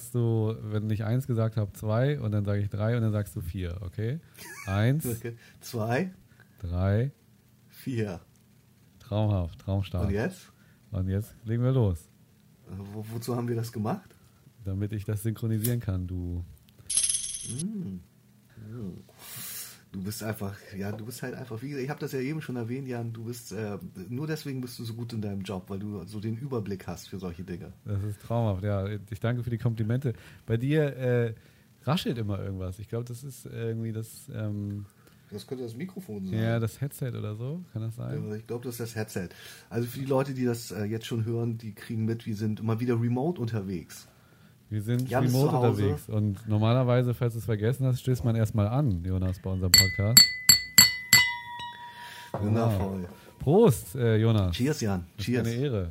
sagst du, wenn ich eins gesagt habe, zwei und dann sage ich drei und dann sagst du vier, okay? Eins, Okay. Zwei, drei, vier. traumhaft, traumstark. Und jetzt? Und jetzt legen wir los, Wo, wozu haben wir das gemacht? damit ich das synchronisieren kann, du. Du bist einfach, ja, du bist halt einfach, wie gesagt, ich habe das ja eben schon erwähnt, Jan, du bist, äh, nur deswegen bist du so gut in deinem Job, weil du so den Überblick hast für solche Dinge. Das ist traumhaft, ja. Ich danke für die Komplimente. Bei dir äh, raschelt immer irgendwas. Ich glaube, das ist irgendwie das, ähm, Das könnte das Mikrofon sein. ja, das Headset oder so, kann das sein? Ja, Ich glaube, das ist das Headset. Also für die Leute, die das äh, jetzt schon hören, die kriegen mit, wir sind immer wieder remote unterwegs. Wir sind ist remote unterwegs und normalerweise, falls du es vergessen hast, stößt man erstmal an, Jonas, bei unserem Podcast. Wundervoll. Prost, äh, Jonas. Cheers, Jan. Das ist Cheers. eine Ehre.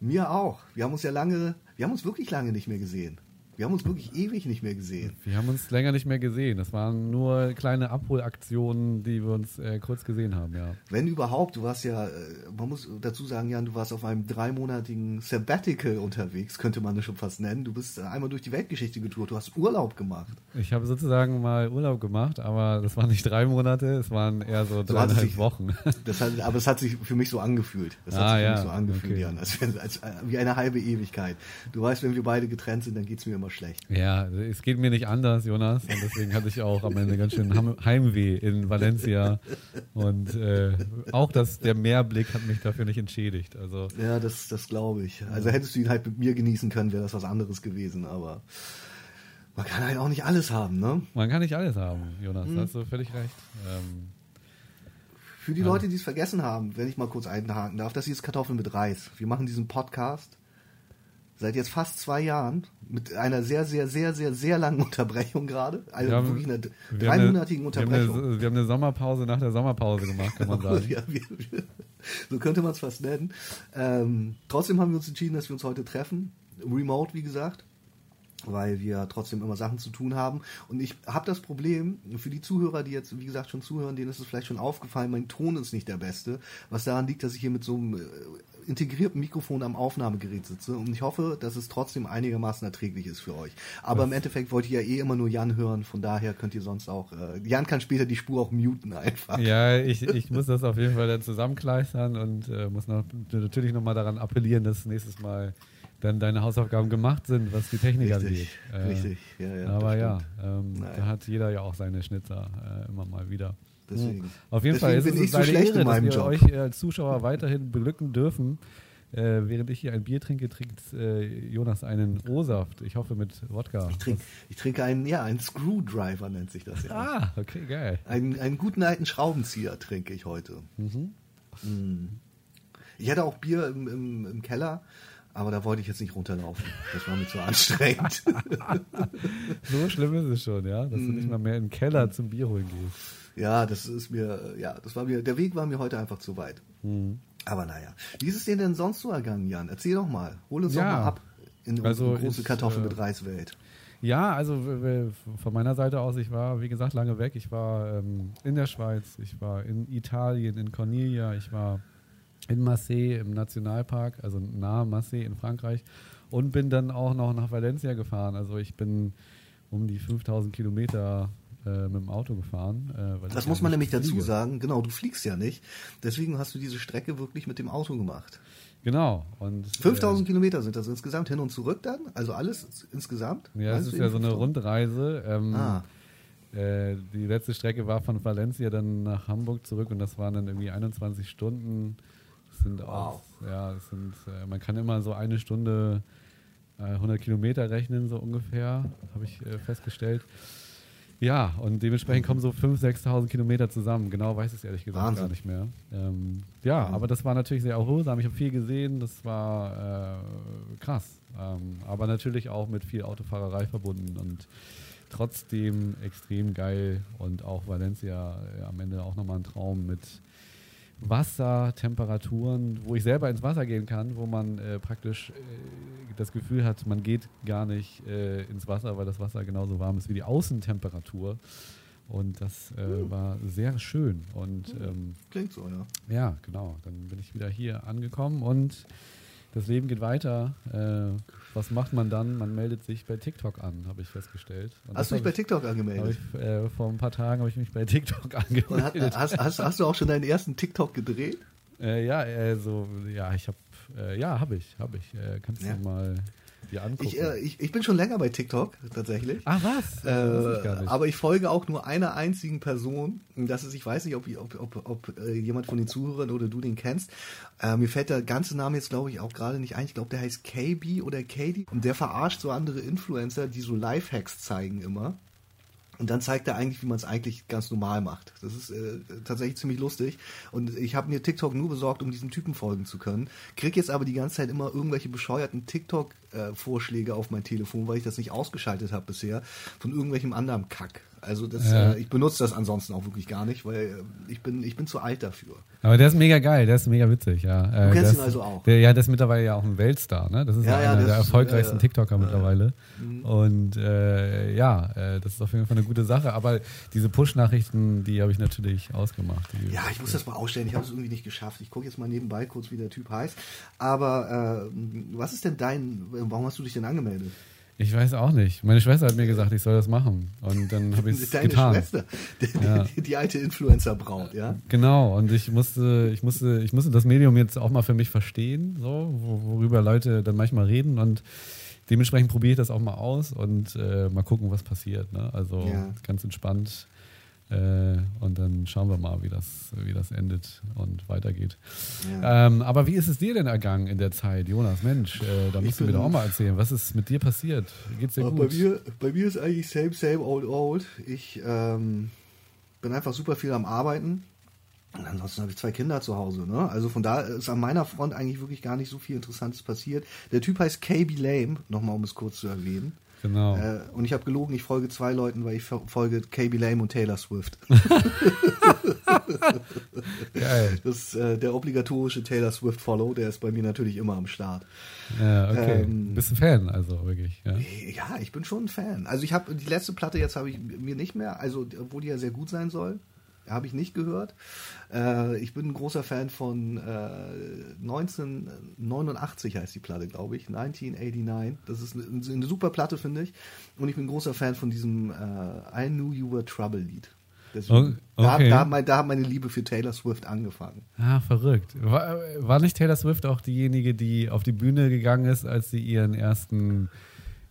Mir auch. Wir haben uns ja lange, wir haben uns wirklich lange nicht mehr gesehen. Wir haben uns wirklich ewig nicht mehr gesehen. Wir haben uns länger nicht mehr gesehen. Das waren nur kleine Abholaktionen, die wir uns äh, kurz gesehen haben, ja. Wenn überhaupt, du warst ja, äh, man muss dazu sagen, Jan, du warst auf einem dreimonatigen Sabbatical unterwegs, könnte man das schon fast nennen. Du bist einmal durch die Weltgeschichte getourt, du hast Urlaub gemacht. Ich habe sozusagen mal Urlaub gemacht, aber das waren nicht drei Monate, es waren eher so So hat es dreieinhalb sich- Wochen. Das hat, aber es hat sich für mich so angefühlt. Das hat Ah, sich für ja, mich so angefühlt, okay. Jan. Als, wenn- als, äh, wie eine halbe Ewigkeit. Du weißt, wenn wir beide getrennt sind, dann geht's mir immer schlecht. Ja, es geht mir nicht anders, Jonas. Und deswegen hatte ich auch am Ende ganz schön Heimweh in Valencia. Und äh, auch das, der Meerblick hat mich dafür nicht entschädigt. Also Ja, das, das glaube ich. Also hättest du ihn halt mit mir genießen können, wäre das was anderes gewesen. Aber man kann halt auch nicht alles haben, ne? man kann nicht alles haben, Jonas. Da hast du völlig recht. Ähm, Für die Leute, die es vergessen haben, wenn ich mal kurz einhaken darf, das hier ist Kartoffeln mit Reis. Wir machen diesen Podcast seit jetzt fast zwei Jahren mit einer sehr, sehr, sehr, sehr, sehr langen Unterbrechung gerade. Also wir haben- wirklich einer dreimonatigen Unterbrechung. Wir haben, eine, wir haben eine Sommerpause nach der Sommerpause gemacht, kann man sagen. Ja, wir, wir, so könnte man es fast nennen. Ähm, trotzdem haben wir uns entschieden, dass wir uns heute treffen. Remote, wie gesagt. Weil wir trotzdem immer Sachen zu tun haben. Und ich habe das Problem, für die Zuhörer, die jetzt, wie gesagt, schon zuhören, denen ist es vielleicht schon aufgefallen, mein Ton ist nicht der beste. Was daran liegt, dass ich hier mit so einem äh, integrierten Mikrofon am Aufnahmegerät sitze. Und ich hoffe, dass es trotzdem einigermaßen erträglich ist für euch. Aber im Endeffekt wollt ihr ja eh immer nur Jan hören. Von daher könnt ihr sonst auch, äh, Jan kann später die Spur auch muten einfach. Ja, ich, ich muss das auf jeden Fall dann zusammenkleistern und äh, muss noch, natürlich nochmal daran appellieren, dass nächstes Mal dann deine Hausaufgaben gemacht sind, was die Technik angeht. Richtig, Äh, richtig. Ja, ja, aber das ja, ähm, da hat jeder ja auch seine Schnitzer äh, immer mal wieder. Deswegen. Auf jeden Deswegen Fall ist bin es ich so schlecht Ehre, in dass meinem wir Job. euch als Zuschauer weiterhin beglücken dürfen. Äh, während ich hier ein Bier trinke, trinkt äh, Jonas einen O-Saft. Ich hoffe mit Wodka. Ich trinke, ich trinke einen, ja, einen Screwdriver nennt sich das ja. Ah, okay, geil. Einen, einen guten alten Schraubenzieher trinke ich heute. Mhm. Mm. Ich hatte auch Bier im, im, im Keller, aber da wollte ich jetzt nicht runterlaufen. Das war mir zu anstrengend. So schlimm ist es schon, ja, dass du Mhm. nicht mal mehr in den Keller zum Bier holen gehst. Ja, das ist mir, ja, das war mir, der Weg war mir heute einfach zu weit. Mhm. Aber naja. Wie ist es dir denn sonst so ergangen, Jan? Erzähl doch mal. Hol uns Ja. doch mal ab in Also unsere große ich, Kartoffel äh, mit Reiswelt. Ja, also von meiner Seite aus, ich war, wie gesagt, lange weg. Ich war ähm, in der Schweiz, ich war in Italien, in Cornelia, ich war in Marseille im Nationalpark, also nahe Marseille in Frankreich und bin dann auch noch nach Valencia gefahren. Also ich bin um die 5000 Kilometer äh, mit dem Auto gefahren. Äh, Das muss ja man nämlich dazu fliege. sagen. Genau, du fliegst ja nicht. Deswegen hast du diese Strecke wirklich mit dem Auto gemacht. Genau. Und, 5000 Kilometer sind das insgesamt hin und zurück dann? Also alles insgesamt? Ja, es ist ja so eine 5000? Rundreise. Ähm, Ah. äh, die letzte Strecke war von Valencia dann nach Hamburg zurück und das waren dann irgendwie 21 Stunden. Das sind auch, ja, das sind, äh, man kann immer so eine Stunde äh, 100 Kilometer rechnen, so ungefähr, habe ich äh, festgestellt. Ja, und dementsprechend kommen so 5.000, 6.000 Kilometer zusammen. Genau weiß ich es ehrlich gesagt Wahnsinn. gar nicht mehr. Ähm, ja, aber das war natürlich sehr erholsam. Ich habe viel gesehen. Das war äh, krass. Ähm, aber natürlich auch mit viel Autofahrerei verbunden und trotzdem extrem geil. Und auch Valencia äh, am Ende auch nochmal ein Traum mit Wasser, Temperaturen, wo ich selber ins Wasser gehen kann, wo man äh, praktisch äh, das Gefühl hat, man geht gar nicht äh, ins Wasser, weil das Wasser genauso warm ist wie die Außentemperatur. Und das äh, war sehr schön. Und ähm, Klingt so, ja. ja, genau. Dann bin ich wieder hier angekommen und das Leben geht weiter. Was macht man dann? Man meldet sich bei TikTok an, habe ich festgestellt. Und hast du dich bei TikTok angemeldet? Ich, äh, vor ein paar Tagen habe ich mich bei TikTok angemeldet. Hat, hast, hast, hast, du auch schon deinen ersten TikTok gedreht? Äh, ja, äh, so, ja, ich habe, äh, ja, habe ich, habe ich. Äh, kannst ja. du mal dir angucken. Ich, äh, ich, ich, bin schon länger bei TikTok, tatsächlich. Ah, was? Äh, ich aber ich folge auch nur einer einzigen Person. Das ist, ich weiß nicht, ob, ob, ob, ob äh, jemand von den Zuhörern oder du den kennst. Äh, mir fällt der ganze Name jetzt, glaube ich, auch gerade nicht ein. Ich glaube, der heißt KB oder Katie. Und der verarscht so andere Influencer, die so Lifehacks zeigen immer. Und dann zeigt er eigentlich, wie man es eigentlich ganz normal macht. Das ist äh, tatsächlich ziemlich lustig. Und ich habe mir TikTok nur besorgt, um diesem Typen folgen zu können. Krieg jetzt aber die ganze Zeit immer irgendwelche bescheuerten TikTok-Vorschläge äh, auf mein Telefon, weil ich das nicht ausgeschaltet habe bisher, von irgendwelchem anderen Kack. Also das, ja. äh, ich benutze das ansonsten auch wirklich gar nicht, weil äh, ich bin, ich bin zu alt dafür. Aber der ist mega geil, der ist mega witzig, ja. Äh, du kennst ihn also auch. Der, ja, der ist mittlerweile ja auch ein Weltstar, ne? Das ist ja, ja einer der erfolgreichsten ist, TikToker mittlerweile. Mhm. Und äh, ja, äh, das ist auf jeden Fall eine gute Sache. Aber diese Push-Nachrichten, die habe ich natürlich ausgemacht. ja, ich muss das mal ausstellen. Ich habe es irgendwie nicht geschafft. Ich gucke jetzt mal nebenbei kurz, wie der Typ heißt. Aber äh, was ist denn dein, warum hast du dich denn angemeldet? Ich weiß auch nicht. Meine Schwester hat mir gesagt, ich soll das machen. Und dann habe ich es getan. Schwester, die, ja. die, die alte Influencer-Braut, ja? Genau. Und ich musste, ich musste, ich musste das Medium jetzt auch mal für mich verstehen, so, worüber Leute dann manchmal reden. Und dementsprechend probiere ich das auch mal aus und äh, mal gucken, was passiert. Ne? Also ja. ganz entspannt und dann schauen wir mal, wie das, wie das endet und weitergeht. Ja. Ähm, aber wie ist es dir denn ergangen in der Zeit, Jonas? Mensch, äh, da musst du mir doch auch mal erzählen. Was ist mit dir passiert? Geht's dir gut? Bei mir, bei mir ist eigentlich same, same, old, old. Ich ähm, bin einfach super viel am Arbeiten. Und ansonsten habe ich zwei Kinder zu Hause. Ne? Also von da ist an meiner Front eigentlich wirklich gar nicht so viel Interessantes passiert. Der Typ heißt KB Lame, nochmal um es kurz zu erwähnen. Genau. Äh, und ich habe gelogen, ich folge zwei Leuten, weil ich folge KB Lame und Taylor Swift. Geil. Das ist äh, der obligatorische Taylor Swift Follow, der ist bei mir natürlich immer am Start. Ja, okay. Ähm, Bist ein Fan, also wirklich. Ja, ja ich bin schon ein Fan. Also ich habe die letzte Platte jetzt habe ich mir nicht mehr, also obwohl die ja sehr gut sein soll, habe ich nicht gehört. Äh, ich bin ein großer Fan von äh, 1989 heißt die Platte, glaube ich. 1989. Das ist eine, eine super Platte, finde ich. Und ich bin ein großer Fan von diesem äh, I Knew You Were Trouble Lied. Deswegen, okay. da, da, da, hat meine Liebe für Taylor Swift angefangen. Ah, verrückt. War, war nicht Taylor Swift auch diejenige, die auf die Bühne gegangen ist, als sie ihren ersten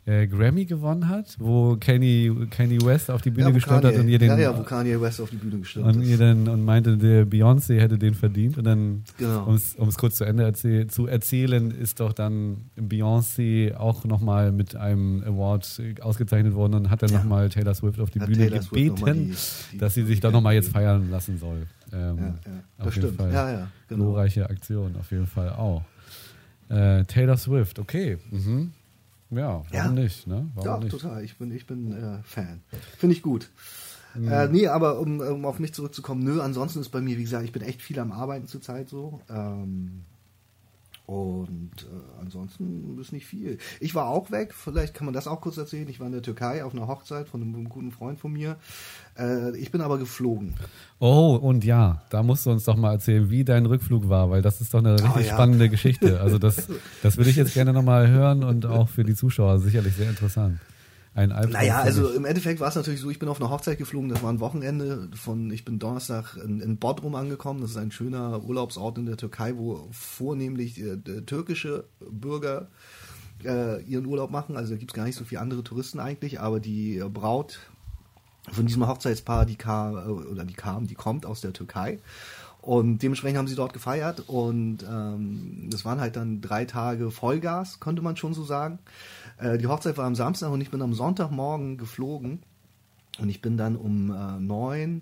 äh, Grammy gewonnen hat, wo Kanye, Kanye West auf die Bühne ja, gestürmt hat und ihr den. Ja, ja, wo Kanye West auf die Bühne gestürmt und ist. Ihr dann, und meinte, der Beyoncé hätte den verdient. Und dann, genau. um es kurz zu Ende erzähl zu erzählen, ist doch dann Beyoncé auch nochmal mit einem Award ausgezeichnet worden und hat dann ja. nochmal Taylor Swift auf die hat Bühne Taylor gebeten, die, die dass sie sich doch nochmal jetzt feiern lassen soll. Ähm, ja, ja. Das stimmt. Fall. Ja, ja, genau. Glorreiche Aktion, auf jeden Fall auch. Äh, Taylor Swift, okay. Mhm. Ja, warum ja. nicht? Ne? Warum ja, nicht? total. Ich bin, ich bin äh, Fan. Finde ich gut. Mhm. Äh, nee, aber um, um auf mich zurückzukommen, nö, ansonsten ist bei mir, wie gesagt, ich bin echt viel am Arbeiten zurzeit so. Ähm, und äh, ansonsten ist nicht viel. Ich war auch weg, vielleicht kann man das auch kurz erzählen. Ich war in der Türkei auf einer Hochzeit von einem, guten Freund von mir. Äh, ich bin aber geflogen. Oh, und ja, da musst du uns doch mal erzählen, wie dein Rückflug war, weil das ist doch eine richtig oh, ja. spannende Geschichte. Also das, das würde ich jetzt gerne nochmal hören und auch für die Zuschauer sicherlich sehr interessant ein Albtraum. Naja, also im Endeffekt war es natürlich so, ich bin auf eine Hochzeit geflogen, das war ein Wochenende von, ich bin Donnerstag in, in Bodrum angekommen, das ist ein schöner Urlaubsort in der Türkei, wo vornehmlich äh, türkische Bürger äh, ihren Urlaub machen, also da gibt es gar nicht so viele andere Touristen eigentlich, aber die Braut von diesem Hochzeitspaar, die kam, äh, oder die kam, die kommt aus der Türkei und dementsprechend haben sie dort gefeiert und ähm, das waren halt dann drei Tage Vollgas, könnte man schon so sagen. Äh, die Hochzeit war am Samstag und ich bin am Sonntagmorgen geflogen und ich bin dann um äh, neun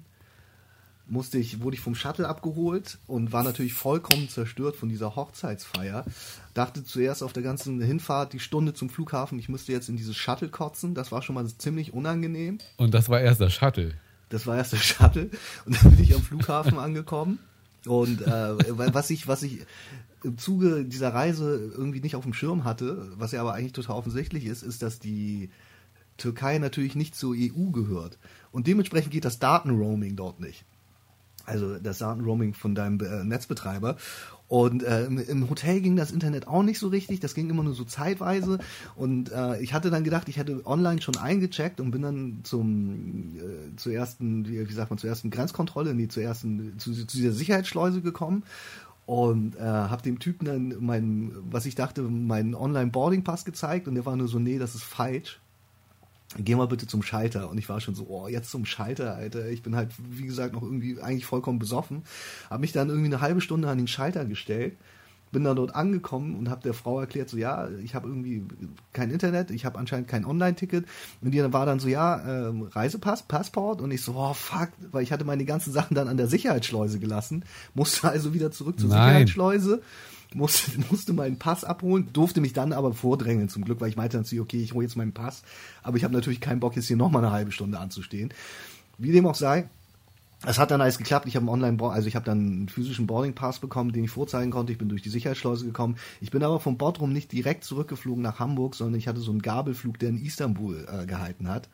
musste ich, wurde ich vom Shuttle abgeholt und war natürlich vollkommen zerstört von dieser Hochzeitsfeier. Dachte zuerst auf der ganzen Hinfahrt die Stunde zum Flughafen, ich müsste jetzt in dieses Shuttle kotzen. Das war schon mal ziemlich unangenehm. Und das war erst der Shuttle. Das war erst der Shuttle und dann bin ich am Flughafen angekommen. Und äh, was ich, was ich im Zuge dieser Reise irgendwie nicht auf dem Schirm hatte, was ja aber eigentlich total offensichtlich ist, ist, dass die Türkei natürlich nicht zur EU gehört. Und dementsprechend geht das Datenroaming dort nicht. Also das Datenroaming von deinem äh, Netzbetreiber. Und äh, im, Hotel ging das Internet auch nicht so richtig, das ging immer nur so zeitweise. Und äh, ich hatte dann gedacht, ich hätte online schon eingecheckt und bin dann zum äh, zur ersten, wie, wie sagt man, zur ersten Grenzkontrolle, nee, zur ersten, zu, zu dieser Sicherheitsschleuse gekommen und äh, habe dem Typen dann meinen, was ich dachte, meinen Online-Boarding-Pass gezeigt und der war nur so, nee, das ist falsch. Geh mal bitte zum Schalter. Und ich war schon so, oh, jetzt zum Schalter, Alter. Ich bin halt, wie gesagt, noch irgendwie eigentlich vollkommen besoffen. Habe mich dann irgendwie eine halbe Stunde an den Schalter gestellt bin dann dort angekommen und habe der Frau erklärt, so ja, ich habe irgendwie kein Internet, ich habe anscheinend kein Online-Ticket. Und die war dann so, ja, ähm, Reisepass, Passport. Und ich so, oh fuck, weil ich hatte meine ganzen Sachen dann an der Sicherheitsschleuse gelassen, musste also wieder zurück zur Nein. Sicherheitsschleuse, musste, musste meinen Pass abholen, durfte mich dann aber vordrängeln zum Glück, weil ich meinte natürlich, okay, ich hole jetzt meinen Pass, aber ich habe natürlich keinen Bock, jetzt hier nochmal eine halbe Stunde anzustehen. Wie dem auch sei, es hat dann alles geklappt. Ich habe einen Online, also ich habe dann einen physischen Boarding Pass bekommen, den ich vorzeigen konnte. Ich bin durch die Sicherheitsschleuse gekommen. Ich bin aber vom Bordrum nicht direkt zurückgeflogen nach Hamburg, sondern ich hatte so einen Gabelflug, der in Istanbul äh, gehalten hat.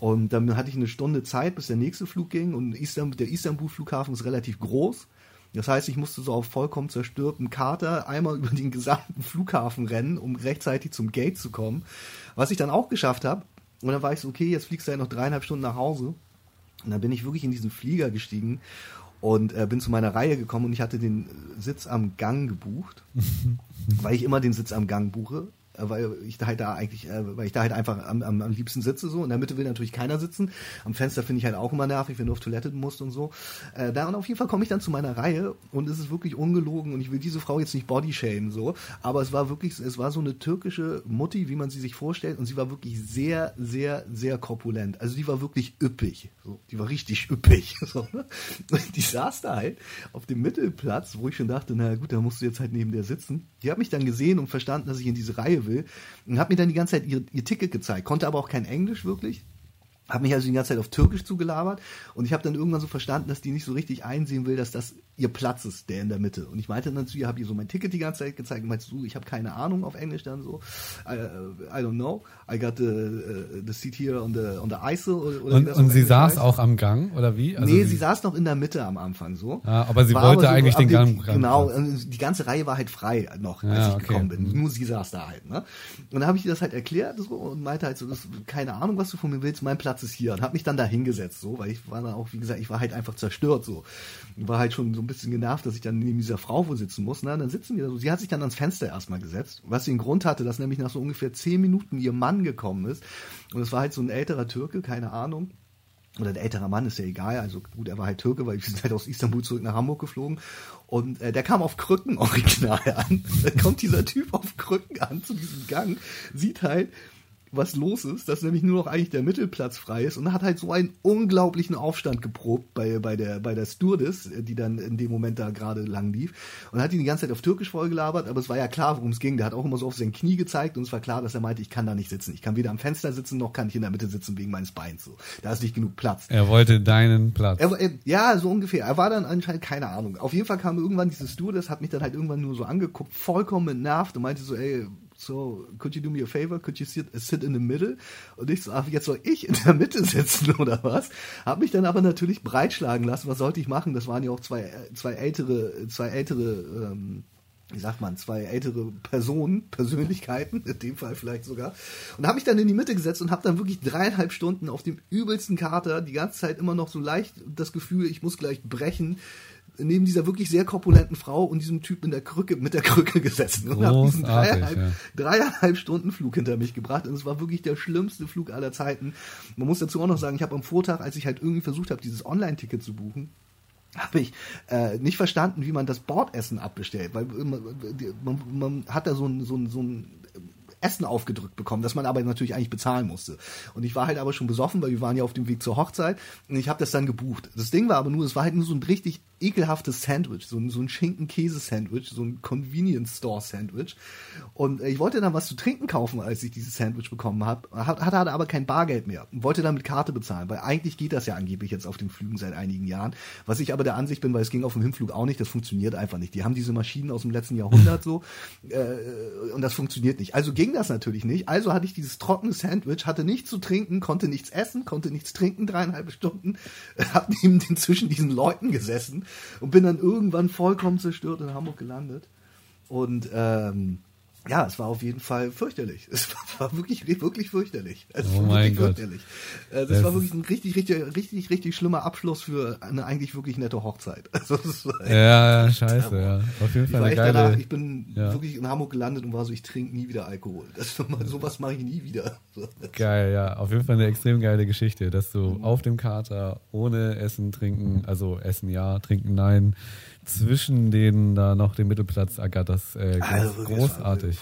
Und dann hatte ich eine Stunde Zeit, bis der nächste Flug ging. Und Istanbul, der Istanbul-Flughafen ist relativ groß. Das heißt, ich musste so auf vollkommen zerstörten Kater einmal über den gesamten Flughafen rennen, um rechtzeitig zum Gate zu kommen. Was ich dann auch geschafft habe. Und dann war ich so, okay, jetzt fliegst du ja noch dreieinhalb Stunden nach Hause. Und dann bin ich wirklich in diesen Flieger gestiegen und äh, bin zu meiner Reihe gekommen und ich hatte den Sitz am Gang gebucht, weil ich immer den Sitz am Gang buche. Äh, weil ich da halt da eigentlich, äh, weil ich da halt einfach am, am, am liebsten sitze so. In der Mitte will natürlich keiner sitzen. Am Fenster finde ich halt auch immer nervig, wenn du auf Toilette musst und so. Äh, da und auf jeden Fall komme ich dann zu meiner Reihe und es ist wirklich ungelogen und ich will diese Frau jetzt nicht bodyshamen so, aber es war wirklich, es war so eine türkische Mutti, wie man sie sich vorstellt und sie war wirklich sehr, sehr, sehr korpulent. Also die war wirklich üppig. So, die war richtig üppig. So, ne? Und die saß da halt auf dem Mittelplatz, wo ich schon dachte, na gut, da musst du jetzt halt neben der sitzen. Die hat mich dann gesehen und verstanden, dass ich in diese Reihe will und hat mir dann die ganze Zeit ihr, ihr Ticket gezeigt, konnte aber auch kein Englisch wirklich habe mich also die ganze Zeit auf Türkisch zugelabert und ich habe dann irgendwann so verstanden, dass die nicht so richtig einsehen will, dass das ihr Platz ist, der in der Mitte. Und ich meinte dann zu ihr, habe ihr so mein Ticket die ganze Zeit gezeigt und meinst du, ich habe keine Ahnung auf Englisch dann so. I, I don't know. I got the, uh, the seat here on the, on the ISIL. Oder und, und sie saß heißt. auch am Gang oder wie? Also nee, sie saß noch in der Mitte am Anfang so. Ah, aber sie war wollte aber so, eigentlich den Gang. Genau, die ganze Reihe war halt frei noch, als ja, ich okay. gekommen bin. Nur sie saß da halt. Ne? Und dann habe ich ihr das halt erklärt so, und meinte halt so, das, keine Ahnung, was du von mir willst, mein Platz ist hier. Und habe mich dann da hingesetzt so, weil ich war dann auch, wie gesagt, ich war halt einfach zerstört so. War halt schon so ein bisschen genervt, dass ich dann neben dieser Frau wo sitzen muss. Na, dann sitzen wir da so. Sie hat sich dann ans Fenster erstmal gesetzt, was den Grund hatte, dass nämlich nach so ungefähr zehn Minuten ihr Mann gekommen ist. Und es war halt so ein älterer Türke, keine Ahnung oder der ältere Mann ist ja egal, also gut, er war halt Türke, weil wir sind halt aus Istanbul zurück nach Hamburg geflogen und äh, der kam auf Krücken original an. da kommt dieser Typ auf Krücken an zu diesem Gang, sieht halt, was los ist, dass nämlich nur noch eigentlich der Mittelplatz frei ist und hat halt so einen unglaublichen Aufstand geprobt bei, bei der, bei der Stewardess, die dann in dem Moment da gerade lang lief und hat ihn die ganze Zeit auf Türkisch vollgelabert, aber es war ja klar, worum es ging. Der hat auch immer so auf sein Knie gezeigt und es war klar, dass er meinte, ich kann da nicht sitzen. Ich kann weder am Fenster sitzen, noch kann ich in der Mitte sitzen wegen meines Beins. So. Da ist nicht genug Platz. Er wollte deinen Platz. Er, er, ja, so ungefähr. Er war dann anscheinend, keine Ahnung. Auf jeden Fall kam irgendwann dieses Stewardess, hat mich dann halt irgendwann nur so angeguckt, vollkommen entnervt und meinte so, ey, so, could you do me a favor? Could you sit, sit in the middle? Und ich so, jetzt soll ich in der Mitte sitzen oder was? Hab mich dann aber natürlich breitschlagen lassen. Was sollte ich machen? Das waren ja auch zwei, zwei ältere, zwei ältere, ähm, wie sagt man, zwei ältere Personen, Persönlichkeiten, in dem Fall vielleicht sogar. Und habe mich dann in die Mitte gesetzt und habe dann wirklich dreieinhalb Stunden auf dem übelsten Kater die ganze Zeit immer noch so leicht das Gefühl, ich muss gleich brechen neben dieser wirklich sehr korpulenten Frau und diesem Typ in der Krücke, mit der Krücke gesessen und habe diesen dreieinhalb, ja. dreieinhalb Stunden Flug hinter mich gebracht und es war wirklich der schlimmste Flug aller Zeiten. Man muss dazu auch noch sagen, ich habe am Vortag, als ich halt irgendwie versucht habe, dieses Online-Ticket zu buchen, habe ich äh, nicht verstanden, wie man das Bordessen abbestellt, weil man, man, man hat da so ein, so ein, so ein Essen aufgedrückt bekommen, das man aber natürlich eigentlich bezahlen musste. Und ich war halt aber schon besoffen, weil wir waren ja auf dem Weg zur Hochzeit und ich habe das dann gebucht. Das Ding war aber nur, es war halt nur so ein richtig ekelhaftes Sandwich, so ein, so ein Schinken-Käse-Sandwich, so ein Convenience-Store-Sandwich. Und äh, ich wollte dann was zu trinken kaufen, als ich dieses Sandwich bekommen habe, hatte, hatte aber kein Bargeld mehr und wollte dann mit Karte bezahlen, weil eigentlich geht das ja angeblich jetzt auf den Flügen seit einigen Jahren. Was ich aber der Ansicht bin, weil es ging auf dem Hinflug auch nicht, das funktioniert einfach nicht. Die haben diese Maschinen aus dem letzten Jahrhundert so äh, und das funktioniert nicht. Also ging das natürlich nicht. Also hatte ich dieses trockene Sandwich, hatte nichts zu trinken, konnte nichts essen, konnte nichts trinken, dreieinhalb Stunden, hab neben den zwischen diesen Leuten gesessen und bin dann irgendwann vollkommen zerstört in Hamburg gelandet. Und ähm, ja, es war auf jeden Fall fürchterlich. Es war wirklich, wirklich fürchterlich. Es oh war mein wirklich Gott. fürchterlich. Äh, Das, Das war wirklich ein richtig, richtig, richtig, richtig schlimmer Abschluss für eine eigentlich wirklich nette Hochzeit. Also, Ja, scheiße, ja. Auf jeden ich Fall eine echt danach, geile. ich bin ja. wirklich in Hamburg gelandet und war so, ich trinke nie wieder Alkohol. Das, sowas mache ich nie wieder. Geil, ja. Auf jeden Fall eine extrem geile Geschichte, dass du auf dem Kater ohne Essen, Trinken, also Essen ja, Trinken nein, zwischen denen da noch den Mittelplatz ergatterst. Äh, ganz Also großartig.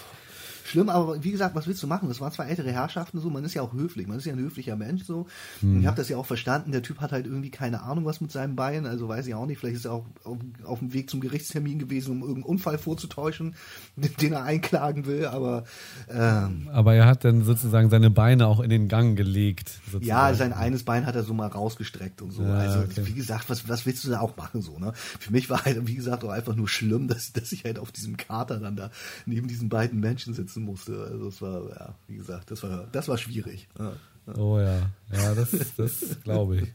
Schlimm, aber wie gesagt, was willst du machen? Das waren zwar ältere Herrschaften so, man ist ja auch höflich, man ist ja ein höflicher Mensch so. Hm. Und ich habe das ja auch verstanden, der Typ hat halt irgendwie keine Ahnung was mit seinem Bein, also weiß ich auch nicht, vielleicht ist er auch auf, auf dem Weg zum Gerichtstermin gewesen, um irgendeinen Unfall vorzutäuschen, den er einklagen will, aber ähm, Aber er hat dann sozusagen seine Beine auch in den Gang gelegt. Sozusagen. ja, sein eines Bein hat er so mal rausgestreckt und so. Ja, also okay. wie gesagt, was, was willst du da auch machen so, ne? Für mich war halt, wie gesagt, auch einfach nur schlimm, dass, dass ich halt auf diesem Kater dann da neben diesen beiden Menschen sitzen musste. Also es war, ja, wie gesagt, das war, das war schwierig. Ja. Oh ja, ja, das, das glaube ich.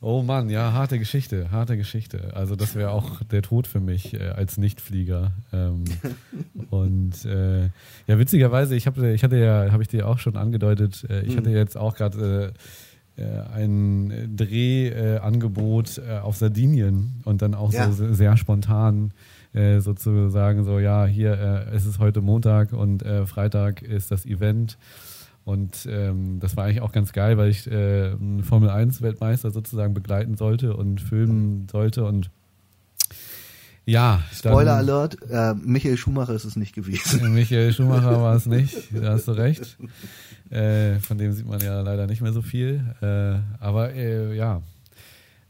Oh Mann, ja, harte Geschichte, harte Geschichte. Also das wäre auch der Tod für mich äh, als Nichtflieger. Ähm, und äh, ja, witzigerweise, ich habe, ich hatte ja, habe ich dir auch schon angedeutet, äh, ich hatte jetzt auch gerade äh, äh, ein Drehangebot äh, auf Sardinien und dann auch Ja. so sehr spontan äh, sozusagen so, ja, hier äh, es ist heute Montag und äh, Freitag ist das Event. Und ähm, das war eigentlich auch ganz geil, weil ich äh, einen Formel 1 Weltmeister sozusagen begleiten sollte und filmen sollte und ja, dann- Spoiler Alert, äh, Michael Schumacher ist es nicht gewesen. Michael Schumacher war es nicht, da hast du recht. Äh, von dem sieht man ja leider nicht mehr so viel. Äh, aber äh, ja,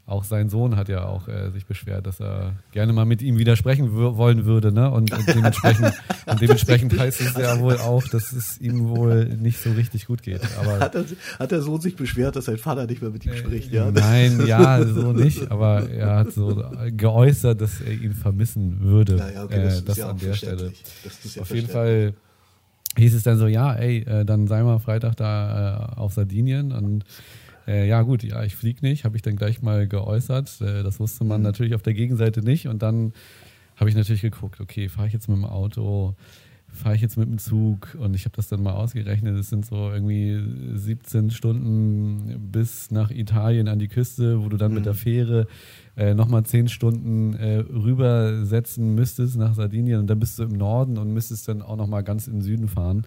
auch sein Sohn hat ja auch äh, sich beschwert, dass er gerne mal mit ihm widersprechen wollen würde. Ne? Und, und dementsprechend, und dementsprechend heißt es ja wohl auch, dass es ihm wohl nicht so richtig gut geht. Aber Hat, er, hat der Sohn sich beschwert, dass sein Vater nicht mehr mit ihm spricht? Ja, Äh, Nein, ja, so nicht, aber er hat so geäußert, dass er ihn vermissen würde. Ja, ja, okay, das äh, ist das ja an der Stelle. ja Auf jeden. Fall hieß es dann so, ja, ey, äh, dann sei mal Freitag da äh, auf Sardinien und äh, ja gut, ja, ich flieg nicht, habe ich dann gleich mal geäußert. Äh, das wusste man Mhm. natürlich auf der Gegenseite nicht und dann habe ich natürlich geguckt, okay, fahre ich jetzt mit dem Auto, fahre ich jetzt mit dem Zug und ich habe das dann mal ausgerechnet, es sind so irgendwie 17 Stunden bis nach Italien an die Küste, wo du dann Mhm. mit der Fähre äh, nochmal 10 Stunden äh, rübersetzen müsstest nach Sardinien und dann bist du im Norden und müsstest dann auch nochmal ganz in den Süden fahren.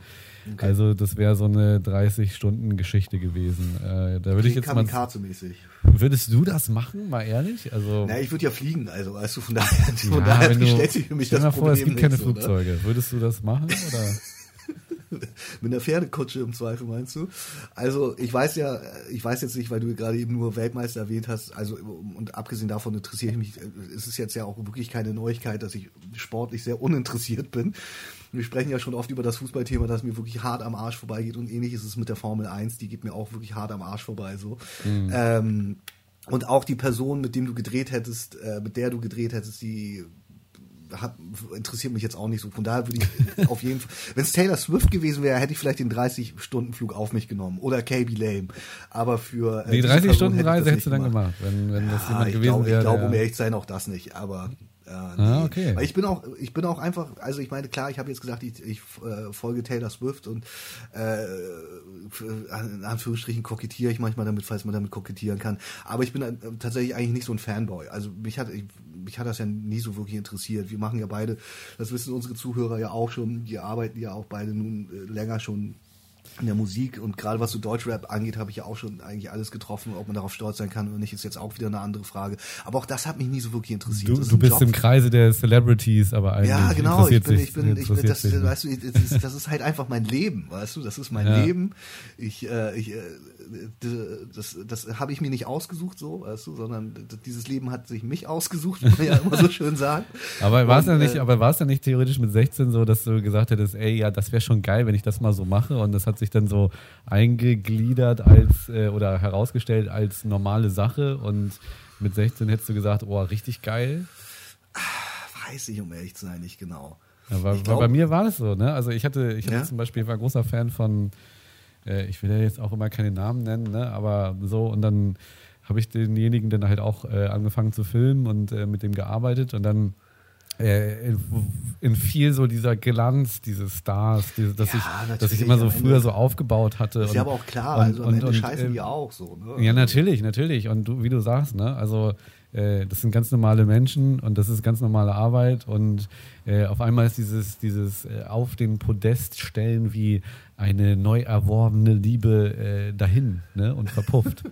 Okay. Also das wäre so eine 30-Stunden-Geschichte gewesen. Äh, da würde ich jetzt mal... Kamikaze-mäßig. Würdest du das machen, mal ehrlich? Also, Na, ich würde ja fliegen, also weißt du, von daher, von ja, daher wenn du, stellt sich für mich das mal Problem vor, es gibt nicht keine ne? Flugzeuge. Würdest du das machen? Oder? Mit einer Pferdekutsche im Zweifel, meinst du? Also, ich weiß ja, ich weiß jetzt nicht, weil du gerade eben nur Weltmeister erwähnt hast, also, und abgesehen davon interessiere ich mich, es ist jetzt ja auch wirklich keine Neuigkeit, dass ich sportlich sehr uninteressiert bin. Wir sprechen ja schon oft über das Fußballthema, das mir wirklich hart am Arsch vorbeigeht und ähnlich ist es mit der Formel 1, die geht mir auch wirklich hart am Arsch vorbei, so. Ähm, und auch die Person, mit dem du gedreht hättest, äh, mit der du gedreht hättest, die hat, interessiert mich jetzt auch nicht so. Von daher würde ich auf jeden Fall, wenn es Taylor Swift gewesen wäre, hätte ich vielleicht den 30-Stunden-Flug auf mich genommen. Oder KB Lame. Aber für. äh, Die diese Person 30-Stunden-Reise hätte ich hättest du dann gemacht, wenn, wenn das Ja, jemand ich gewesen glaub, wäre. Ich glaube, um ehrlich zu sein, auch das nicht. Aber. Ja, nee. Ah, okay. Weil ich bin auch, ich bin auch einfach, also ich meine, klar, ich habe jetzt gesagt, ich, ich äh, folge Taylor Swift und äh, in Anführungsstrichen kokettiere ich manchmal damit, falls man damit kokettieren kann. Aber ich bin äh, tatsächlich eigentlich nicht so ein Fanboy. Also mich hat, ich, mich hat das ja nie so wirklich interessiert. Wir machen ja beide, das wissen unsere Zuhörer ja auch schon, die arbeiten ja auch beide nun äh, länger schon in der Musik und gerade was so Deutschrap angeht, habe ich ja auch schon eigentlich alles getroffen. Ob man darauf stolz sein kann oder nicht, ist jetzt auch wieder eine andere Frage. Aber auch das hat mich nie so wirklich interessiert. Du, du bist Job. im Kreise der Celebrities, aber eigentlich Ja, genau. Ich bin, sich, ich bin, ich bin, das, weißt du, das ist, das ist halt einfach mein Leben, weißt du, das ist mein Ja. Leben. Ich, äh, ich, äh, das, das habe ich mir nicht ausgesucht, so, weißt du, sondern dieses Leben hat sich mich ausgesucht, wie man ja immer so schön sagt. Aber war es ja nicht, äh, aber war es ja nicht theoretisch mit 16 so, dass du gesagt hättest, ey, ja, das wäre schon geil, wenn ich das mal so mache und das hat sich dann so eingegliedert als äh, oder herausgestellt als normale Sache und mit 16 hättest du gesagt, oh, richtig geil. Weiß ich, um ehrlich zu sein, nicht genau. Ja, weil glaub- bei mir war es so, ne? Also ich hatte, ich hatte Ja? zum Beispiel, war großer Fan von, äh, ich will ja jetzt auch immer keine Namen nennen, ne? Aber so und dann habe ich denjenigen dann halt auch äh, angefangen zu filmen und äh, mit dem gearbeitet und dann äh, in, viel so dieser Glanz dieses Stars, diese, dass, ja, ich, dass ich immer so früher so aufgebaut hatte. Ist und, ja aber auch klar, und, also am Ende und, scheißen die äh, auch so. Ne? Ja, natürlich, natürlich. Und du, wie du sagst, ne, also äh, das sind ganz normale Menschen und das ist ganz normale Arbeit und äh, auf einmal ist dieses, dieses äh, auf den Podest stellen wie eine neu erworbene Liebe äh, dahin ne, und verpufft.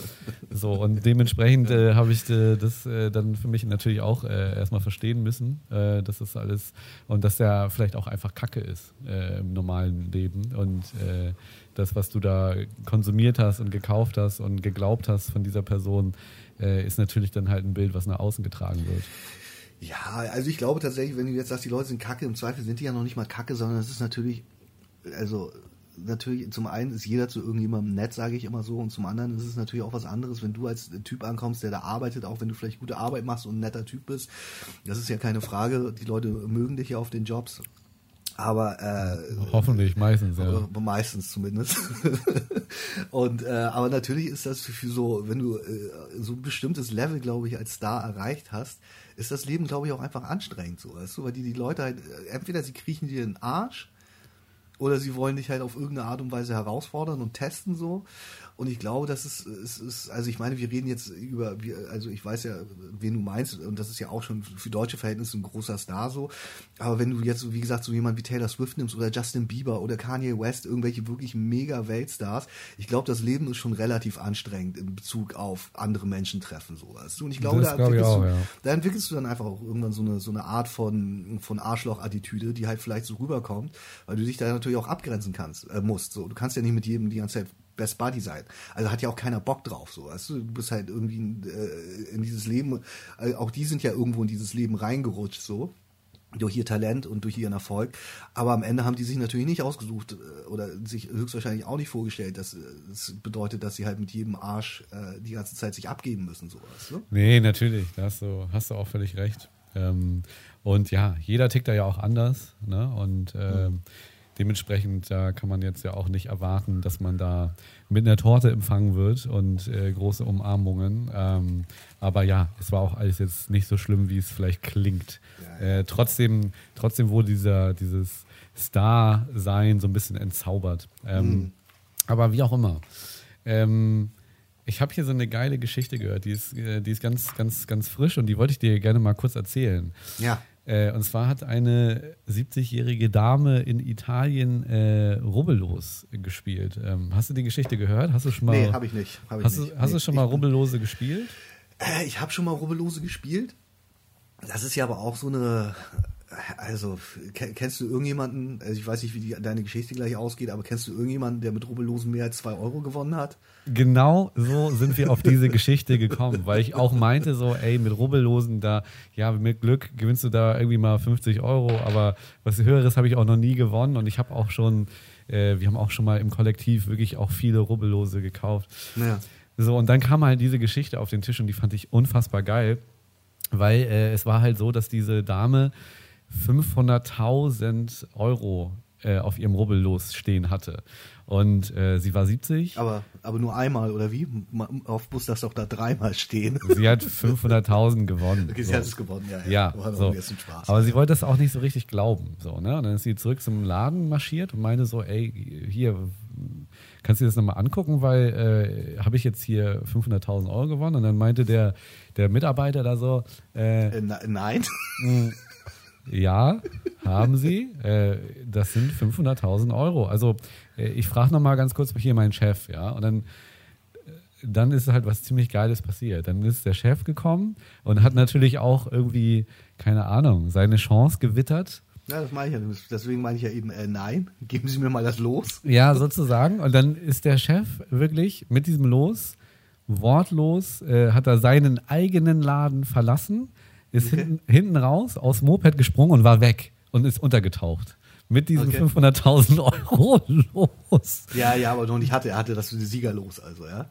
so, und dementsprechend äh, habe ich äh, das dann für mich natürlich auch erstmal verstehen müssen, dass das alles und dass der vielleicht auch einfach Kacke ist im normalen Leben und das, was du da konsumiert hast und gekauft hast und geglaubt hast von dieser Person, äh, ist natürlich dann halt ein Bild, was nach außen getragen wird. Ja, also ich glaube tatsächlich, wenn du jetzt sagst, die Leute sind kacke, im Zweifel sind die ja noch nicht mal kacke, sondern es ist natürlich, also natürlich, zum einen ist jeder zu irgendjemandem nett, sage ich immer so, und zum anderen ist es natürlich auch was anderes, wenn du als Typ ankommst, der da arbeitet, auch wenn du vielleicht gute Arbeit machst und ein netter Typ bist. Das ist ja keine Frage. Die Leute mögen dich ja auf den Jobs. Aber äh, hoffentlich meistens, ja. Meistens zumindest. und äh, aber natürlich ist das für so, wenn du äh, so ein bestimmtes Level, glaube ich, als Star erreicht hast, ist das Leben, glaube ich, auch einfach anstrengend so, weißt du, weil die die Leute halt äh, entweder sie kriechen dir in den Arsch oder sie wollen dich halt auf irgendeine Art und Weise herausfordern und testen so und ich glaube, das ist, es ist, also ich meine, wir reden jetzt über, also ich weiß ja, wen du meinst, und das ist ja auch schon für deutsche Verhältnisse ein großer Star so. Aber wenn du jetzt, wie gesagt, so jemand wie Taylor Swift nimmst oder Justin Bieber oder Kanye West, irgendwelche wirklich mega Weltstars, ich glaube, das Leben ist schon relativ anstrengend in Bezug auf andere Menschen treffen, so weißt du. Und ich glaube, da, entwickelst auch, du, ja. da entwickelst du dann einfach auch irgendwann so eine, so eine Art von, von Arschloch-Attitüde, die halt vielleicht so rüberkommt, weil du dich da natürlich auch abgrenzen kannst, äh, musst. So, du kannst ja nicht mit jedem die ganze Zeit Best Buddy sein. Also hat ja auch keiner Bock drauf, so. Weißt du? du bist halt irgendwie in, äh, in dieses Leben, äh, auch die sind ja irgendwo in dieses Leben reingerutscht, so. Durch ihr Talent und durch ihren Erfolg. Aber am Ende haben die sich natürlich nicht ausgesucht äh, oder sich höchstwahrscheinlich auch nicht vorgestellt, dass das bedeutet, dass sie halt mit jedem Arsch äh, die ganze Zeit sich abgeben müssen, sowas. Ne? Nee, natürlich. Da hast du, hast du auch völlig recht. Ähm, und ja, jeder tickt da ja auch anders. Ne? Und ähm, mhm dementsprechend, da kann man jetzt ja auch nicht erwarten, dass man da mit einer Torte empfangen wird und äh, große Umarmungen. Ähm, aber ja, es war auch alles jetzt nicht so schlimm, wie es vielleicht klingt. Ja, ja. Äh, trotzdem, trotzdem wurde dieser, dieses Star-Sein so ein bisschen entzaubert. Ähm, mhm. Aber wie auch immer. Ähm, ich habe hier so eine geile Geschichte gehört, die ist, äh, die ist ganz, ganz, ganz frisch und die wollte ich dir gerne mal kurz erzählen. Ja. Äh, und zwar hat eine 70-jährige Dame in Italien äh, Rubbellos gespielt. Ähm, hast du die Geschichte gehört? Hast du schon mal? Nee, habe ich nicht. Hab ich hast nicht. Du, hast nee, du schon mal Rubbellose gespielt? Äh, ich habe schon mal Rubbellose gespielt. Das ist ja aber auch so eine also, kennst du irgendjemanden, also ich weiß nicht, wie die, deine Geschichte gleich ausgeht, aber kennst du irgendjemanden, der mit Rubbellosen mehr als zwei Euro gewonnen hat? Genau so sind wir auf diese Geschichte gekommen, weil ich auch meinte so, ey, mit Rubbellosen da, ja, mit Glück gewinnst du da irgendwie mal 50 Euro, aber was Höheres habe ich auch noch nie gewonnen und ich habe auch schon, äh, wir haben auch schon mal im Kollektiv wirklich auch viele Rubbellose gekauft. Ja. So, und dann kam halt diese Geschichte auf den Tisch und die fand ich unfassbar geil, weil äh, es war halt so, dass diese Dame 500.000 Euro äh, auf ihrem Rubbellos stehen hatte. Und äh, sie war 70. Aber, aber nur einmal, oder wie? Auf muss das doch da dreimal stehen. Sie hat 500.000 gewonnen. Okay, sie so. hat es gewonnen, ja. Ja, ja so. Aber sie wollte das auch nicht so richtig glauben. So, ne? Und dann ist sie zurück zum Laden marschiert und meinte so, ey, hier, kannst du dir das nochmal angucken, weil äh, habe ich jetzt hier 500.000 Euro gewonnen? Und dann meinte der, der Mitarbeiter da so, äh, äh nein. Ja, haben sie. Äh, das sind 500.000 Euro. Also äh, ich frage nochmal ganz kurz hier meinen Chef, ja, und dann, äh, dann ist halt was ziemlich Geiles passiert. Dann ist der Chef gekommen und hat natürlich auch irgendwie, keine Ahnung, seine Chance gewittert. Ja, das meine ich ja. Deswegen meine ich ja eben, äh, nein, geben Sie mir mal das Los. Ja, sozusagen. Und dann ist der Chef wirklich mit diesem Los wortlos, äh, hat er seinen eigenen Laden verlassen ist okay. hinten, hinten raus aus Moped gesprungen und war weg und ist untergetaucht. Mit diesen okay. 500.000 Euro los. Ja, ja, aber noch nicht hatte. Er hatte das Sieger los, also, ja.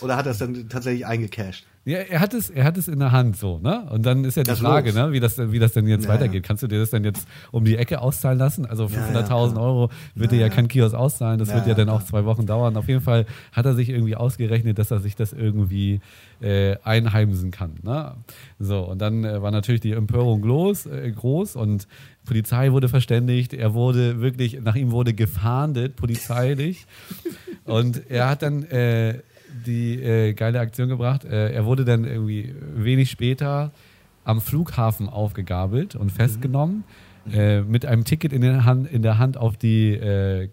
Oder hat er es dann tatsächlich eingecashed? Ja, er hat es, er hat es in der Hand so, ne? Und dann ist ja die Das Frage, Los. ne, wie das, wie das denn jetzt Ja, weitergeht. Kannst du dir das dann jetzt um die Ecke auszahlen lassen? Also Ja, 500.000 ja, klar. Euro wird dir ja kein Kiosk auszahlen. Das Ja, wird ja ja, dann auch zwei Wochen dauern. Auf jeden Fall hat er sich irgendwie ausgerechnet, dass er sich das irgendwie äh, einheimsen kann. Ne? So und dann äh, war natürlich die Empörung groß, äh, groß und Polizei wurde verständigt. Er wurde wirklich, nach ihm wurde gefahndet, polizeilich. Und er hat dann äh, die äh, geile Aktion gebracht. Äh, er wurde dann irgendwie wenig später am Flughafen aufgegabelt und festgenommen äh, mit einem Ticket in der Hand, in der Hand auf die äh,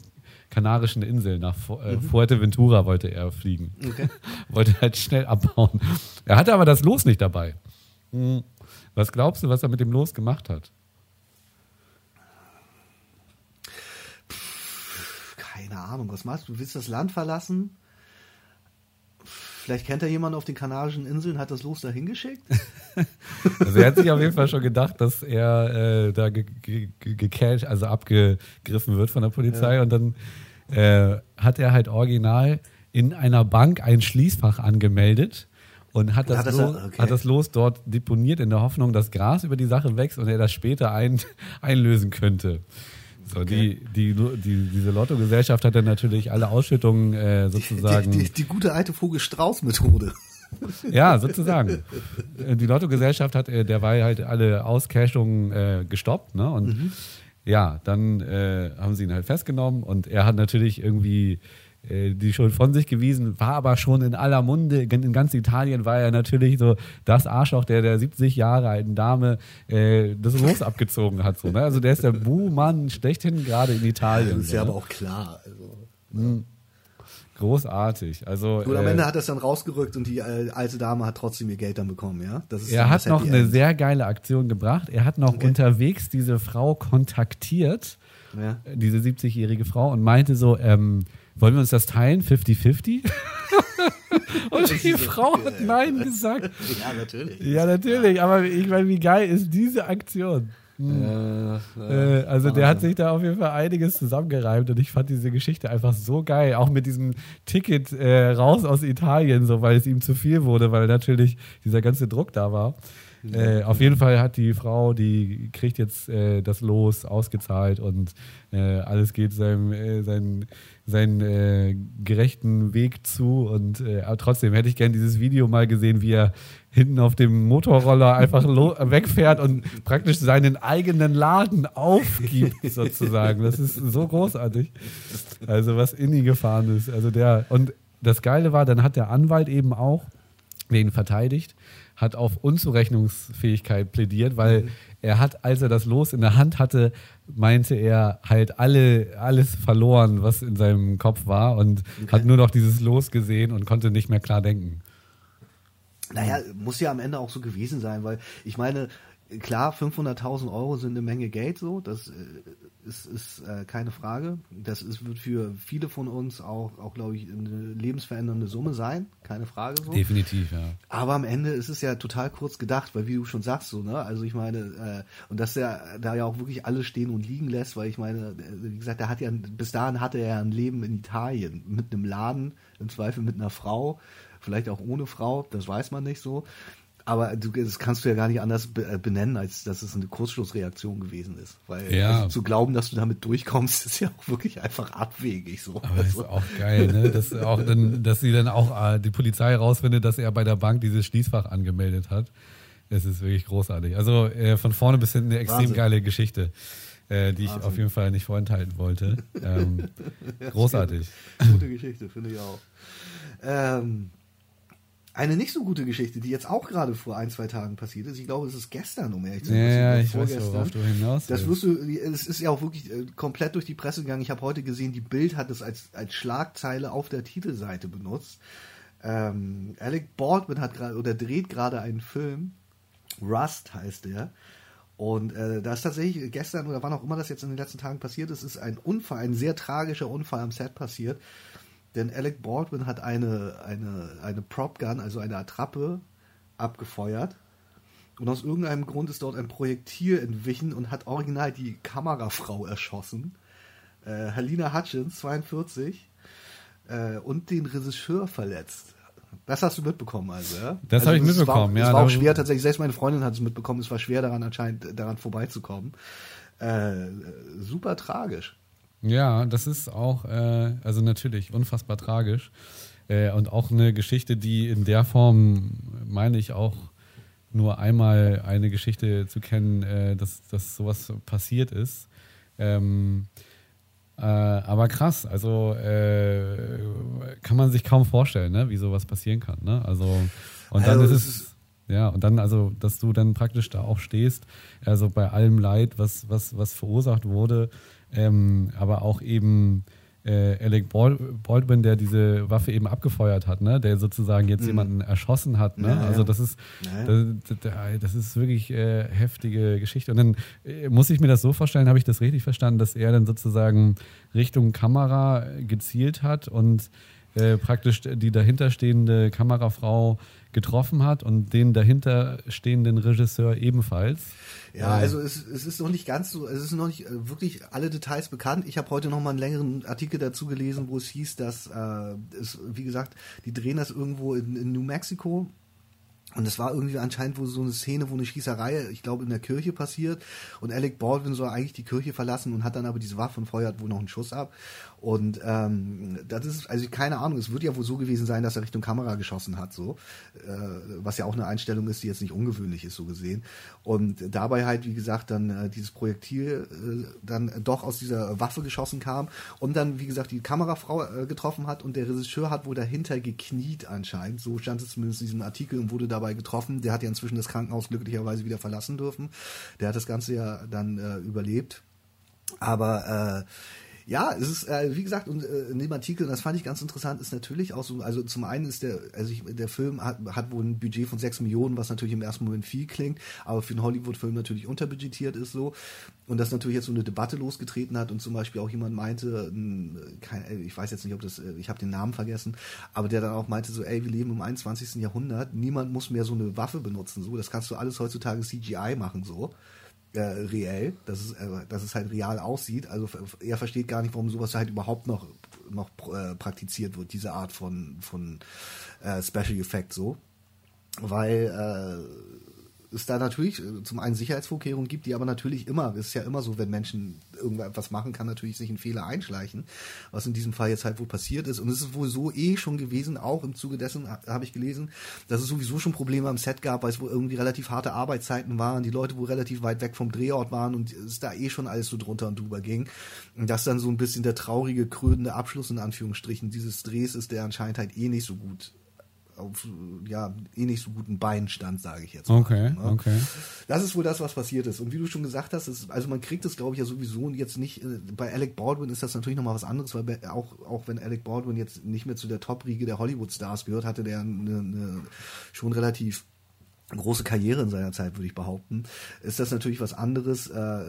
Kanarischen Inseln. Nach äh, Fuerteventura wollte er fliegen. Okay. wollte halt schnell abbauen. Er hatte aber das Los nicht dabei. Hm. Was glaubst du, was er mit dem Los gemacht hat? Keine Ahnung, was machst du? Du willst das Land verlassen? Vielleicht kennt er jemanden auf den Kanarischen Inseln, hat das Los da hingeschickt? Also er hat sich auf jeden Fall schon gedacht, dass er äh, da ge ge ge gecasht, also abgegriffen wird von der Polizei und dann äh, hat er halt original in einer Bank ein Schließfach angemeldet und hat das, Hat das- Los, okay. hat das Los dort deponiert in der Hoffnung, dass Gras über die Sache wächst und er das später ein, einlösen könnte. So, die, die, die, diese Lottogesellschaft hat dann natürlich alle Ausschüttungen äh, sozusagen. Die, die, die gute alte Vogel-Strauß-Methode. Ja, sozusagen. Äh, Die Lottogesellschaft hat äh, derweil halt alle Auscashungen äh, gestoppt, ne? Und Mhm. ja, dann äh, haben sie ihn halt festgenommen und er hat natürlich irgendwie die Schuld von sich gewiesen, war aber schon in aller Munde, in ganz Italien war er natürlich so das Arschloch, der der 70 Jahre alten Dame äh, das Los abgezogen hat. So, ne? Also der ist der Buhmann schlechthin gerade in Italien. Das ist so, ja ne? aber auch klar. Also. Großartig. Also, Gut, am äh, Ende hat er es dann rausgerückt und die äh, alte Dame hat trotzdem ihr Geld dann bekommen, ja? Er hat noch Happy eine End. sehr geile Aktion gebracht. Er hat noch Okay. unterwegs diese Frau kontaktiert, Ja. diese 70-jährige Frau, und meinte so, ähm, wollen wir uns das teilen, 50-50? und die Frau hat Nein gesagt. ja, natürlich. Ja, natürlich, aber ich meine, wie geil ist diese Aktion? Äh, Äh, also der hat sich da auf jeden Fall einiges zusammengereimt und ich fand diese Geschichte einfach so geil. Auch mit diesem Ticket äh, raus aus Italien, so weil es ihm zu viel wurde, weil natürlich dieser ganze Druck da war. Äh, auf jeden Fall hat die Frau, die kriegt jetzt äh, das Los ausgezahlt und äh, alles geht seinem, äh, seinen, seinen äh, gerechten Weg zu. Und aber trotzdem hätte ich gern dieses Video mal gesehen, wie er hinten auf dem Motorroller einfach wegfährt und praktisch seinen eigenen Laden aufgibt, sozusagen. Das ist so großartig. Also was in ihn gefahren ist. Also der, und das Geile war, dann hat der Anwalt eben auch wen verteidigt, hat auf Unzurechnungsfähigkeit plädiert, weil er hat, als er das Los in der Hand hatte, meinte er halt alle, alles verloren, was in seinem Kopf war und hat nur noch dieses Los gesehen und konnte nicht mehr klar denken. Naja, muss ja am Ende auch so gewesen sein, weil ich meine, klar, 500.000 Euro sind eine Menge Geld so, das äh, ist, ist äh, keine Frage. Das ist, wird für viele von uns auch, auch glaube ich, eine lebensverändernde Summe sein, keine Frage so. Definitiv, ja. Aber am Ende ist es ja total kurz gedacht, weil wie du schon sagst, so, ne, also ich meine, äh, und dass er da ja auch wirklich alles stehen und liegen lässt, weil ich meine, wie gesagt, er hat ja, bis dahin hatte er ja ein Leben in Italien, mit einem Laden, im Zweifel mit einer Frau, vielleicht auch ohne Frau, das weiß man nicht so. Aber du, das kannst du ja gar nicht anders äh, benennen, als dass es eine Kurzschlussreaktion gewesen ist. Weil Ja. also zu glauben, dass du damit durchkommst, ist ja auch wirklich einfach abwegig so. Aber das ist Also, auch geil, ne? Dass, auch dann, dass sie dann auch äh, die Polizei rausfindet, dass er bei der Bank dieses Schließfach angemeldet hat. Es ist wirklich großartig. Also äh, von vorne bis hinten eine extrem Wahnsinn. geile Geschichte, äh, die ich Wahnsinn. auf jeden Fall nicht vorenthalten wollte. Ähm, großartig. Gute Geschichte, finde ich auch. Ähm, eine nicht so gute Geschichte, die jetzt auch gerade vor ein, zwei Tagen passiert ist. Ich glaube, es ist gestern, um ehrlich zu Ja, sein. ja, oder ich weiß, vorgestern. worauf du hinaus Das wirst du, es ist ja auch wirklich äh, komplett durch die Presse gegangen. Ich habe heute gesehen, die Bild hat es als, als Schlagzeile auf der Titelseite benutzt. Ähm, Alec Baldwin hat gerade oder dreht gerade einen Film. Rust heißt der. Und äh, da ist tatsächlich gestern oder wann auch immer das jetzt in den letzten Tagen passiert ist, ist ein Unfall, ein sehr tragischer Unfall am Set passiert. Denn Alec Baldwin hat eine, eine, eine Prop Gun, also eine Attrappe, abgefeuert. Und aus irgendeinem Grund ist dort ein Projektil entwichen und hat original die Kamerafrau erschossen. Äh, Helena Hutchins, 42, äh, und den Regisseur verletzt. Das hast du mitbekommen, also, ja? Das also, habe ich mitbekommen, war, ja. Es war auch schwer, tatsächlich, selbst meine Freundin hat es mitbekommen, es war schwer daran anscheinend, daran vorbeizukommen. Äh, super tragisch. Ja, das ist auch, äh, also natürlich unfassbar tragisch. Äh, und auch eine Geschichte, die in der Form, meine ich, auch nur einmal eine Geschichte zu kennen, äh, dass, dass sowas passiert ist. Ähm, äh, aber krass, also äh, kann man sich kaum vorstellen, ne, wie sowas passieren kann. Ne? Also und dann Also, ist es es ja und dann also, dass du dann praktisch da auch stehst, also bei allem Leid, was was was verursacht wurde, ähm, aber auch eben äh, Alec Bal- Baldwin, der diese Waffe eben abgefeuert hat, ne, der sozusagen jetzt jemanden erschossen hat, ne? Mhm. Ja, also das ist Ja, das, das ist wirklich äh, heftige Geschichte. Und dann äh, muss ich mir das so vorstellen, habe ich das richtig verstanden, dass er dann sozusagen Richtung Kamera gezielt hat und äh, praktisch die dahinterstehende Kamerafrau getroffen hat und den dahinterstehenden Regisseur ebenfalls. Ja, Äh, also es, es ist noch nicht ganz so, es ist noch nicht äh, wirklich alle Details bekannt. Ich habe heute noch mal einen längeren Artikel dazu gelesen, wo es hieß, dass äh, es, wie gesagt, die drehen das irgendwo in, in New Mexico. Und es war irgendwie anscheinend wohl so eine Szene, wo eine Schießerei, ich glaube, in der Kirche passiert. Und Alec Baldwin soll eigentlich die Kirche verlassen und hat dann aber diese Waffe und feuert wohl noch einen Schuss ab. Und ähm, das ist, also keine Ahnung, es wird ja wohl so gewesen sein, dass er Richtung Kamera geschossen hat, so. Äh, was ja auch eine Einstellung ist, die jetzt nicht ungewöhnlich ist, so gesehen. Und dabei halt, wie gesagt, dann äh, dieses Projektil äh, dann doch aus dieser Waffe geschossen kam und dann, wie gesagt, die Kamerafrau äh, getroffen hat und der Regisseur hat wohl dahinter gekniet anscheinend. So stand es zumindest in diesem Artikel und wurde dabei getroffen. Der hat ja inzwischen das Krankenhaus glücklicherweise wieder verlassen dürfen. Der hat das Ganze ja dann äh, überlebt. Aber äh, ja, es ist, äh, wie gesagt, und äh, in dem Artikel, das fand ich ganz interessant, ist natürlich auch so, also zum einen ist der, also ich, der Film hat, hat wohl ein Budget von 6 Millionen, was natürlich im ersten Moment viel klingt, aber für einen Hollywood-Film natürlich unterbudgetiert ist so. Und das natürlich jetzt so eine Debatte losgetreten hat und zum Beispiel auch jemand meinte, ein, kein, äh, ich weiß jetzt nicht, ob das, äh, ich habe den Namen vergessen, aber der dann auch meinte so, ey, wir leben im 21. Jahrhundert, niemand muss mehr so eine Waffe benutzen, so, das kannst du alles heutzutage CGI machen, so äh, reell, dass es, äh, dass es halt real aussieht. Also er versteht gar nicht, warum sowas halt überhaupt noch, noch äh, praktiziert wird, diese Art von, von äh, Special Effect so. Weil äh, es da natürlich äh, zum einen Sicherheitsvorkehrungen gibt, die aber natürlich immer, es ist ja immer so, wenn Menschen irgendwas machen, kann natürlich sich ein Fehler einschleichen, was in diesem Fall jetzt halt wohl passiert ist. Und es ist wohl so eh schon gewesen, auch im Zuge dessen ha- habe ich gelesen, dass es sowieso schon Probleme am Set gab, weil es wohl irgendwie relativ harte Arbeitszeiten waren, die Leute wohl relativ weit weg vom Drehort waren und es da eh schon alles so drunter und drüber ging. Und das dann so ein bisschen der traurige, krönende Abschluss in Anführungsstrichen dieses Drehs ist, der anscheinend halt eh nicht so gut auf ja eh nicht so guten Beinen stand, sage ich jetzt mal. Okay, ne? okay. Das ist wohl das, was passiert ist. Und wie du schon gesagt hast, ist, also man kriegt es, glaube ich, ja sowieso jetzt nicht. äh, Bei Alec Baldwin ist das natürlich nochmal was anderes, weil auch, auch wenn Alec Baldwin jetzt nicht mehr zu der Top-Riege der Hollywood-Stars gehört, hatte der eine, eine schon relativ große Karriere in seiner Zeit, würde ich behaupten, ist das natürlich was anderes, äh,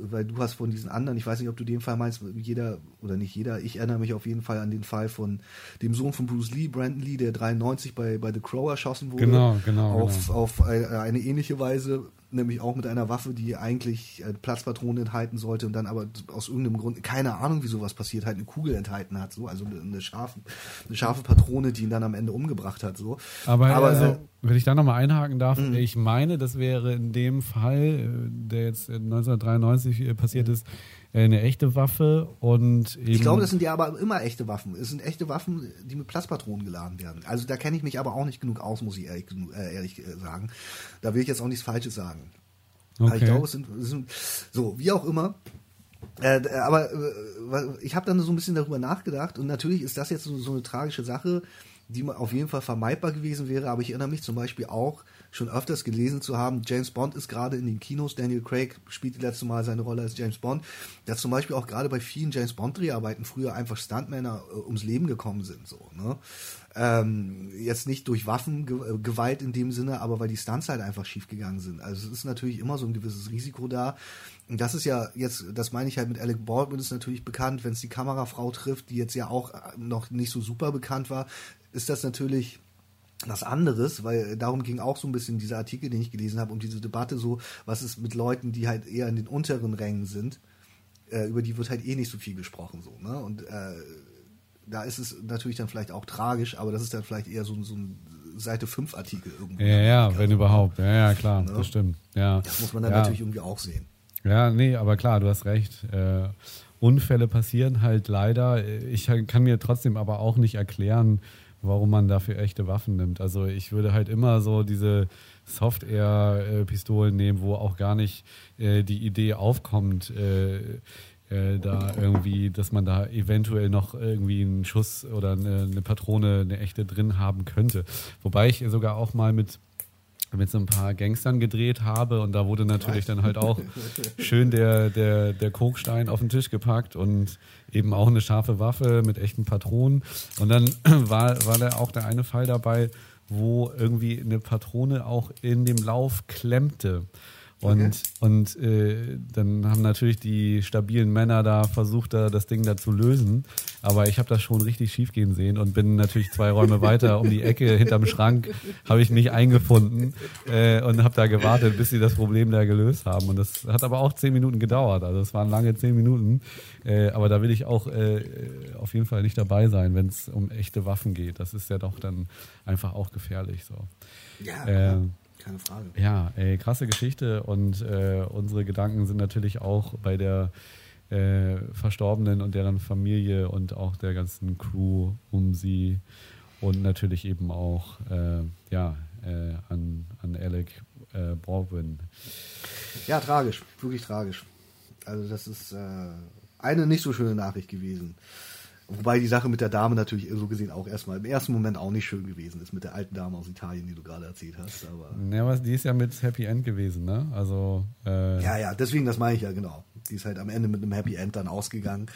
weil du hast von diesen anderen, ich weiß nicht, ob du den Fall meinst, jeder oder nicht jeder, ich erinnere mich auf jeden Fall an den Fall von dem Sohn von Bruce Lee, Brandon Lee, der 93 bei, bei The Crow erschossen wurde. Genau, genau, Auf, genau. auf eine, eine ähnliche Weise, nämlich auch mit einer Waffe, die eigentlich äh, Platzpatronen enthalten sollte und dann aber aus irgendeinem Grund, keine Ahnung, wie sowas passiert, halt eine Kugel enthalten hat, so, also eine, scharfe, eine scharfe Patrone, die ihn dann am Ende umgebracht hat, so. Aber, also, äh, Mhm. wenn ich da nochmal einhaken darf, ich meine, das wäre in dem Fall, äh, der jetzt 1993 äh, passiert ist, äh, eine echte Waffe und eben. Ich glaube, das sind ja aber immer echte Waffen. Es sind echte Waffen, die mit Platzpatronen geladen werden. Also da kenne ich mich aber auch nicht genug aus, muss ich ehrlich, äh, ehrlich äh, sagen. Da will ich jetzt auch nichts Falsches sagen. Aber ich Okay. glaube, es sind, es sind so, wie auch immer. Äh, d- aber äh, ich habe dann so ein bisschen darüber nachgedacht und natürlich ist das jetzt so, so eine tragische Sache, die auf jeden Fall vermeidbar gewesen wäre, aber ich erinnere mich zum Beispiel auch schon öfters gelesen zu haben, James Bond ist gerade in den Kinos, Daniel Craig spielt das letzte Mal seine Rolle als James Bond, dass zum Beispiel auch gerade bei vielen James Bond Dreharbeiten früher einfach Stuntmänner äh, ums Leben gekommen sind, so, ne? Ähm, jetzt nicht durch Waffengewalt in dem Sinne, aber weil die Stunts halt einfach schief gegangen sind. Also es ist natürlich immer so ein gewisses Risiko da. Und das ist ja jetzt, das meine ich halt mit Alec Baldwin ist natürlich bekannt, wenn es die Kamerafrau trifft, die jetzt ja auch noch nicht so super bekannt war, ist das natürlich was anderes, weil darum ging auch so ein bisschen dieser Artikel, den ich gelesen habe, um diese Debatte so, was ist mit Leuten, die halt eher in den unteren Rängen sind, äh, über die wird halt eh nicht so viel gesprochen so, ne? Und äh, da ist es natürlich dann vielleicht auch tragisch, aber das ist dann vielleicht eher so, so ein Seite 5 Artikel irgendwo. Ja, ja, wenn überhaupt. Ja, ja, klar, ne? das stimmt. Ja. Das muss man dann ja. natürlich irgendwie auch sehen. Ja, nee, aber klar, du hast recht. Äh, Unfälle passieren halt leider. Ich kann mir trotzdem aber auch nicht erklären, warum man dafür echte Waffen nimmt. Also ich würde halt immer so diese Soft-Air-Pistolen nehmen, wo auch gar nicht äh, die Idee aufkommt, äh, äh, da irgendwie, dass man da eventuell noch irgendwie einen Schuss oder eine, eine Patrone, eine echte drin haben könnte. Wobei ich sogar auch mal mit mit so ein paar Gangstern gedreht habe und da wurde natürlich dann halt auch schön der, der, der Kokstein auf den Tisch gepackt und eben auch eine scharfe Waffe mit echten Patronen. Und dann war, war da auch der eine Fall dabei, wo irgendwie eine Patrone auch in dem Lauf klemmte. Und, okay. und äh, dann haben natürlich die stabilen Männer da versucht, da das Ding da zu lösen. Aber ich habe das schon richtig schief gehen sehen und bin natürlich zwei Räume weiter um die Ecke hinterm Schrank, habe ich mich eingefunden äh, und habe da gewartet, bis sie das Problem da gelöst haben. Und das hat aber auch zehn Minuten gedauert. Also es waren lange zehn Minuten. Äh, aber da will ich auch äh, auf jeden Fall nicht dabei sein, wenn es um echte Waffen geht. Das ist ja doch dann einfach auch gefährlich so. Ja. Keine Frage. Ja, ey, krasse Geschichte und äh, unsere Gedanken sind natürlich auch bei der äh, Verstorbenen und deren Familie und auch der ganzen Crew um sie und natürlich eben auch äh, ja, äh, an, an Alec äh, Baldwin. Ja, tragisch, wirklich tragisch. Also das ist äh, eine nicht so schöne Nachricht gewesen. Wobei die Sache mit der Dame natürlich so gesehen auch erstmal im ersten Moment auch nicht schön gewesen ist, mit der alten Dame aus Italien, die du gerade erzählt hast. Aber ja, aber die ist ja mit Happy End gewesen, ne? Also. Äh ja, ja, deswegen, das meine ich ja genau. Die ist halt am Ende mit einem Happy End dann ausgegangen.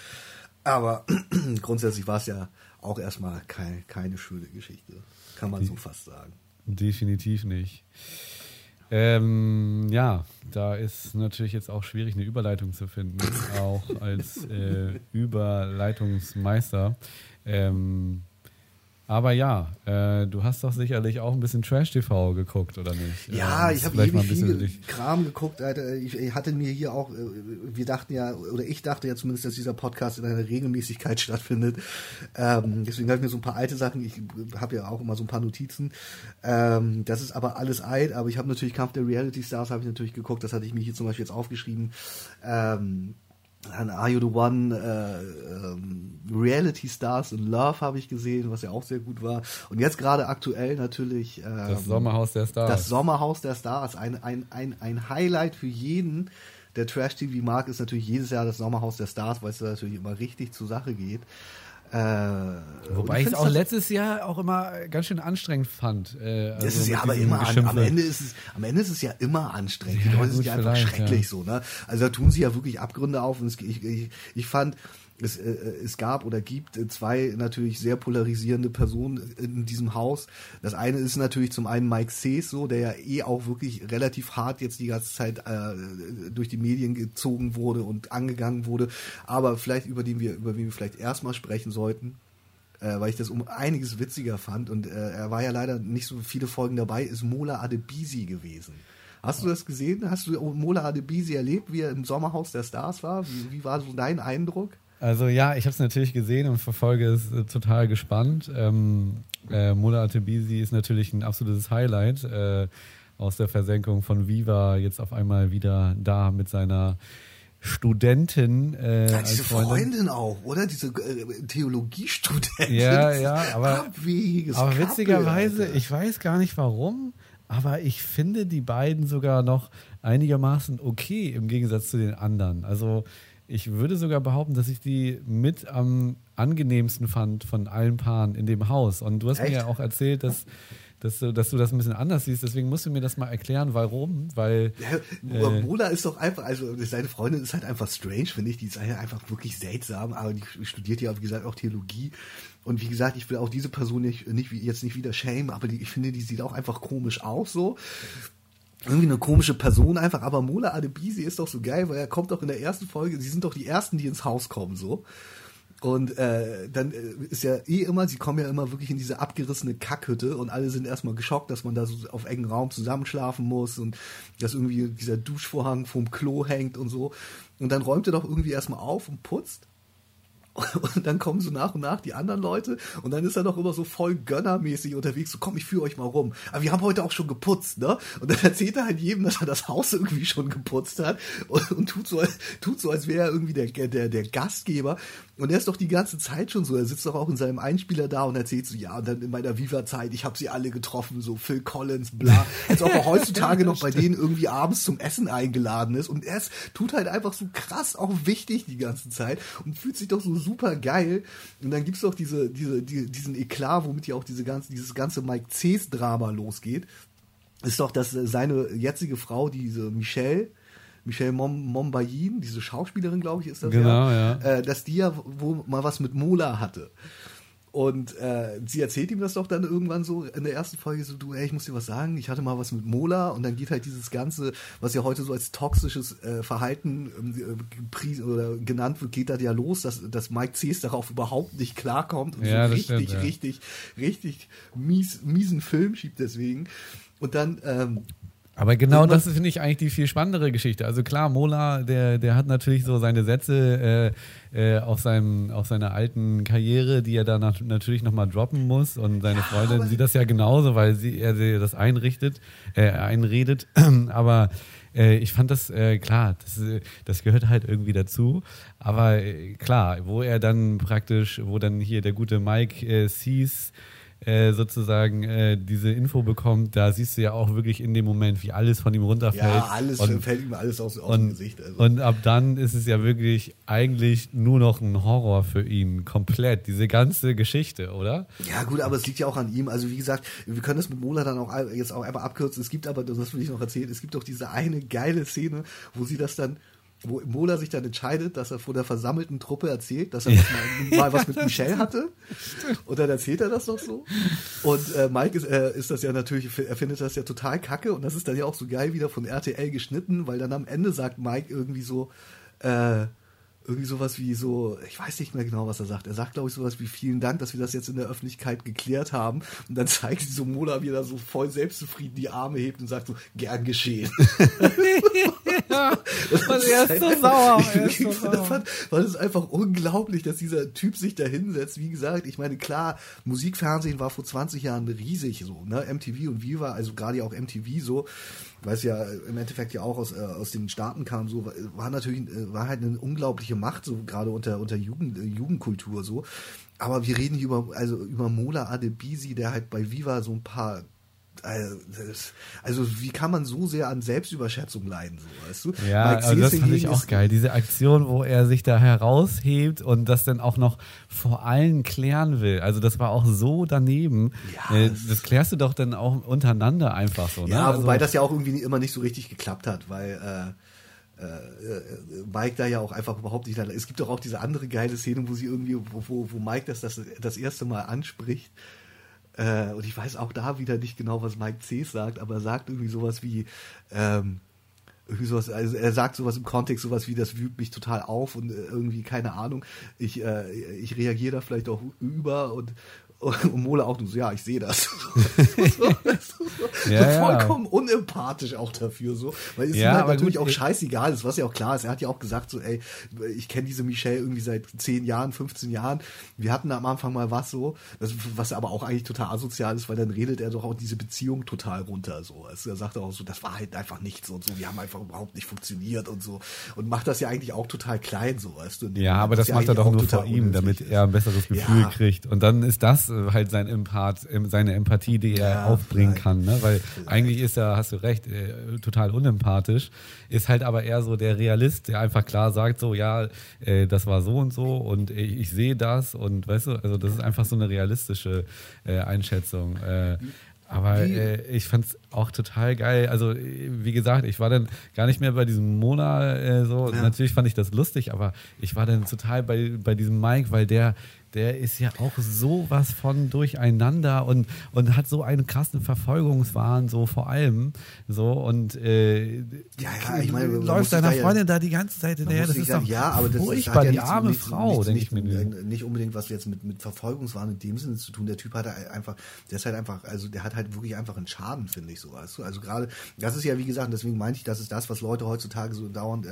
Aber grundsätzlich war es ja auch erstmal kein, keine schöne Geschichte. Kann man die, so fast sagen. Definitiv nicht. Ähm, ja, da ist natürlich jetzt auch schwierig, eine Überleitung zu finden, auch als äh, Überleitungsmeister. Ähm, aber ja, äh, du hast doch sicherlich auch ein bisschen Trash-TV geguckt, oder nicht? Ja, ähm, ich habe ewig viel Kram geguckt, Alter. Ich, ich, hatte mir hier auch, äh, wir dachten ja, oder ich dachte ja zumindest, dass dieser Podcast in einer Regelmäßigkeit stattfindet. Ähm, deswegen habe ich mir so ein paar alte Sachen, ich habe ja auch immer so ein paar Notizen. Ähm, das ist aber alles alt, aber ich habe natürlich Kampf der Reality Stars, habe ich natürlich geguckt, das hatte ich mir hier zum Beispiel jetzt aufgeschrieben. Ähm, an Are You the One, äh, ähm, Reality Stars in Love habe ich gesehen, was ja auch sehr gut war. Und jetzt gerade aktuell natürlich ähm, das Sommerhaus der Stars. Das Sommerhaus der Stars, ein, ein, ein, ein Highlight für jeden, der Trash-TV mag, ist natürlich jedes Jahr das Sommerhaus der Stars, weil es natürlich immer richtig zur Sache geht. Äh, Wobei ich es auch letztes Jahr auch immer ganz schön anstrengend fand. Äh, also das ist ja aber immer an, am Ende ist es am Ende ist es ja immer anstrengend. Ja, die Leute sind ja einfach schrecklich ja. so, ne? Also da tun sie ja wirklich Abgründe auf und es, ich, ich, ich fand es, äh, es gab oder gibt äh, zwei natürlich sehr polarisierende Personen in diesem Haus. Das eine ist natürlich zum einen Mike Sees, so, der ja eh auch wirklich relativ hart jetzt die ganze Zeit äh, durch die Medien gezogen wurde und angegangen wurde. Aber vielleicht über den wir, über wen wir vielleicht erstmal sprechen sollten, äh, weil ich das um einiges witziger fand und äh, er war ja leider nicht so viele Folgen dabei, ist Mola Adebisi gewesen. Hast du das gesehen? Hast du Mola Adebisi erlebt, wie er im Sommerhaus der Stars war? Wie, wie war so dein Eindruck? Also ja, ich habe es natürlich gesehen und verfolge es äh, total gespannt. Ähm, äh, Mola Atebisi ist natürlich ein absolutes Highlight äh, aus der Versenkung von Viva, jetzt auf einmal wieder da mit seiner Studentin. Äh, ja, diese Freundin. Freundin. auch, oder? Diese äh, Theologiestudentin. Ja, ja, aber, aber witzigerweise, Alter. ich weiß gar nicht warum, aber ich finde die beiden sogar noch einigermaßen okay im Gegensatz zu den anderen. Also ich würde sogar behaupten, dass ich die mit am angenehmsten fand von allen Paaren in dem Haus. Und du hast Echt? mir ja auch erzählt, dass, dass, du, dass du das ein bisschen anders siehst. Deswegen musst du mir das mal erklären, warum. Weil ja, äh, Mola ist doch einfach, also seine Freundin ist halt einfach strange, finde ich. Die ist einfach wirklich seltsam, aber die studiert ja, wie gesagt, auch Theologie. Und wie gesagt, ich will auch diese Person nicht, nicht jetzt nicht wieder shame, aber die, ich finde, die sieht auch einfach komisch aus so irgendwie eine komische Person einfach, aber Mola Adebisi ist doch so geil, weil er kommt doch in der ersten Folge, sie sind doch die ersten, die ins Haus kommen, so. Und äh, dann äh, ist ja eh immer, sie kommen ja immer wirklich in diese abgerissene Kackhütte und alle sind erstmal geschockt, dass man da so auf engen Raum zusammenschlafen muss und dass irgendwie dieser Duschvorhang vom Klo hängt und so. Und dann räumt er doch irgendwie erstmal auf und putzt Und dann kommen so nach und nach die anderen Leute und dann ist er noch immer so voll gönnermäßig unterwegs, so komm, ich führe euch mal rum. Aber wir haben heute auch schon geputzt, ne? Und dann erzählt er halt jedem, dass er das Haus irgendwie schon geputzt hat und, und tut, so, tut so, als wäre er irgendwie der, der, der Gastgeber. Und er ist doch die ganze Zeit schon so. Er sitzt doch auch in seinem Einspieler da und erzählt so, ja, und dann in meiner Viva-Zeit, ich habe sie alle getroffen, so Phil Collins, bla. Als ob er heutzutage noch bei denen irgendwie abends zum Essen eingeladen ist. Und er ist, tut halt einfach so krass auch wichtig die ganze Zeit und fühlt sich doch so super geil. Und dann gibt's doch diese, diese, die, diesen Eklat, womit ja auch diese ganze, dieses ganze Mike C's Drama losgeht. Ist doch, dass seine jetzige Frau, diese Michelle, Michelle Mom Mombayin, diese Schauspielerin, glaube ich, ist das Genau, ja, ja. Äh, dass die ja wohl mal was mit Mola hatte. Und äh, sie erzählt ihm das doch dann irgendwann so in der ersten Folge so, du, ey, ich muss dir was sagen, ich hatte mal was mit Mola und dann geht halt dieses Ganze, was ja heute so als toxisches äh, Verhalten ähm, äh, oder genannt wird, geht da ja los, dass, dass Mike C's darauf überhaupt nicht klarkommt und Ja, so richtig, stimmt, ja. richtig, richtig mies, miesen Film schiebt deswegen. Und dann, ähm, Aber genau das ist, finde ich, eigentlich die viel spannendere Geschichte. Also klar, Mola, der, der hat natürlich so seine Sätze äh, äh, auf, seinem, auf seiner alten Karriere, die er da nat natürlich nochmal droppen muss. Und seine Freundin aber- sieht das ja genauso, weil sie, er sie das einrichtet, äh, einredet. aber äh, ich fand das, äh, klar, das, äh, das gehört halt irgendwie dazu. Aber äh, klar, wo er dann praktisch, wo dann hier der gute Mike äh, Sees äh, sozusagen äh, diese Info bekommt, da siehst du ja auch wirklich in dem Moment, wie alles von ihm runterfällt. ja, alles und, fällt ihm alles aus, aus dem Gesicht. Also. und ab dann ist es ja wirklich eigentlich nur noch ein Horror für ihn, komplett, diese ganze Geschichte, oder? Ja, gut, aber es liegt ja auch an ihm. Also, wie gesagt, wir können das mit Mola dann auch jetzt auch einfach abkürzen. Es gibt aber, das will ich noch erzählen, es gibt doch diese eine geile Szene, wo sie das dann, wo Mola sich dann entscheidet, dass er vor der versammelten Truppe erzählt, dass er das mal, mal was mit Michelle hatte. Und dann erzählt er das noch so. Und äh, Mike ist, äh, ist das ja natürlich, er findet das ja total kacke. Und das ist dann ja auch so geil wieder von RTL geschnitten, weil dann am Ende sagt Mike irgendwie so, äh, irgendwie sowas wie so, ich weiß nicht mehr genau, was er sagt. Er sagt, glaube ich, sowas wie vielen Dank, dass wir das jetzt in der Öffentlichkeit geklärt haben. Und dann zeigt sie so Mola, wie er so voll selbstzufrieden die Arme hebt und sagt so, gern geschehen. Und er ist so sauer. Ich, Er ist so sauer. fand es einfach unglaublich, dass dieser Typ sich da hinsetzt. Wie gesagt, ich meine, klar, Musikfernsehen war vor 20 Jahren riesig so, ne? MTV und Viva, also gerade ja auch MTV so, weil es ja im Endeffekt ja auch aus, äh, aus den Staaten kam, so, war natürlich, äh, war halt eine unglaubliche Macht, so gerade unter, unter Jugend, äh, Jugendkultur so. Aber wir reden hier über, also über Mola Adebisi, der halt bei Viva so ein paar also, also wie kann man so sehr an Selbstüberschätzung leiden, so weißt du? Ja, also das fand ich auch geil. Diese Aktion, wo er sich da heraushebt und das dann auch noch vor allen klären will. Also das war auch so daneben. Ja, Äh, das- klärst du doch dann auch untereinander einfach so. Ne? Ja, also, wobei das ja auch irgendwie immer nicht so richtig geklappt hat, weil äh, äh, äh, Mike da ja auch einfach überhaupt nicht. Es gibt doch auch diese andere geile Szene, wo sie irgendwie, wo, wo, wo Mike das, das das erste Mal anspricht. Äh, und ich weiß auch da wieder nicht genau, was Mike C. sagt, aber er sagt irgendwie sowas wie, ähm, irgendwie sowas, also er sagt sowas im Kontext, sowas wie, das wühlt mich total auf und äh, irgendwie, keine Ahnung, ich, äh, ich reagiere da vielleicht auch über und, und Mola auch nur so, ja, ich sehe das. so, so, Ja, ja. vollkommen unempathisch auch dafür, so, weil es Ja, ihm halt natürlich gut, auch scheißegal ist, was ja auch klar ist. Er hat ja auch gesagt, so, ey, ich kenne diese Michelle irgendwie seit 10 Jahren, 15 Jahren. Wir hatten am Anfang mal was so, das, was aber auch eigentlich total asozial ist, weil dann redet er doch auch diese Beziehung total runter, so. Also er sagt auch so, das war halt einfach nichts und so, wir haben einfach überhaupt nicht funktioniert und so. Und macht das ja eigentlich auch total klein, so, weißt du. Ja, aber das ja macht er doch nur vor ihm, damit er ein besseres Gefühl Ja. kriegt. Und dann ist das äh, halt sein Empath, ähm, seine Empathie, die er Ja, aufbringen vielleicht. kann. Ne? Weil eigentlich ist er, hast du recht, äh, total unempathisch. Ist halt aber eher so der Realist, der einfach klar sagt, so, ja, äh, das war so und so und ich, ich sehe das und weißt du, also das ist einfach so eine realistische äh, Einschätzung. Aber äh, ich fand's auch total geil. Also, wie gesagt, ich war dann gar nicht mehr bei diesem Mona äh, so. Ja. Natürlich fand ich das lustig, aber ich war dann total bei, bei diesem Mike, weil der, der ist ja auch sowas von durcheinander und, und hat so einen krassen Verfolgungswahn, so vor allem. So und äh, Ja, ja, ich meine, läuft seiner da ja- Freundin da die ganze Zeit hinterher. Das ist sagen, doch ja, aber das furchtbar, ja die arme nichts, Frau, denke ich mir. nur. nicht unbedingt was jetzt mit, mit Verfolgungswahn in dem Sinne zu tun. Der Typ hat halt einfach, der ist halt einfach, also der hat halt wirklich einfach einen Schaden, finde ich. so, weißt du? Also gerade, das ist ja wie gesagt, deswegen meinte ich, das ist das, was Leute heutzutage so dauernd, äh,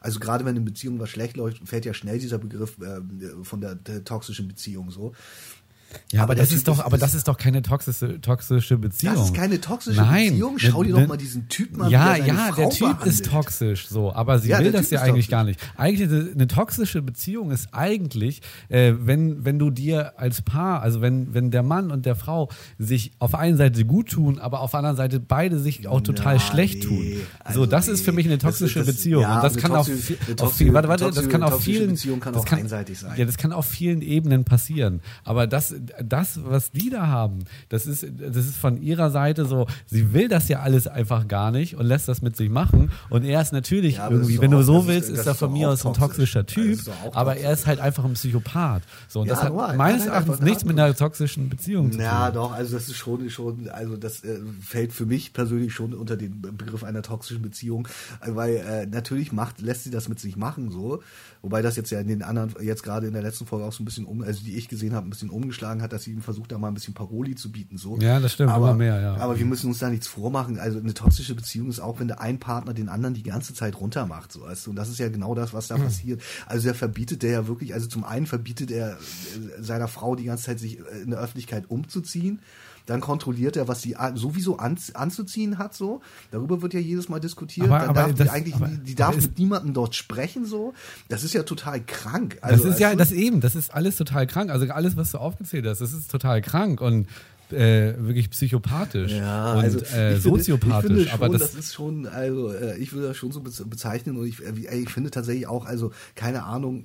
also gerade wenn in Beziehungen was schlecht läuft, fällt ja schnell dieser Begriff äh, von der, der toxischen Beziehung so. Ja, aber, aber das ist doch, aber das ist doch keine toxische, toxische Beziehung. Das ist keine toxische Nein, Beziehung. Schau dir ne, doch mal diesen Typen an. Ja, ja, Frau der Typ behandelt. ist toxisch, so, aber sie ja, will das ja eigentlich toxisch. gar nicht. Eigentlich eine, eine, toxische Beziehung ist eigentlich, äh, wenn wenn du dir als Paar, also wenn wenn der Mann und der Frau sich auf einer Seite gut tun, aber auf der anderen Seite beide sich auch total Na, schlecht nee. tun. Also so, das nee. ist für mich eine toxische das, das, Beziehung ja, und das kann toxische, auf, auf viel, warte, warte, das kann auf vielen kann auch kann, einseitig sein. Ja, das kann auf vielen Ebenen passieren, aber das das was die da haben, das ist, das ist von ihrer Seite so, sie will das ja alles einfach gar nicht und lässt das mit sich machen. Und er ist natürlich ja, irgendwie, ist wenn du so willst, ist, er von mir aus ein toxischer Typ, aber er ist halt einfach ein Psychopath. So, und ja, das hat nur, meines Erachtens nichts mit einer toxischen Beziehung zu tun. Ja, doch, also das ist schon, schon also das äh, fällt für mich persönlich schon unter den Begriff einer toxischen Beziehung, weil äh, natürlich macht, lässt sie das mit sich machen, so. Wobei das jetzt ja in den anderen, jetzt gerade in der letzten Folge auch so ein bisschen um, also die ich gesehen habe, ein bisschen umgeschlagen hat, dass sie ihm versucht, da mal ein bisschen Paroli zu bieten. So. Ja, das stimmt, aber, immer mehr, ja. Aber wir müssen uns da nichts vormachen. Also eine toxische Beziehung ist auch, wenn der ein Partner den anderen die ganze Zeit runtermacht. So. Und das ist ja genau das, was da mhm. passiert. Also er verbietet der ja wirklich, also zum einen verbietet er äh, seiner Frau die ganze Zeit, sich äh, in der Öffentlichkeit umzuziehen dann kontrolliert er, was sie sowieso an, anzuziehen hat, so. Darüber wird ja jedes Mal diskutiert. Aber, dann aber darf das, die eigentlich, aber, die darf mit niemandem dort sprechen, so. Das ist ja total krank. Also, das ist ja, das eben, das ist alles total krank. Also alles, was du aufgezählt hast, das ist total krank und äh, wirklich psychopathisch ja, und also äh, soziopathisch. Finde, ich finde schon, aber das, das, ist schon, also äh, ich würde das schon so bezeichnen und ich, äh, ich finde tatsächlich auch, also keine Ahnung,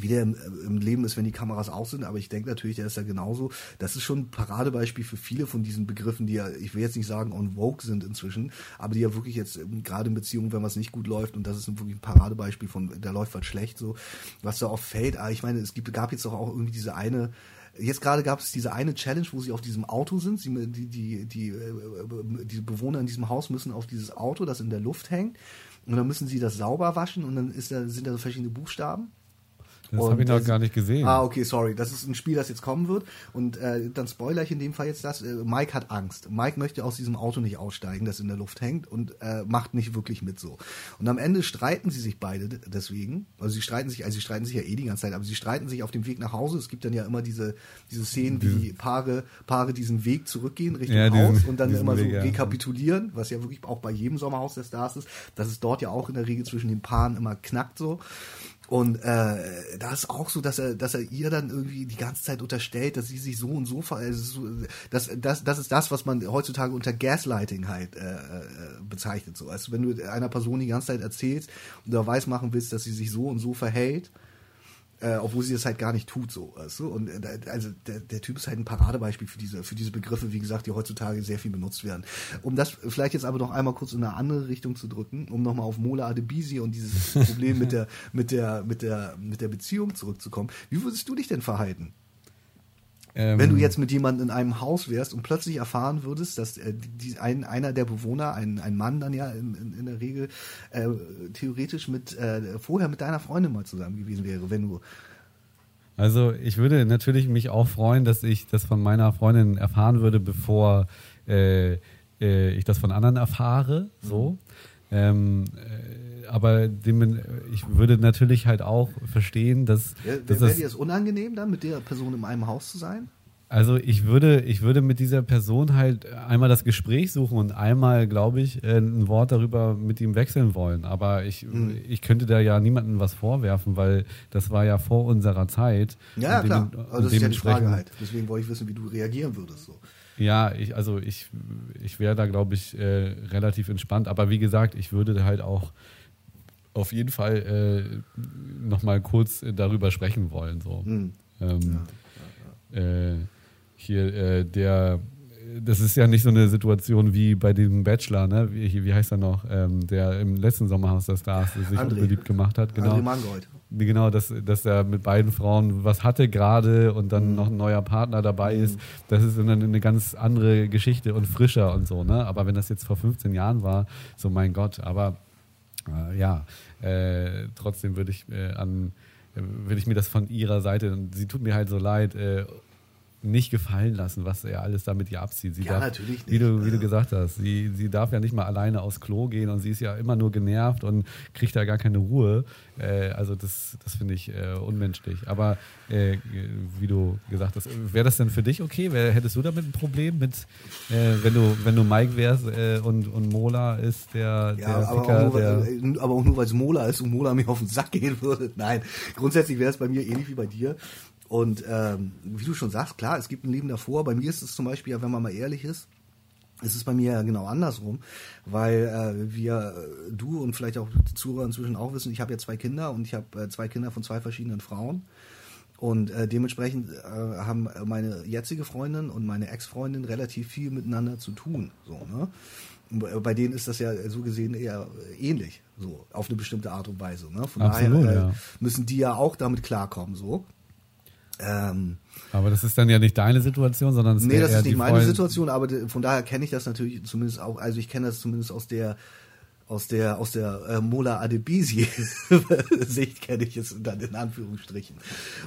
wie der im, im, Leben ist, wenn die Kameras aus sind, aber ich denke natürlich, der ist ja genauso. Das ist schon ein Paradebeispiel für viele von diesen Begriffen, die ja, ich will jetzt nicht sagen on vogue sind inzwischen, aber die ja wirklich jetzt ähm, gerade in Beziehungen, wenn was nicht gut läuft, und das ist wirklich ein Paradebeispiel von, da läuft was schlecht, so, was da oft fällt. Aber ich meine, es gibt, gab jetzt doch auch irgendwie diese eine, Jetzt gerade gab es diese eine Challenge, wo sie auf diesem Auto sind. Sie, die, die, die, äh, die Bewohner in diesem Haus müssen auf dieses Auto, das in der Luft hängt. Und dann müssen sie das sauber waschen und dann ist da, sind da verschiedene Buchstaben. Das habe ich noch gar nicht gesehen. Ah, okay, sorry. Das ist ein Spiel, das jetzt kommen wird. Und äh, dann spoiler ich in dem Fall jetzt das. Äh, Mike hat Angst. Mike möchte aus diesem Auto nicht aussteigen, das in der Luft hängt und äh, macht nicht wirklich mit so. Und am Ende streiten sie sich beide deswegen. Also sie streiten sich, also sie streiten sich ja eh die ganze Zeit, aber sie streiten sich auf dem Weg nach Hause. Es gibt dann ja immer diese, diese Szenen, wie Paare, Paare diesen Weg zurückgehen Richtung ja, diesen, Haus und dann immer Weg, so ja. rekapitulieren, was ja wirklich auch bei jedem Sommerhaus der Stars ist, dass es dort ja auch in der Regel zwischen den Paaren immer knackt so. Und äh, da ist auch so, dass er, dass er ihr dann irgendwie die ganze Zeit unterstellt, dass sie sich so und so also das, das, das ist das, was man heutzutage unter Gaslighting halt äh, äh, bezeichnet. So, also wenn du einer Person die ganze Zeit erzählst und da weiß machen willst, dass sie sich so und so verhält, äh, obwohl sie das halt gar nicht tut, so, weißt du? Und äh, also der, der Typ ist halt ein Paradebeispiel für diese, für diese Begriffe, wie gesagt, die heutzutage sehr viel benutzt werden. Um das vielleicht jetzt aber noch einmal kurz in eine andere Richtung zu drücken, um nochmal auf Mola Adebisi und dieses Problem mit der, mit der, mit der, mit der Beziehung zurückzukommen. Wie würdest du dich denn verhalten? Ähm, Wenn du jetzt mit jemandem in einem Haus wärst und plötzlich erfahren würdest, dass äh, die, ein, einer der Bewohner, ein, ein Mann dann ja in, in, in der Regel, äh, theoretisch mit äh, vorher mit deiner Freundin mal zusammen gewesen wäre, wenn du also ich würde natürlich mich auch freuen, dass ich das von meiner Freundin erfahren würde, bevor äh, äh, ich das von anderen erfahre. So. Mhm. Ähm, äh, aber dem, ich würde natürlich halt auch verstehen, dass. Ja, Wäre dir das unangenehm, dann mit der Person in einem Haus zu sein? Also ich würde, ich würde mit dieser Person halt einmal das Gespräch suchen und einmal, glaube ich, äh, ein Wort darüber mit ihm wechseln wollen. Aber ich, mhm. ich könnte da ja niemandem was vorwerfen, weil das war ja vor unserer Zeit. Ja, ja klar. Also das ist ja die Frage halt. Deswegen wollte ich wissen, wie du reagieren würdest. So. Ja, ich, also ich, ich wäre da, glaube ich, äh, relativ entspannt. Aber wie gesagt, ich würde halt auch auf jeden Fall äh, nochmal kurz darüber sprechen wollen. So. Mhm. Ähm, ja. Äh, hier äh, der, das ist ja nicht so eine Situation wie bei dem Bachelor, ne? Wie, wie heißt er noch? Ähm, der im letzten Sommerhaus der Stars sich André. unbeliebt gemacht hat. Genau. André Mangold. Genau, dass, dass er mit beiden Frauen was hatte gerade und dann mhm. noch ein neuer Partner dabei ist. Mhm. Das ist dann eine ganz andere Geschichte und frischer und so, ne? Aber wenn das jetzt vor 15 Jahren war, so mein Gott, aber äh, ja, äh, trotzdem würde ich äh, an würde ich mir das von ihrer Seite, sie tut mir halt so leid, äh, nicht gefallen lassen, was er alles da mit ihr abzieht. Sie Ja, darf, natürlich nicht. Wie du, wie du gesagt hast, sie, sie darf ja nicht mal alleine aufs Klo gehen und sie ist ja immer nur genervt und kriegt da gar keine Ruhe. Äh, also das, das finde ich äh, unmenschlich. Aber äh, wie du gesagt hast, wäre das denn für dich okay? Wär, hättest du damit ein Problem mit, äh, wenn du wenn du Mike wärst äh, und, und Mola ist der, Ja, der aber, Ficker, auch nur, der weil- äh, aber auch nur, weil es Mola ist und Mola mir auf den Sack gehen würde. Nein, grundsätzlich wäre es bei mir ähnlich wie bei dir. Und ähm, wie du schon sagst, klar, es gibt ein Leben davor. Bei mir ist es zum Beispiel, ja, wenn man mal ehrlich ist, es ist bei mir ja genau andersrum, weil äh, wir, äh, du und vielleicht auch die Zuhörer inzwischen auch wissen, ich habe ja zwei Kinder und ich habe äh, zwei Kinder von zwei verschiedenen Frauen. Und äh, dementsprechend äh, haben meine jetzige Freundin und meine Ex-Freundin relativ viel miteinander zu tun. So, ne? Und bei- denen ist das ja so gesehen eher äh, ähnlich, so auf eine bestimmte Art und Weise. Ne? Von Absolut, daher äh, ja. müssen die ja auch damit klarkommen. So. Ähm, aber das ist dann ja nicht deine Situation, sondern es Nee, das ist nicht meine Freund- Situation, aber von daher kenne ich das natürlich zumindest auch, also ich kenne das zumindest aus der aus der aus der äh, Mola Adebisi Sicht kenne ich es dann in Anführungsstrichen.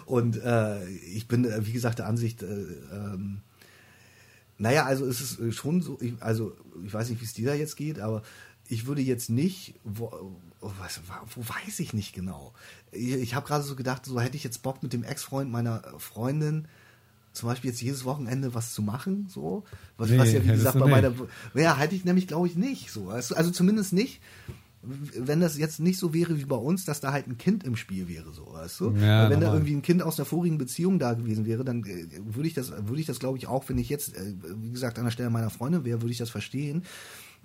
Und äh, ich bin äh, wie gesagt der Ansicht äh, ähm, naja, also es ist äh, schon so, ich, also ich weiß nicht, wie es dir da jetzt geht, aber ich würde jetzt nicht, wo, was, wo weiß ich nicht genau. Ich, habe gerade so gedacht, so hätte ich jetzt Bock mit dem Ex-Freund meiner Freundin zum Beispiel jetzt jedes Wochenende was zu machen, so. Was, Nee, was ja wie gesagt bei meiner, ja, hätte ich nämlich glaube ich nicht, so. Also, zumindest nicht, wenn das jetzt nicht so wäre wie bei uns, dass da halt ein Kind im Spiel wäre, so, weißt du? Ja, Weil wenn da irgendwie ein Kind aus einer vorigen Beziehung da gewesen wäre, dann äh, würde ich das, würde ich das glaube ich auch, wenn ich jetzt, äh, wie gesagt, an der Stelle meiner Freundin wäre, würde ich das verstehen,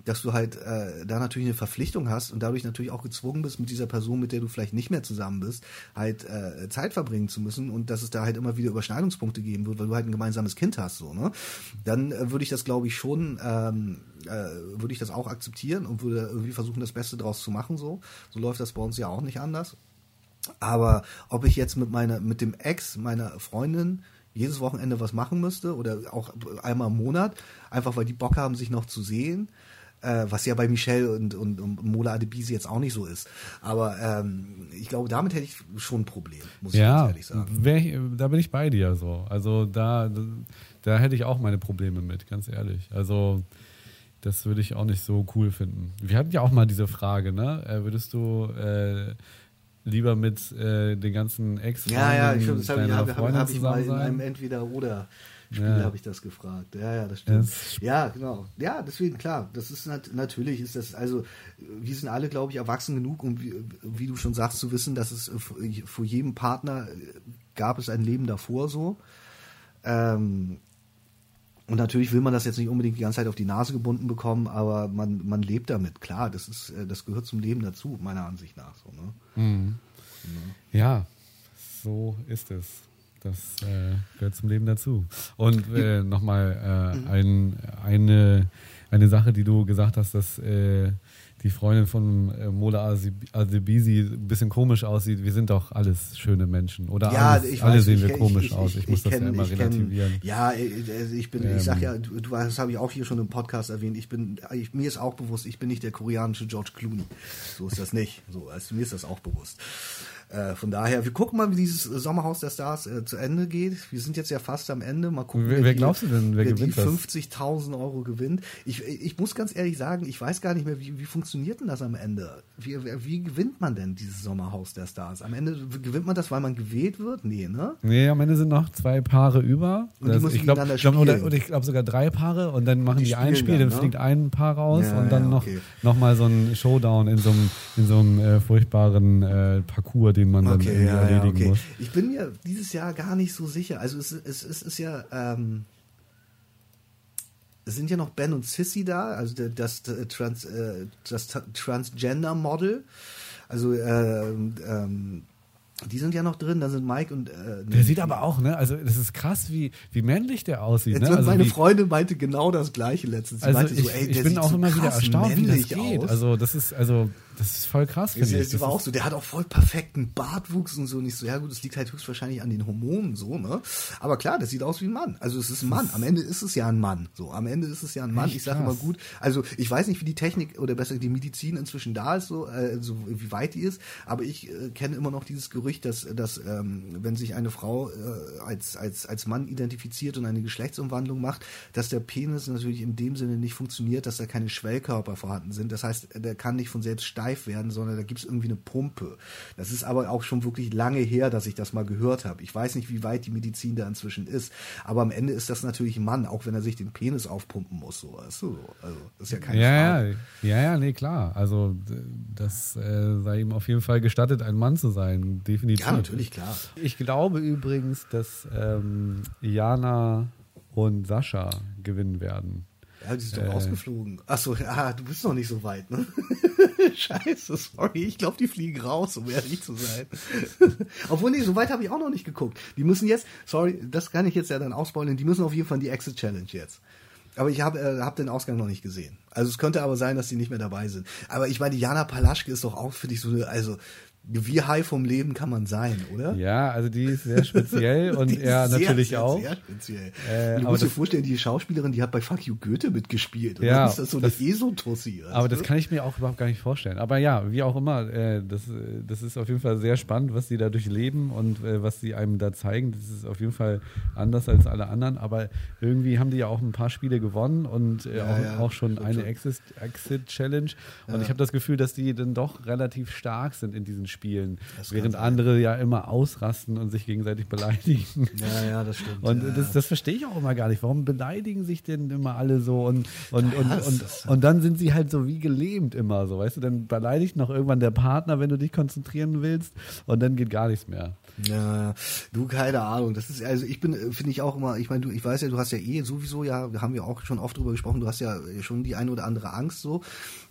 dass du halt äh, da natürlich eine Verpflichtung hast und dadurch natürlich auch gezwungen bist, mit dieser Person, mit der du vielleicht nicht mehr zusammen bist, halt äh, Zeit verbringen zu müssen und dass es da halt immer wieder Überschneidungspunkte geben wird, weil du halt ein gemeinsames Kind hast, so, ne? Dann äh, würde ich das, glaube ich, schon, ähm, äh, würde ich das auch akzeptieren und würde irgendwie versuchen, das Beste draus zu machen, so. So läuft das bei uns ja auch nicht anders. Aber ob ich jetzt mit meiner, mit dem Ex meiner Freundin jedes Wochenende was machen müsste oder auch einmal im Monat, einfach weil die Bock haben, sich noch zu sehen, äh, was ja bei Michelle und, und, und Mola Adebisi jetzt auch nicht so ist. Aber ähm, ich glaube, damit hätte ich schon ein Problem, muss ich Ja, ganz ehrlich sagen. ich, da bin ich bei dir so. Also da, da hätte ich auch meine Probleme mit, ganz ehrlich. Also das würde ich auch nicht so cool finden. Wir hatten ja auch mal diese Frage, ne? Äh, würdest du äh, lieber mit äh, den ganzen ex Ja, ja, ich, das habe ich, deiner hab, hab, hab ich mal in einem sein? Entweder-Oder-Spiel Ja. habe ich das gefragt. Ja, ja, das stimmt. Das- ja, genau. Ja, deswegen, klar, das ist nat natürlich, ist das, also wir sind alle, glaube ich, erwachsen genug, um wie, wie du schon sagst, zu wissen, dass es äh, vor jedem Partner äh, gab es ein Leben davor so. Ähm, und natürlich will man das jetzt nicht unbedingt die ganze Zeit auf die Nase gebunden bekommen, aber man, man lebt damit. Klar, das ist, äh, das gehört zum Leben dazu, meiner Ansicht nach. So, ne? Mhm. Ja, so ist es. Das äh, gehört zum Leben dazu. Und äh, nochmal Mhm. äh, ein, eine, eine Sache, die du gesagt hast, dass äh, die Freundin von äh, Mola Adebisi ein bisschen komisch aussieht. Wir sind doch alles schöne Menschen. Oder Ja, alles, ich alle weiß, sehen ich wir komisch ich, aus. Ich, muss das kenn- ja immer ich kenn- relativieren. Ja, ich bin, Ähm. ich sag ja, du, das habe ich auch hier schon im Podcast erwähnt. Ich bin, ich, mir ist auch bewusst, ich bin nicht der koreanische George Clooney. So ist das nicht. So, also mir ist das auch bewusst. Äh, von daher, wir gucken mal, wie dieses Sommerhaus der Stars äh, zu Ende geht. Wir sind jetzt ja fast am Ende. Mal gucken, Wer- wer die- glaubst du denn, wer die gewinnt das? 50.000 Euro gewinnt. Ich, ich muss ganz ehrlich sagen, ich weiß gar nicht mehr, wie, wie funktioniert denn das am Ende? Wie, wie gewinnt man denn dieses Sommerhaus der Stars? Am Ende gewinnt man das, weil man gewählt wird? Nee, ne? Nee, am Ende sind noch zwei Paare über. Und die Das- müssen ich glaube gegeneinander glaub, oder, oder ich glaube sogar drei Paare und dann machen Die die, ein Spiel, dann, dann, ne? fliegt ein Paar raus Ja, und dann ja, noch, okay. noch mal so ein Showdown in so einem, in so einem äh, furchtbaren äh, Parcours, den man dann Okay, irgendwie ja, ja, erledigen okay. muss. Ich bin mir dieses Jahr gar nicht so sicher. Also es, es, es ist ja, ähm, es sind ja noch Ben und Sissy da, also das, äh, Trans, äh, das Ta- Transgender Model. Also ähm, ähm, die sind ja noch drin, da sind Mike und äh, Der sieht aber auch, ne? Also das ist krass, wie, wie männlich der aussieht. Jetzt Ne? Also meine wie, Freundin meinte genau das gleiche letztens. Sie also meinte ich, so, ey, ich bin auch so immer wieder erstaunt, wie das geht. aus. Also das ist, also das ist voll krass, ich. sie Das war auch so, der hat auch voll perfekten Bartwuchs und so. Und ich so, ja gut, das liegt halt höchstwahrscheinlich an den Hormonen so, ne? Aber klar, das sieht aus wie ein Mann. Also es ist ein Mann. Am Ende ist es ja ein Mann. So, am Ende ist es ja ein Mann. Echt ich sage immer gut. Also ich weiß nicht, wie die Technik oder besser die Medizin inzwischen da ist, so, äh, so wie weit die ist. Aber ich äh, kenne immer noch dieses Gerücht, dass, dass ähm, wenn sich eine Frau äh, als, als, als Mann identifiziert und eine Geschlechtsumwandlung macht, dass der Penis natürlich in dem Sinne nicht funktioniert, dass da keine Schwellkörper vorhanden sind. Das heißt, der kann nicht von selbst steif werden, sondern da gibt es irgendwie eine Pumpe. Das ist aber auch schon wirklich lange her, dass ich das mal gehört habe. Ich weiß nicht, wie weit die Medizin da inzwischen ist, aber am Ende ist das natürlich ein Mann, auch wenn er sich den Penis aufpumpen muss. So, weißt du? Also, das ist ja keine ja, Frage. Ja, ja, ja, nee, klar. Also das äh, sei ihm auf jeden Fall gestattet, ein Mann zu sein, definitiv. Ja, natürlich, klar. Ich glaube übrigens, dass ähm, Jana und Sascha gewinnen werden. Ja, die sind doch äh, rausgeflogen. Achso, ah, du bist noch nicht so weit, ne? Scheiße, sorry. Ich glaube, die fliegen raus, um ehrlich zu sein. Obwohl, nee, so weit habe ich auch noch nicht geguckt. Die müssen jetzt, sorry, das kann ich jetzt ja dann ausbeulen, die müssen auf jeden Fall die Exit Challenge jetzt. Aber ich habe äh, hab den Ausgang noch nicht gesehen. Also es könnte aber sein, dass die nicht mehr dabei sind. Aber ich meine, Jana Palaschke ist doch auch für dich so eine, also wie high vom Leben kann man sein, oder? Ja, also die ist sehr speziell und er sehr, natürlich sehr, auch. Sehr speziell. Äh, du musst dir vorstellen, die Schauspielerin, die hat bei Fuck You Goethe mitgespielt. Und ja, dann ist das so das, eine ESO-Tussi. Aber das kann ich mir auch überhaupt gar nicht vorstellen. Aber ja, wie auch immer, äh, das, das ist auf jeden Fall sehr spannend, was sie da durchleben und äh, was sie einem da zeigen. Das ist auf jeden Fall anders als alle anderen. Aber irgendwie haben die ja auch ein paar Spiele gewonnen und äh, ja, auch, ja, auch, schon eine Exit-Challenge. und ich habe das Gefühl, dass die dann doch relativ stark sind in diesen spielen, während andere ja immer ausrasten und sich gegenseitig beleidigen. Ja, ja, das stimmt. Und ja, das, das verstehe ich auch immer gar nicht. Warum beleidigen sich denn immer alle so und, und, und, und, und, dann sind sie halt so wie gelähmt immer so, weißt du? Dann beleidigt noch irgendwann der Partner, wenn du dich konzentrieren willst und dann geht gar nichts mehr. Ja, du, keine Ahnung. Das ist, also ich bin, finde ich auch immer, ich meine, du, ich weiß ja, du hast ja eh sowieso, ja, haben wir auch schon oft drüber gesprochen, du hast ja schon die eine oder andere Angst so.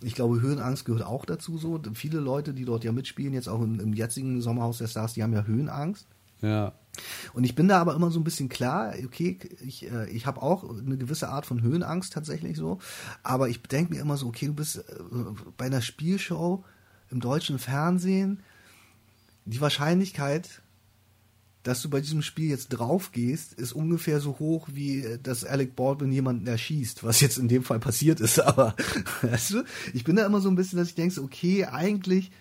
Ich glaube, Höhenangst gehört auch dazu so. Viele Leute, die dort ja mitspielen, jetzt auch im, im jetzigen Sommerhaus der Stars, die haben ja Höhenangst. Ja. Und ich bin da aber immer so ein bisschen klar, okay, ich, äh, ich habe auch eine gewisse Art von Höhenangst tatsächlich so, aber ich denke mir immer so, okay, du bist äh, bei einer Spielshow im deutschen Fernsehen, die Wahrscheinlichkeit, dass du bei diesem Spiel jetzt drauf gehst, ist ungefähr so hoch, wie äh, dass Alec Baldwin jemanden erschießt, was jetzt in dem Fall passiert ist. Aber weißt du, ich bin da immer so ein bisschen, dass ich denke, okay, eigentlich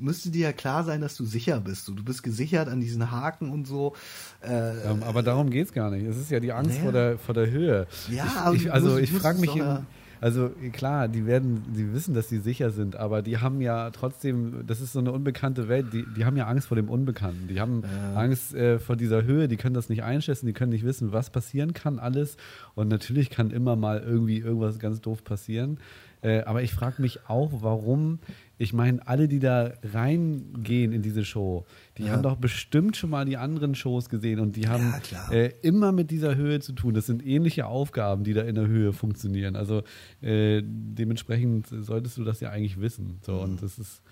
müsste dir ja klar sein, dass du sicher bist. Du, bist gesichert an diesen Haken und so. Äh, ja, aber darum geht es gar nicht. Es ist ja die Angst naja. vor, der, vor der Höhe. Ja, ich, aber ich, also ich frage mich. In, also klar, die werden, die wissen, dass sie sicher sind, aber die haben ja trotzdem, das ist so eine unbekannte Welt, die, die haben ja Angst vor dem Unbekannten. Die haben ja. Angst äh, vor dieser Höhe, die können das nicht einschätzen, die können nicht wissen, was passieren kann alles. Und natürlich kann immer mal irgendwie irgendwas ganz doof passieren. Äh, aber ich frage mich auch, warum ich meine, alle, die da reingehen in diese Show, die ja. haben doch bestimmt schon mal die anderen Shows gesehen und die haben ja, äh, immer mit dieser Höhe zu tun. Das sind ähnliche Aufgaben, die da in der Höhe funktionieren. Also äh, dementsprechend solltest du das ja eigentlich wissen. So, mhm. und das ist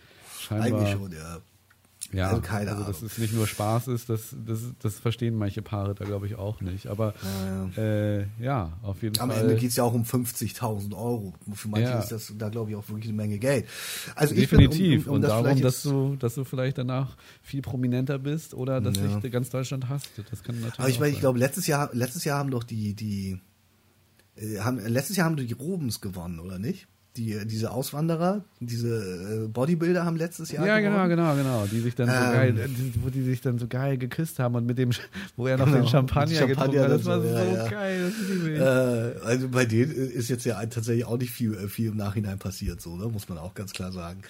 scheinbar. Eigentlich schon, ja. Ja, also keine also dass es nicht nur Spaß ist, das, das, das verstehen manche Paare da, glaube ich, auch nicht. Aber ja, ja. Äh, ja auf jeden Am Fall. Am Ende geht es ja auch um 50.000 Euro. Für manche ja. ist das da, glaube ich, auch wirklich eine Menge Geld. Also Definitiv. Bin, um, um, um Und das darum, dass du, dass du vielleicht danach viel prominenter bist oder dass dich ganz Deutschland hasst. Das kann natürlich Aber ich meine, ich glaube, letztes Jahr, letztes Jahr haben doch die, die, äh, haben, letztes Jahr haben die Robens gewonnen, oder nicht? Die, diese Auswanderer, diese äh, Bodybuilder haben letztes Jahr. Ja, gewonnen. genau, genau, genau. Die sich dann ähm, so geil, wo die sich dann so geil geküsst haben und mit dem, wo er noch genau, den Champagner, Champagner getrunken hat. Das war so, ja, ja. geil. Das äh, also bei denen ist jetzt ja tatsächlich auch nicht viel, äh, viel im Nachhinein passiert, so, ne? muss man auch ganz klar sagen.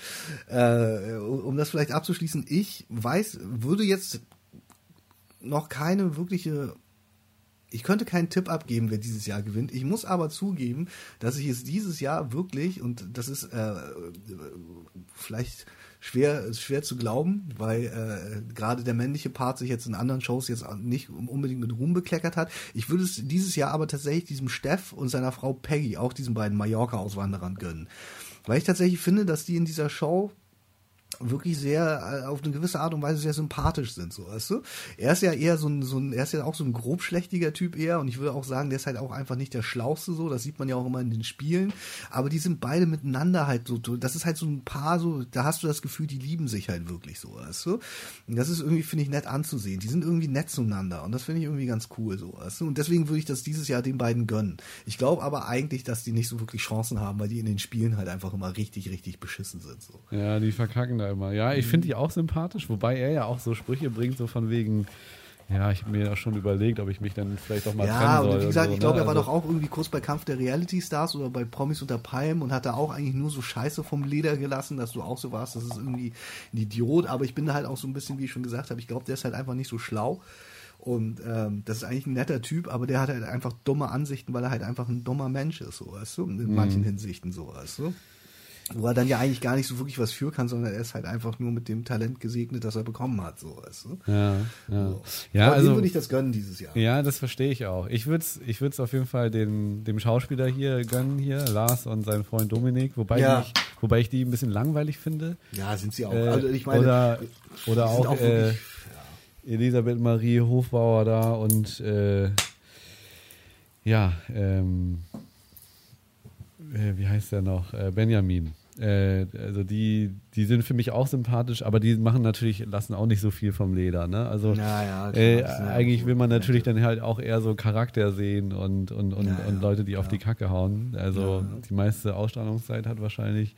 Äh, um das vielleicht abzuschließen, ich weiß, würde jetzt noch keine wirkliche ich könnte keinen Tipp abgeben, wer dieses Jahr gewinnt. Ich muss aber zugeben, dass ich es dieses Jahr wirklich, und das ist äh, vielleicht schwer, schwer zu glauben, weil äh, gerade der männliche Part sich jetzt in anderen Shows jetzt nicht unbedingt mit Ruhm bekleckert hat. Ich würde es dieses Jahr aber tatsächlich diesem Steff und seiner Frau Peggy, auch diesen beiden Mallorca-Auswanderern gönnen. Weil ich tatsächlich finde, dass die in dieser Show wirklich sehr äh, auf eine gewisse Art und Weise sehr sympathisch sind, so weißt du. Er ist ja eher so ein, so ein, er ist ja auch so ein grobschlächtiger Typ eher und ich würde auch sagen, der ist halt auch einfach nicht der Schlauste so, das sieht man ja auch immer in den Spielen, aber die sind beide miteinander halt so, das ist halt so ein Paar so, da hast du das Gefühl, die lieben sich halt wirklich so, weißt du. Und das ist irgendwie, finde ich, nett anzusehen. Die sind irgendwie nett zueinander und das finde ich irgendwie ganz cool so, weißt du. Und deswegen würde ich das dieses Jahr den beiden gönnen. Ich glaube aber eigentlich, dass die nicht so wirklich Chancen haben, weil die in den Spielen halt einfach immer richtig, richtig beschissen sind so. Ja, die verkacken da ja immer. Ja, ich finde die auch sympathisch, wobei er ja auch so Sprüche bringt, so von wegen, ja, ich habe mir ja schon überlegt, ob ich mich dann vielleicht auch mal ja, trennen soll. Ja, und wie gesagt, so, ich glaube, ne? er war also, doch auch irgendwie kurz bei Kampf der Reality Stars oder bei Promis unter Palmen und hat da auch eigentlich nur so Scheiße vom Leder gelassen, dass du auch so warst, das ist irgendwie ein Idiot, aber ich bin da halt auch so ein bisschen, wie ich schon gesagt habe, ich glaube, der ist halt einfach nicht so schlau. Und ähm, das ist eigentlich ein netter Typ, aber der hat halt einfach dumme Ansichten, weil er halt einfach ein dummer Mensch ist, so weißt du, in Mhm. manchen Hinsichten so, weißt du. Wo er dann ja eigentlich gar nicht so wirklich was für kann, sondern er ist halt einfach nur mit dem Talent gesegnet, das er bekommen hat, so weißt du. ja, ja. So. ja aber also, würde ich das gönnen dieses Jahr. ja, das verstehe ich auch. Ich würde es ich würd's auf jeden Fall den, dem Schauspieler hier gönnen, hier, Lars und seinen Freund Dominik, wobei, Ja. ich, wobei ich die ein bisschen langweilig finde. Ja, sind sie auch. Äh, also ich meine, oder oder auch, auch äh, Elisabeth Marie Hofbauer da und äh, ja, ähm, äh, wie heißt der noch? Äh, Benjamin. Äh, also die, die sind für mich auch sympathisch, aber die machen natürlich, lassen auch nicht so viel vom Leder, ne? Also Ja, ja, äh, das eigentlich will man natürlich dann halt auch eher so Charakter sehen und, und, und, Ja, und Leute, die auf die Kacke hauen. Also die meiste Ausstrahlungszeit hat wahrscheinlich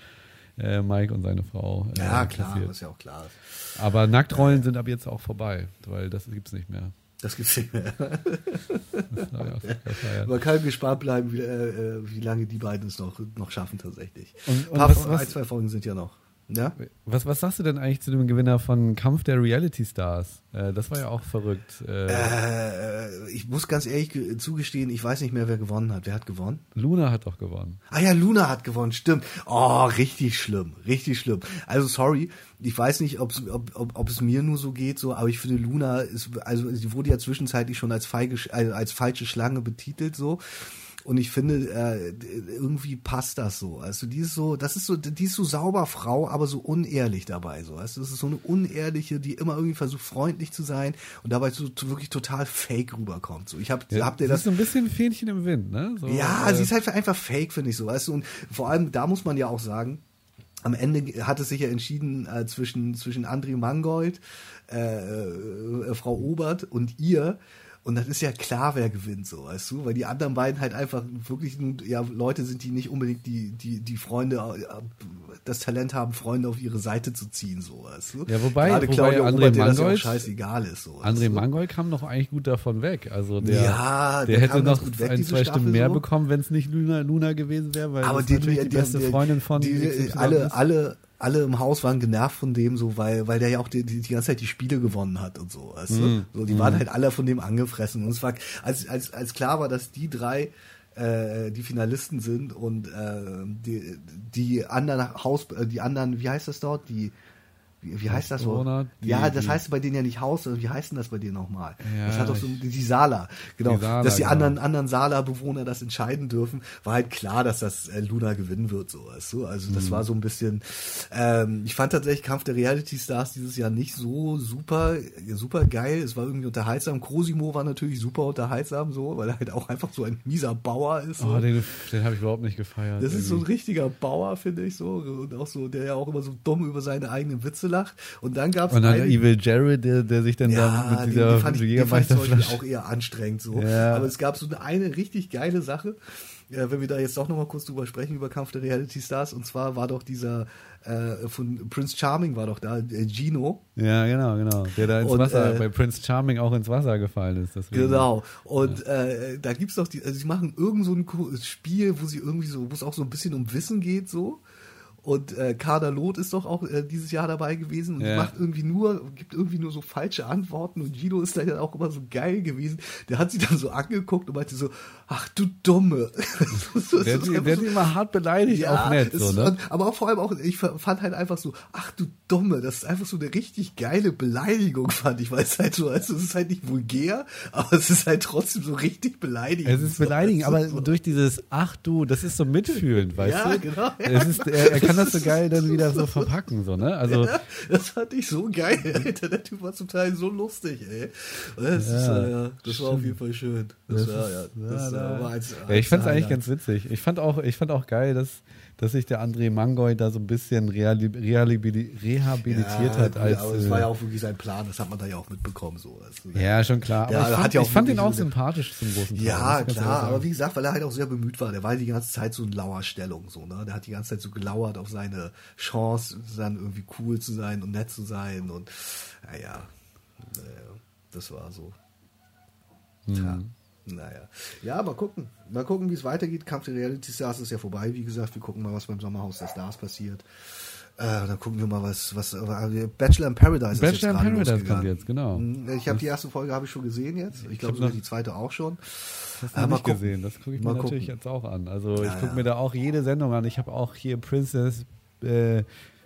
äh, Mike und seine Frau. Äh, Ja, klar, kassiert. was ja auch klar ist. Aber Nacktrollen sind ab jetzt auch vorbei, weil das gibt's nicht mehr. Das gibt's nicht mehr. So gefeiert. Man kann gespannt bleiben, wie, äh, äh, wie lange die beiden es noch, noch schaffen tatsächlich. Und- und Ein, paar, was- ein, was- zwei Folgen sind ja noch. Ja? Was, was sagst du denn eigentlich zu dem Gewinner von Kampf der Reality Stars? Äh, das war ja auch verrückt. Äh, Äh, ich muss ganz ehrlich ge- zugestehen, ich weiß nicht mehr, wer gewonnen hat. Wer hat gewonnen? Luna hat doch gewonnen. Ah ja, Luna hat gewonnen, stimmt. Oh, richtig schlimm, richtig schlimm. Also sorry, ich weiß nicht, ob's, ob, ob, ob es mir nur so geht, so, aber ich finde Luna ist, also sie wurde ja zwischenzeitlich schon als feige, also als falsche Schlange betitelt, so. Und ich finde, äh, irgendwie passt das so. Also die ist so, das ist so, die ist so sauber Frau, aber so unehrlich dabei. So, weißt du, das ist so eine unehrliche, die immer irgendwie versucht freundlich zu sein und dabei so wirklich total fake rüberkommt. So, ich hab, Ja, habt ihr sie das ist so ein bisschen Fähnchen im Wind, ne? So, ja, äh, sie ist halt einfach fake, finde ich so, weißt du. Und vor allem, da muss man ja auch sagen, am Ende hat es sich ja entschieden äh, zwischen, zwischen André Mangold, äh, äh, Frau Obert und ihr. Und das ist ja klar, wer gewinnt, so, weißt du, weil die anderen beiden halt einfach wirklich ja, Leute sind, die nicht unbedingt die, die, die Freunde, äh, das Talent haben, Freunde auf ihre Seite zu ziehen, so, weißt du. Ja, wobei- Gerade wobei Claudia André Obert, der das ja auch Mangold- scheißegal ist, so. André du. Mangold kam noch eigentlich gut davon weg. Also der, Ja, der, der hätte noch gut weg, ein, zwei Staffel Stimmen mehr so. bekommen, wenn es nicht Luna, Luna gewesen wäre, weil aber das die, natürlich die, die, beste die, Freundin von die, alle, alle, alle im Haus waren genervt von dem so, weil, weil der ja auch die, die, die ganze Zeit die Spiele gewonnen hat und so, weißt Mhm. du? So, die waren halt alle von dem angefressen. Und es war, als, als, als klar war, dass die drei äh, die Finalisten sind und äh, die, die anderen Haus, äh, die anderen, wie heißt das dort? Die wie, wie heißt das so? Ja, das heißt bei denen ja nicht Haus, sondern wie heißt denn das bei denen nochmal? Ja, das hat doch so die Sala, genau, Die Sala, dass die genau. anderen anderen Sala-Bewohner das entscheiden dürfen, war halt klar, dass das äh, Luna gewinnen wird, so weißt du. Also Mhm. das war so ein bisschen. Ähm, ich fand tatsächlich Kampf der Reality Stars dieses Jahr nicht so super super geil. Es war irgendwie unterhaltsam. Cosimo war natürlich super unterhaltsam, so, weil er halt auch einfach so ein mieser Bauer ist. So. Oh, den, den habe ich überhaupt nicht gefeiert. Das ist so ein irgendwie. richtiger Bauer, finde ich so. Und auch so, der ja auch immer so dumm über seine eigenen Witze lacht. Und dann gab es Und dann der Evil Jared, der, der sich dann ja, da mit den, dieser den fand ich, den fand ich auch eher anstrengend so. Ja. Aber es gab so eine, eine richtig geile Sache, äh, wenn wir da jetzt doch nochmal kurz drüber sprechen, über Kampf der Reality Stars. Und zwar war doch dieser äh, von Prince Charming war doch da, äh, Gino. Ja, genau, genau. Der da ins Und, Wasser, äh, bei Prince Charming auch ins Wasser gefallen ist. Deswegen. Genau. Und äh, da gibt's doch die, also sie machen irgend so ein Spiel, wo sie irgendwie so, wo es auch so ein bisschen um Wissen geht, so. Und äh, Kader Loth ist doch auch äh, dieses Jahr dabei gewesen und Ja. macht irgendwie nur, gibt irgendwie nur so falsche Antworten und Gino ist dann auch immer so geil gewesen. Der hat sie dann so angeguckt und meinte so, ach du Dumme. Der, hat so- sie immer hart beleidigt, auch nett. So, ne? Aber auch vor allem auch, ich fand halt einfach so, ach du Dumme, das ist einfach so eine richtig geile Beleidigung, fand ich, weil es halt so, also es ist halt nicht vulgär, aber es ist halt trotzdem so richtig beleidigend. Es ist beleidigend, aber so. durch dieses Ach du, das ist so mitfühlend, weißt Ja, du? genau, ja, es ist, er, er kann das so ist- geil dann wieder so verpacken, so, ne? Also, Ja, das fand ich so geil, Alter. Der Typ war zum Teil so lustig, ey. Das, ist, Ja, äh, ja, das war auf jeden Fall schön. Das, Das war, ist- ja, ja, das da- äh, war als, ja, ich fand's eigentlich ganz witzig. Ich fand auch, ich fand auch geil, dass, dass sich der André Mangoy da so ein bisschen rehabilitiert hat. Ja, als, aber es äh, war ja auch wirklich sein Plan, das hat man da ja auch mitbekommen. So. Also, ja, schon klar. Aber ich fand, hat ja ich fand ihn auch sympathisch zum großen Teil. Ja, klar, aber wie gesagt, weil er halt auch sehr bemüht war. Der war die ganze Zeit so in Lauerstellung, so, ne? Der hat die ganze Zeit so gelauert auf seine Chance, dann irgendwie cool zu sein und nett zu sein und, naja, naja das war so. Tja, Mhm. Naja. Ja, mal gucken. Mal gucken, wie es weitergeht. Kampf der Reality Stars ist ja vorbei, wie gesagt. Wir gucken mal, was beim Sommerhaus der Stars passiert. Äh, dann gucken wir mal, was, was, äh, Bachelor in Paradise ist jetzt Bachelor in Paradise losgegangen. kommt jetzt, genau. Hm, Ich habe die erste Folge habe ich schon gesehen jetzt. Ich glaube sogar die zweite auch schon. Das Äh, habe mal ich gesehen. Das gucke ich mir natürlich gucken. jetzt auch an. Also Ja, ich gucke ja. mir da auch jede Sendung an. Ich habe auch hier Princess, äh,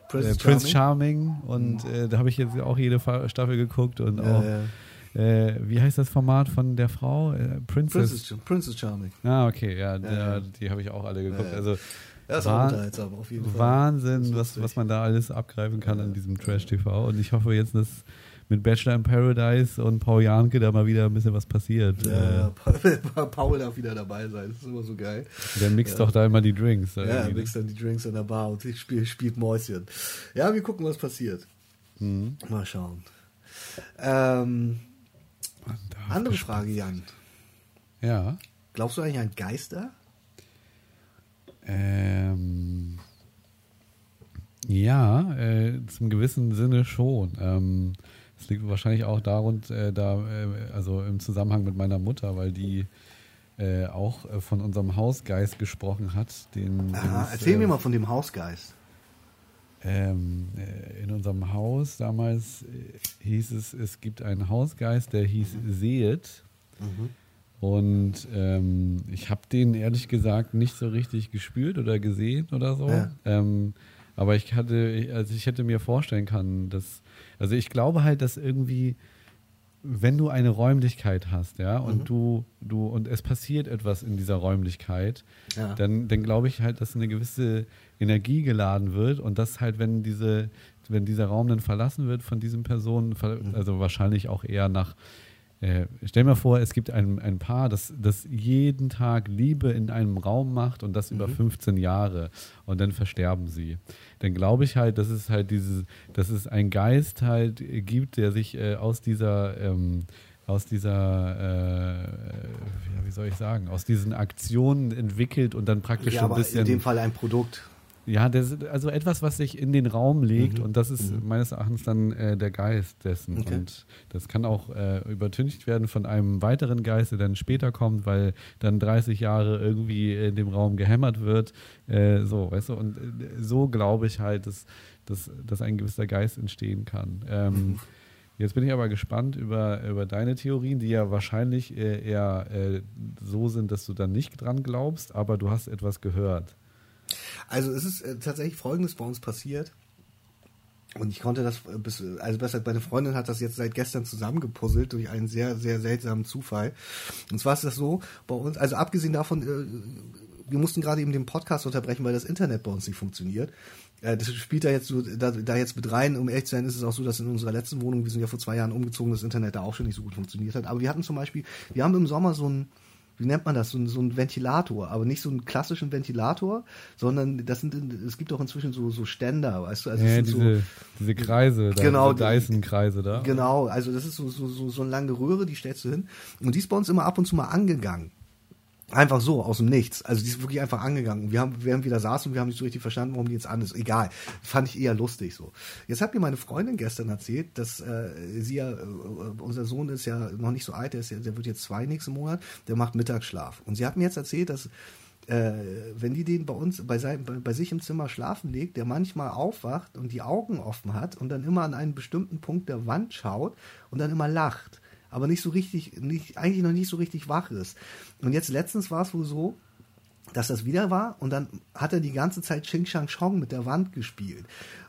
Princess äh, Prince Charming und äh, da habe ich jetzt auch jede Staffel geguckt und Ja, auch, ja. Äh, wie heißt das Format von der Frau? Äh, Princess. Princess, Princess Charming. Ah, okay, ja, der, ja. die habe ich auch alle geguckt. Ja, ja. Also Ja, ist auch unterhaltsam, auf jeden Fall. Wahnsinn, was, was man da alles abgreifen kann an diesem Trash-TV. Und ich hoffe jetzt, dass mit Bachelor in Paradise und Paul Janke da mal wieder ein bisschen was passiert. Ja, Äh, ja, Paul darf wieder dabei sein. Das ist immer so geil. der mixt doch da immer die Drinks. Ja, er irgendwie. mixt dann die Drinks in der Bar und spielt, spielt Mäuschen. Ja, wir gucken, was passiert. Mhm. Mal schauen. Ähm, andere gespannt Frage, Jan. Ja. Glaubst du eigentlich an Geister? Ähm, ja, äh, zum gewissen Sinne schon. Ähm, es liegt wahrscheinlich auch darund, äh, da, äh, also im Zusammenhang mit meiner Mutter, weil die äh, auch äh, von unserem Hausgeist gesprochen hat. Den, Aha, erzähl äh, mir mal von dem Hausgeist. Ähm, äh, in unserem Haus damals äh, hieß es, es gibt einen Hausgeist, der hieß Sehet. Mhm. Und ähm, ich habe den ehrlich gesagt nicht so richtig gespürt oder gesehen oder so. Ja. Ähm, aber ich hatte, also ich hätte mir vorstellen können, dass, also ich glaube halt, dass irgendwie, wenn du eine Räumlichkeit hast, ja, und Mhm. du, du, und es passiert etwas in dieser Räumlichkeit, Ja. dann, dann glaube ich halt, dass eine gewisse Energie geladen wird und dass halt, wenn diese, wenn dieser Raum dann verlassen wird von diesen Personen, Mhm. also wahrscheinlich auch eher nach, äh, stell mir vor, es gibt ein, ein Paar, das, das jeden Tag Liebe in einem Raum macht und das Mhm. über 15 Jahre und dann versterben sie. Dann glaube ich halt, dass es halt diese, dass es einen Geist halt gibt, der sich äh, aus dieser ähm, aus dieser, äh, ja, wie soll ich sagen, aus diesen Aktionen entwickelt und dann praktisch Ja, ein bisschen. in dem Fall ein Produkt. Ja, das, also etwas, was sich in den Raum legt Mhm. und das ist Mhm. meines Erachtens dann äh, der Geist dessen. Okay. Und das kann auch äh, übertüncht werden von einem weiteren Geist, der dann später kommt, weil dann 30 Jahre irgendwie in dem Raum gehämmert wird. Äh, so, weißt du, und äh, so glaube ich halt, dass, dass, dass ein gewisser Geist entstehen kann. Ähm, Mhm. Jetzt bin ich aber gespannt über, über deine Theorien, die ja wahrscheinlich äh, eher äh, so sind, dass du dann nicht dran glaubst, aber du hast etwas gehört. Also es ist äh, tatsächlich Folgendes bei uns passiert. Und ich konnte das äh, bis, also besser, meine Freundin hat das jetzt seit gestern zusammengepuzzelt durch einen sehr, sehr seltsamen Zufall. Und zwar ist das so, bei uns, also abgesehen davon, äh, wir mussten gerade eben den Podcast unterbrechen, weil das Internet bei uns nicht funktioniert. Äh, Das spielt da jetzt so, da, da jetzt mit rein, um ehrlich zu sein, ist es auch so, dass in unserer letzten Wohnung, wir sind ja vor zwei Jahren umgezogen, das Internet da auch schon nicht so gut funktioniert hat. Aber wir hatten zum Beispiel, wir haben im Sommer so ein, wie nennt man das, so, ein- so ein Ventilator, aber nicht so einen klassischen Ventilator, sondern das sind, es gibt auch inzwischen so, so Ständer, weißt du, also Ja, sind diese, diese Kreise, da, Genau, diese Dyson-Kreise da. so, genau, also das ist so, so, so, so eine lange Röhre, die stellst du hin und die ist bei uns immer ab und zu mal angegangen. Einfach so, aus dem Nichts. Also die ist wirklich einfach angegangen. Wir haben, während wir da saßen, wir haben nicht so richtig verstanden, warum die jetzt an ist. Egal. Fand ich eher lustig so. Jetzt hat mir meine Freundin gestern erzählt, dass äh, sie ja, äh, unser Sohn ist ja noch nicht so alt, der, ist ja, der wird jetzt zwei nächsten Monat, der macht Mittagsschlaf. Und sie hat mir jetzt erzählt, dass äh, wenn die den bei uns, bei, sein, bei, bei sich im Zimmer schlafen legt, der manchmal aufwacht und die Augen offen hat und dann immer an einen bestimmten Punkt der Wand schaut und dann immer lacht aber nicht so richtig, nicht, eigentlich noch nicht so richtig wach ist. Und jetzt letztens war es wohl so, dass das wieder war und dann hat er die ganze Zeit Ching Chang Chong mit der Wand gespielt.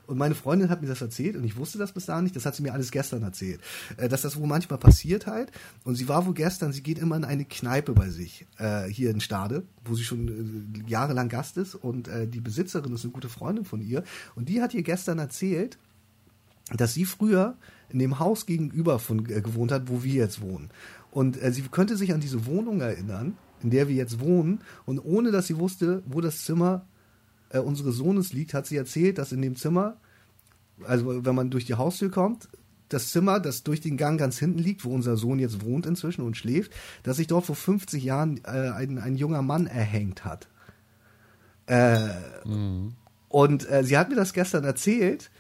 Und meine Freundin hat mir das erzählt und ich wusste das bis dahin nicht, das hat sie mir alles gestern erzählt, äh, dass das wohl manchmal passiert halt. Und sie war wohl gestern, sie geht immer in eine Kneipe bei sich, äh, hier in Stade, wo sie schon äh, jahrelang Gast ist und äh, die Besitzerin ist eine gute Freundin von ihr und die hat ihr gestern erzählt, dass sie früher in dem Haus gegenüber von äh, gewohnt hat, wo wir jetzt wohnen. Und äh, sie könnte sich an diese Wohnung erinnern, in der wir jetzt wohnen, und ohne dass sie wusste, wo das Zimmer äh, unseres Sohnes liegt, hat sie erzählt, dass in dem Zimmer, also wenn man durch die Haustür kommt, das Zimmer, das durch den Gang ganz hinten liegt, wo unser Sohn jetzt wohnt inzwischen und schläft, dass sich dort vor 50 Jahren äh, ein, ein junger Mann erhängt hat. Äh, mhm. Und äh, sie hat mir das gestern erzählt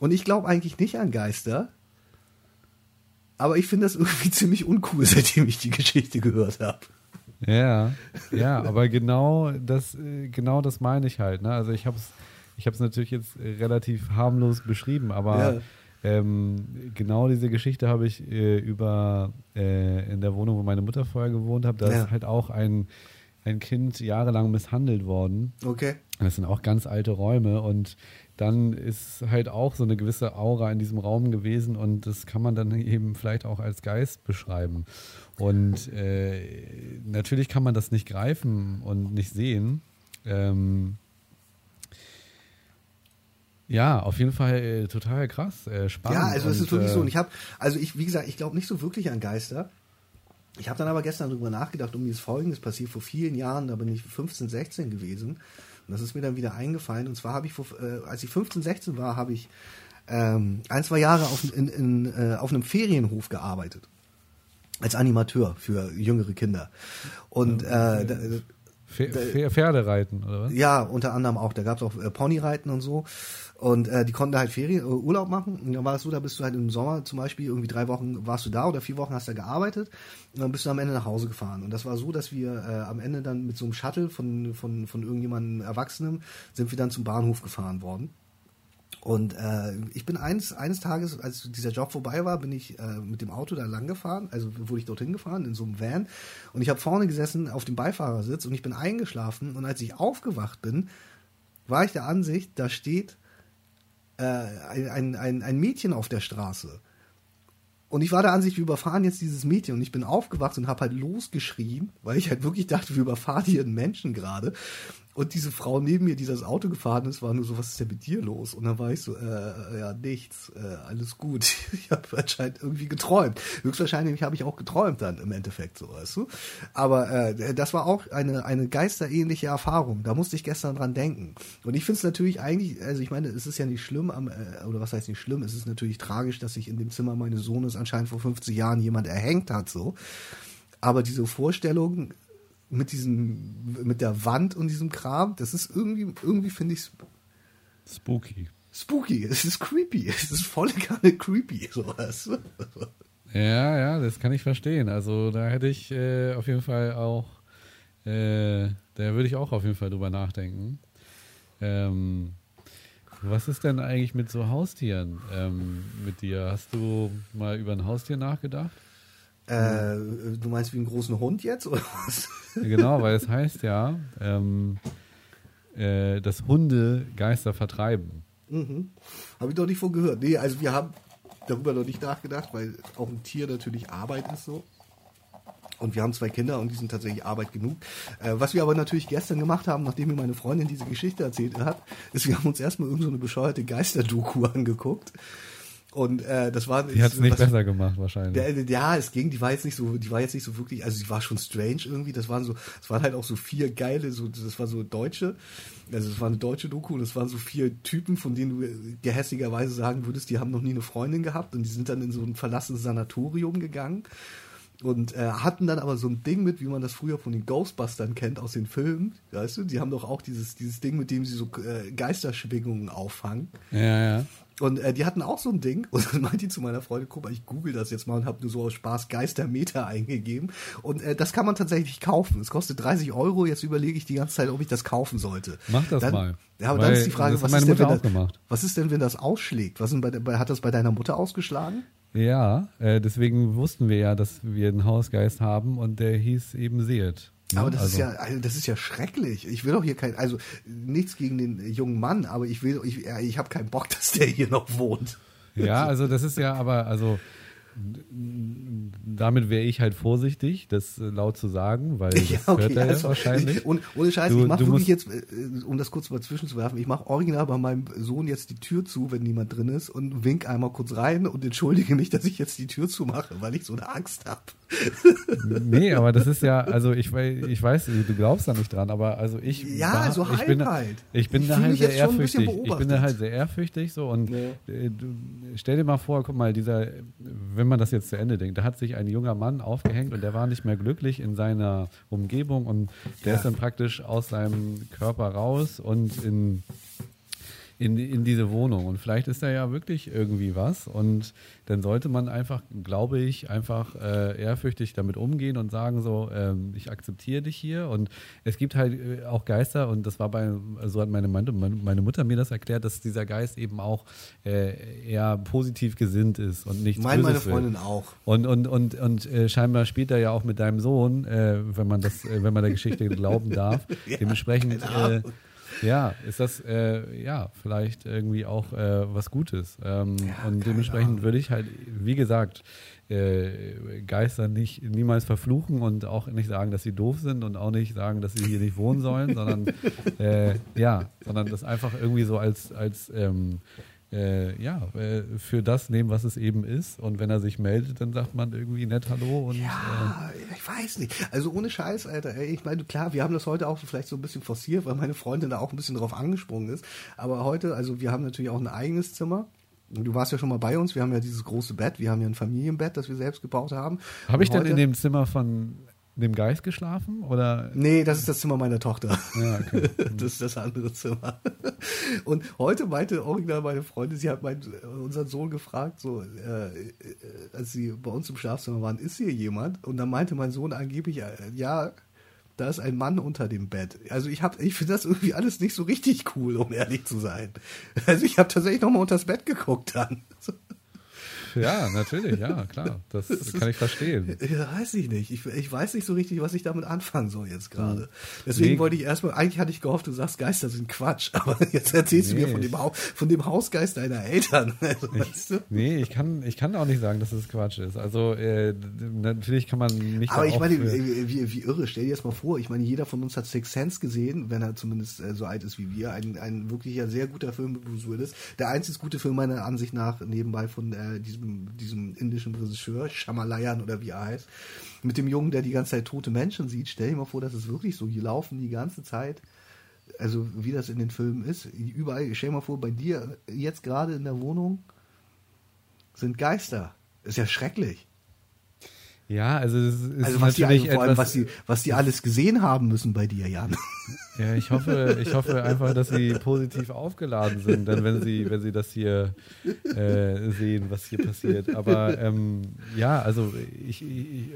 und ich glaube eigentlich nicht an Geister. Aber ich finde das irgendwie ziemlich uncool, seitdem ich die Geschichte gehört habe. Ja, ja, aber genau das, äh, genau das meine ich halt. Ne? Also ich habe es ich hab's natürlich jetzt relativ harmlos beschrieben, aber ja. ähm, genau diese Geschichte habe ich äh, über äh, in der Wohnung, wo meine Mutter vorher gewohnt hat. Da ja. ist halt auch ein, ein Kind jahrelang misshandelt worden. Okay. Das sind auch ganz alte Räume und dann ist halt auch so eine gewisse Aura in diesem Raum gewesen und das kann man dann eben vielleicht auch als Geist beschreiben. Und äh, natürlich kann man das nicht greifen und nicht sehen. Ähm, ja, auf jeden Fall äh, total krass, äh, spannend. Ja, also es ist wirklich so. Äh, und ich habe, also ich, wie gesagt, ich glaube nicht so wirklich an Geister. Ich habe dann aber gestern darüber nachgedacht, um dieses Folgendes passiert vor vielen Jahren, da bin ich 15, 16 gewesen. Und das ist mir dann wieder eingefallen. Und zwar habe ich, vor, äh, als ich 15, 16 war, habe ich ähm, ein, zwei Jahre auf, in, in, äh, auf einem Ferienhof gearbeitet. Als Animateur für jüngere Kinder. Und äh, da, Pferdereiten, oder was? Ja, unter anderem auch. Da gab es auch äh, Ponyreiten und so. Und äh, die konnten halt Ferien, äh, Urlaub machen. Und dann war es so, da bist du halt im Sommer zum Beispiel irgendwie drei Wochen warst du da oder vier Wochen hast du gearbeitet und dann bist du am Ende nach Hause gefahren. Und das war so, dass wir äh, am Ende dann mit so einem Shuttle von, von, von irgendjemandem Erwachsenem sind wir dann zum Bahnhof gefahren worden. Und äh, ich bin eines, eines Tages, als dieser Job vorbei war, bin ich äh, mit dem Auto da lang gefahren, also wurde ich dorthin gefahren in so einem Van und ich habe vorne gesessen auf dem Beifahrersitz und ich bin eingeschlafen und als ich aufgewacht bin, war ich der Ansicht, da steht äh, ein, ein, ein Mädchen auf der Straße. Und ich war der Ansicht, wir überfahren jetzt dieses Mädchen und ich bin aufgewacht und habe halt losgeschrien, weil ich halt wirklich dachte, wir überfahren hier einen Menschen gerade. Und diese Frau neben mir, die das Auto gefahren ist, war nur so, was ist denn mit dir los? Und dann war ich so, äh, ja, nichts, äh, alles gut. Ich habe anscheinend irgendwie geträumt. Höchstwahrscheinlich habe ich auch geträumt dann im Endeffekt, so weißt du. Aber äh, das war auch eine, eine geisterähnliche Erfahrung. Da musste ich gestern dran denken. Und ich finde es natürlich eigentlich, also ich meine, es ist ja nicht schlimm, am, äh, oder was heißt nicht schlimm, es ist natürlich tragisch, dass sich in dem Zimmer meines Sohnes anscheinend vor 50 Jahren jemand erhängt hat, so. Aber diese Vorstellung, mit diesem, mit der Wand und diesem Kram, das ist irgendwie, irgendwie finde ich spooky. Spooky, es ist creepy, es ist voll gerne creepy, sowas. Ja, ja, das kann ich verstehen. Also da hätte ich äh, auf jeden Fall auch, äh, da würde ich auch auf jeden Fall drüber nachdenken. Ähm, was ist denn eigentlich mit so Haustieren ähm, mit dir? Hast du mal über ein Haustier nachgedacht? Äh, du meinst wie einen großen Hund jetzt oder was? Genau, weil es heißt ja, ähm, äh, dass Hunde Geister vertreiben. Mhm. Habe ich doch nicht von gehört. Nee, also wir haben darüber noch nicht nachgedacht, weil auch ein Tier natürlich Arbeit ist so. Und wir haben zwei Kinder und die sind tatsächlich Arbeit genug. Äh, was wir aber natürlich gestern gemacht haben, nachdem mir meine Freundin diese Geschichte erzählt hat, ist, wir haben uns erstmal irgendeine so bescheuerte Geisterdoku angeguckt. Und äh, das war. Die hat es nicht was, besser gemacht wahrscheinlich. Ja, es ging. Die war jetzt nicht so, die war jetzt nicht so wirklich. Also die war schon strange irgendwie. Das waren so, es waren halt auch so vier geile, so das war so deutsche. Also es war eine deutsche Doku und es waren so vier Typen, von denen du gehässigerweise sagen würdest, die haben noch nie eine Freundin gehabt und die sind dann in so ein verlassenes Sanatorium gegangen und äh, hatten dann aber so ein Ding mit, wie man das früher von den Ghostbustern kennt aus den Filmen, weißt du? Die haben doch auch dieses dieses Ding, mit dem sie so äh, Geisterschwingungen auffangen. Ja, ja. Und äh, die hatten auch so ein Ding und dann meinte die zu meiner Freundin, guck mal, ich google das jetzt mal und habe nur so aus Spaß Geistermeter eingegeben. Und äh, das kann man tatsächlich kaufen. Es kostet 30 Euro. Jetzt überlege ich die ganze Zeit, ob ich das kaufen sollte. Mach das dann, mal. Ja, aber dann ist die Frage, was ist, denn, wenn das, was ist denn, wenn das ausschlägt? Was bei, bei, hat das bei deiner Mutter ausgeschlagen? Ja, äh, deswegen wussten wir ja, dass wir einen Hausgeist haben und der hieß eben Seet. Ja, aber das also. ist ja, also das ist ja schrecklich. Ich will doch hier kein, also nichts gegen den jungen Mann, aber ich will, ich, ich habe keinen Bock, dass der hier noch wohnt. Ja, also das ist ja, aber also damit wäre ich halt vorsichtig, das laut zu sagen, weil das ja, okay, hört er also, ja wahrscheinlich. Ich, ohne, ohne Scheiß, du, ich mache wirklich jetzt, äh, um das kurz mal zwischenzuwerfen, ich mache original bei meinem Sohn jetzt die Tür zu, wenn niemand drin ist und wink einmal kurz rein und entschuldige mich, dass ich jetzt die Tür zumache, weil ich so eine Angst habe. Nee, aber das ist ja, also ich, ich weiß, du glaubst da nicht dran, aber also ich. Ja, war, so ich bin, halt. Ich bin ich da halt sehr ehrfürchtig. Ich bin da halt sehr ehrfürchtig so und nee. Äh, du, stell dir mal vor, guck mal, dieser, wenn man das jetzt zu Ende denkt, da hat sich ein junger Mann aufgehängt und der war nicht mehr glücklich in seiner Umgebung und der ja. ist dann praktisch aus seinem Körper raus und in in, in diese Wohnung. Und vielleicht ist da ja wirklich irgendwie was. Und dann sollte man einfach, glaube ich, einfach äh, ehrfürchtig damit umgehen und sagen so, ähm, ich akzeptiere dich hier. Und es gibt halt äh, auch Geister, und das war bei, so hat meine, meine Mutter mir das erklärt, dass dieser Geist eben auch äh, eher positiv gesinnt ist und nichts Meine, meine Freundin will. auch. Und, und, und, und äh, scheinbar spielt er ja auch mit deinem Sohn, äh, wenn man das, äh, wenn man der Geschichte glauben darf. ja, Dementsprechend ja, ist das äh, ja vielleicht irgendwie auch äh, was Gutes. Ähm, ja, und dementsprechend würde ich halt, wie gesagt, äh, Geister nicht niemals verfluchen und auch nicht sagen, dass sie doof sind und auch nicht sagen, dass sie hier nicht wohnen sollen, sondern äh, ja, sondern das einfach irgendwie so als als ähm, äh, ja, äh, für das nehmen, was es eben ist. Und wenn er sich meldet, dann sagt man irgendwie nett Hallo. Und, ja, äh, ich weiß nicht. Also ohne Scheiß, Alter. Ich meine, klar, wir haben das heute auch vielleicht so ein bisschen forciert, weil meine Freundin da auch ein bisschen drauf angesprungen ist. Aber heute, also wir haben natürlich auch ein eigenes Zimmer. Du warst ja schon mal bei uns. Wir haben ja dieses große Bett. Wir haben ja ein Familienbett, das wir selbst gebaut haben. Habe ich denn in dem Zimmer von dem Geist geschlafen? Oder? Nee, das ist das Zimmer meiner Tochter. Ja, okay. das ist das andere Zimmer. Und heute meinte original meine Freundin, sie hat mein, unseren Sohn gefragt, so, äh, äh, als sie bei uns im Schlafzimmer waren, ist hier jemand? Und dann meinte mein Sohn angeblich, äh, ja, da ist ein Mann unter dem Bett. Also ich habe, ich finde das irgendwie alles nicht so richtig cool, um ehrlich zu sein. Also ich habe tatsächlich noch mal unter das Bett geguckt dann. Ja, natürlich, ja, klar. Das, das kann ich verstehen. Ja, weiß ich nicht. Ich, ich weiß nicht so richtig, was ich damit anfangen soll jetzt gerade. Deswegen nee. wollte ich erstmal, eigentlich hatte ich gehofft, du sagst, Geister sind Quatsch, aber jetzt erzählst nee. du mir von dem, von dem Hausgeist deiner Eltern. Also, ich, weißt du? Nee, ich kann, ich kann auch nicht sagen, dass es Quatsch ist. Also äh, natürlich kann man nicht. Aber ich meine, wie, wie irre, stell dir das mal vor, ich meine, jeder von uns hat Six Sense gesehen, wenn er zumindest äh, so alt ist wie wir. Ein, ein wirklich ja sehr guter Film mit Bruce Willis. Der einzige gute Film meiner Ansicht nach nebenbei von äh, diesem diesem, diesem indischen Regisseur, Shamalayan oder wie er heißt, mit dem Jungen, der die ganze Zeit tote Menschen sieht. Stell dir mal vor, das ist wirklich so. Hier laufen die ganze Zeit, also wie das in den Filmen ist, überall, stell dir mal vor, bei dir jetzt gerade in der Wohnung sind Geister. Ist ja schrecklich. Ja, also es ist also was natürlich die, vor allem, was die, was die alles gesehen haben müssen bei dir, Jan. Ja, ich hoffe, ich hoffe einfach, dass sie positiv aufgeladen sind, dann wenn sie, wenn sie das hier äh, sehen, was hier passiert. Aber ähm, ja, also ich, ich,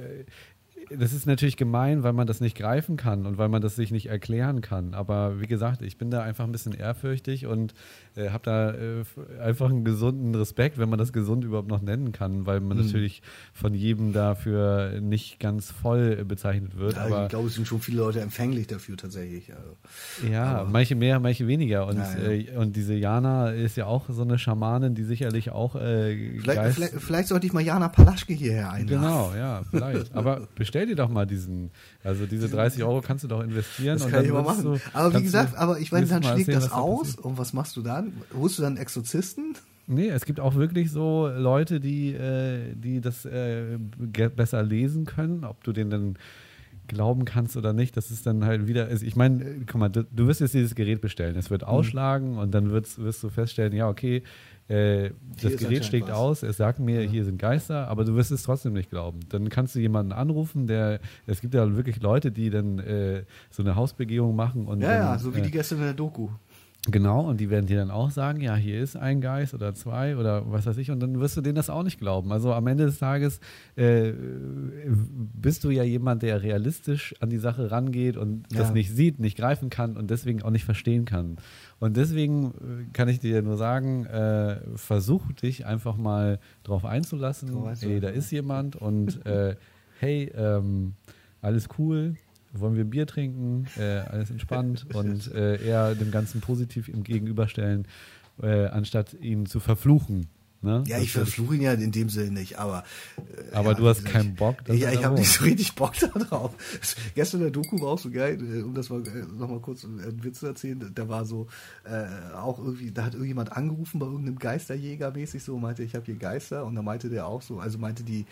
das ist natürlich gemein, weil man das nicht greifen kann und weil man das sich nicht erklären kann. Aber wie gesagt, ich bin da einfach ein bisschen ehrfürchtig und äh, habe da äh, einfach einen gesunden Respekt, wenn man das gesund überhaupt noch nennen kann, weil man mhm. natürlich von jedem dafür nicht ganz voll bezeichnet wird. Ja, aber ich glaube, es sind schon viele Leute empfänglich dafür tatsächlich. Also. Ja, aber, manche mehr, manche weniger. Und, ja, ja. Äh, und diese Jana ist ja auch so eine Schamanin, die sicherlich auch. Äh, vielleicht, vielleicht, vielleicht, sollte ich mal Jana Palaschke hierher einladen. Genau, ja, vielleicht. aber bestell dir doch mal diesen, also diese 30 Euro kannst du doch investieren. Das kann ich mal machen. Du, aber wie gesagt, aber ich meine, dann schlägt das aus und was machst du dann? Holst du dann Exorzisten? Nee, es gibt auch wirklich so Leute, die, äh, die das äh, besser lesen können, ob du den dann glauben kannst oder nicht, das ist dann halt wieder, ich meine, guck mal, du, du wirst jetzt dieses Gerät bestellen, es wird mhm. ausschlagen und dann wirst, wirst du feststellen, ja, okay, äh, das Gerät schlägt was. aus, es sagt mir, ja. hier sind Geister, aber du wirst es trotzdem nicht glauben. Dann kannst du jemanden anrufen, der, es gibt ja wirklich Leute, die dann äh, so eine Hausbegehung machen und. Ja, dann, ja, so wie äh, die gestern in der Doku. Genau, und die werden dir dann auch sagen, ja, hier ist ein Geist oder zwei oder was weiß ich, und dann wirst du denen das auch nicht glauben. Also am Ende des Tages äh, bist du ja jemand, der realistisch an die Sache rangeht und ja. das nicht sieht, nicht greifen kann und deswegen auch nicht verstehen kann. Und deswegen äh, kann ich dir nur sagen, äh, versuch dich einfach mal drauf einzulassen. So, hey, da ist jemand und äh, hey, ähm, alles cool, wollen wir Bier trinken, äh, alles entspannt und äh, eher dem Ganzen positiv im Gegenüberstellen, äh, anstatt ihn zu verfluchen. Ne? Ja, ich verfluche ihn ja in dem Sinne nicht, aber. Äh, aber ja, du hast keinen Bock. Ja, ich habe nicht so richtig Bock darauf. Gestern der Doku war auch so geil, äh, um das mal äh, nochmal kurz einen Witz zu erzählen. Da war so äh, auch irgendwie, da hat irgendjemand angerufen bei irgendeinem Geisterjäger mäßig so, meinte, ich habe hier Geister und da meinte der auch so, also meinte die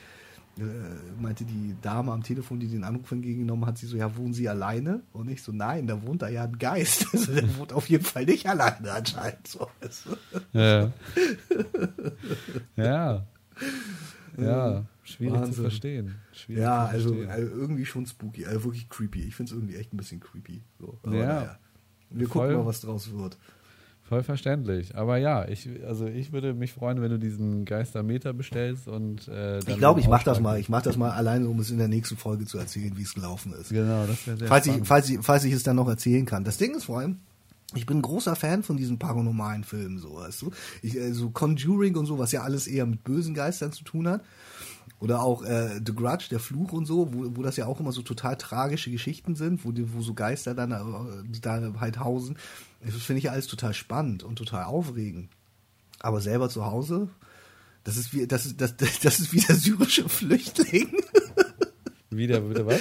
äh, meinte die Dame am Telefon, die den Anruf entgegengenommen hat, sie so, ja, wohnen Sie alleine? Und ich so, nein, da wohnt da ja ein Geist. Also der wohnt auf jeden Fall nicht alleine anscheinend. So? Ja. ja. Ja, schwierig Wahnsinn. zu verstehen. Schwierig Ja, zu also, verstehen. also irgendwie schon spooky, also wirklich creepy. Ich finde es irgendwie echt ein bisschen creepy. So. Aber Ja. naja. Wir Voll. gucken mal, was draus wird. Voll verständlich. Aber ja, ich, also ich würde mich freuen, wenn du diesen Geistermeter bestellst und äh, Ich glaube, ich mache das mal. Ich mache das mal alleine, um es in der nächsten Folge zu erzählen, wie es gelaufen ist. Genau, das wäre sehr Falls ich, falls, ich, falls ich es dann noch erzählen kann. Das Ding ist vor allem, ich bin ein großer Fan von diesen paranormalen Filmen, so weißt du. Ich, äh, so Conjuring und so, was ja alles eher mit bösen Geistern zu tun hat. Oder auch äh, The Grudge, der Fluch und so, wo, wo das ja auch immer so total tragische Geschichten sind, wo, die, wo so Geister dann äh, da halt hausen. Das finde ich ja alles total spannend und total aufregend. Aber selber zu Hause, das ist wie, das ist, das, das ist wie der syrische Flüchtling. Wieder, wieder was?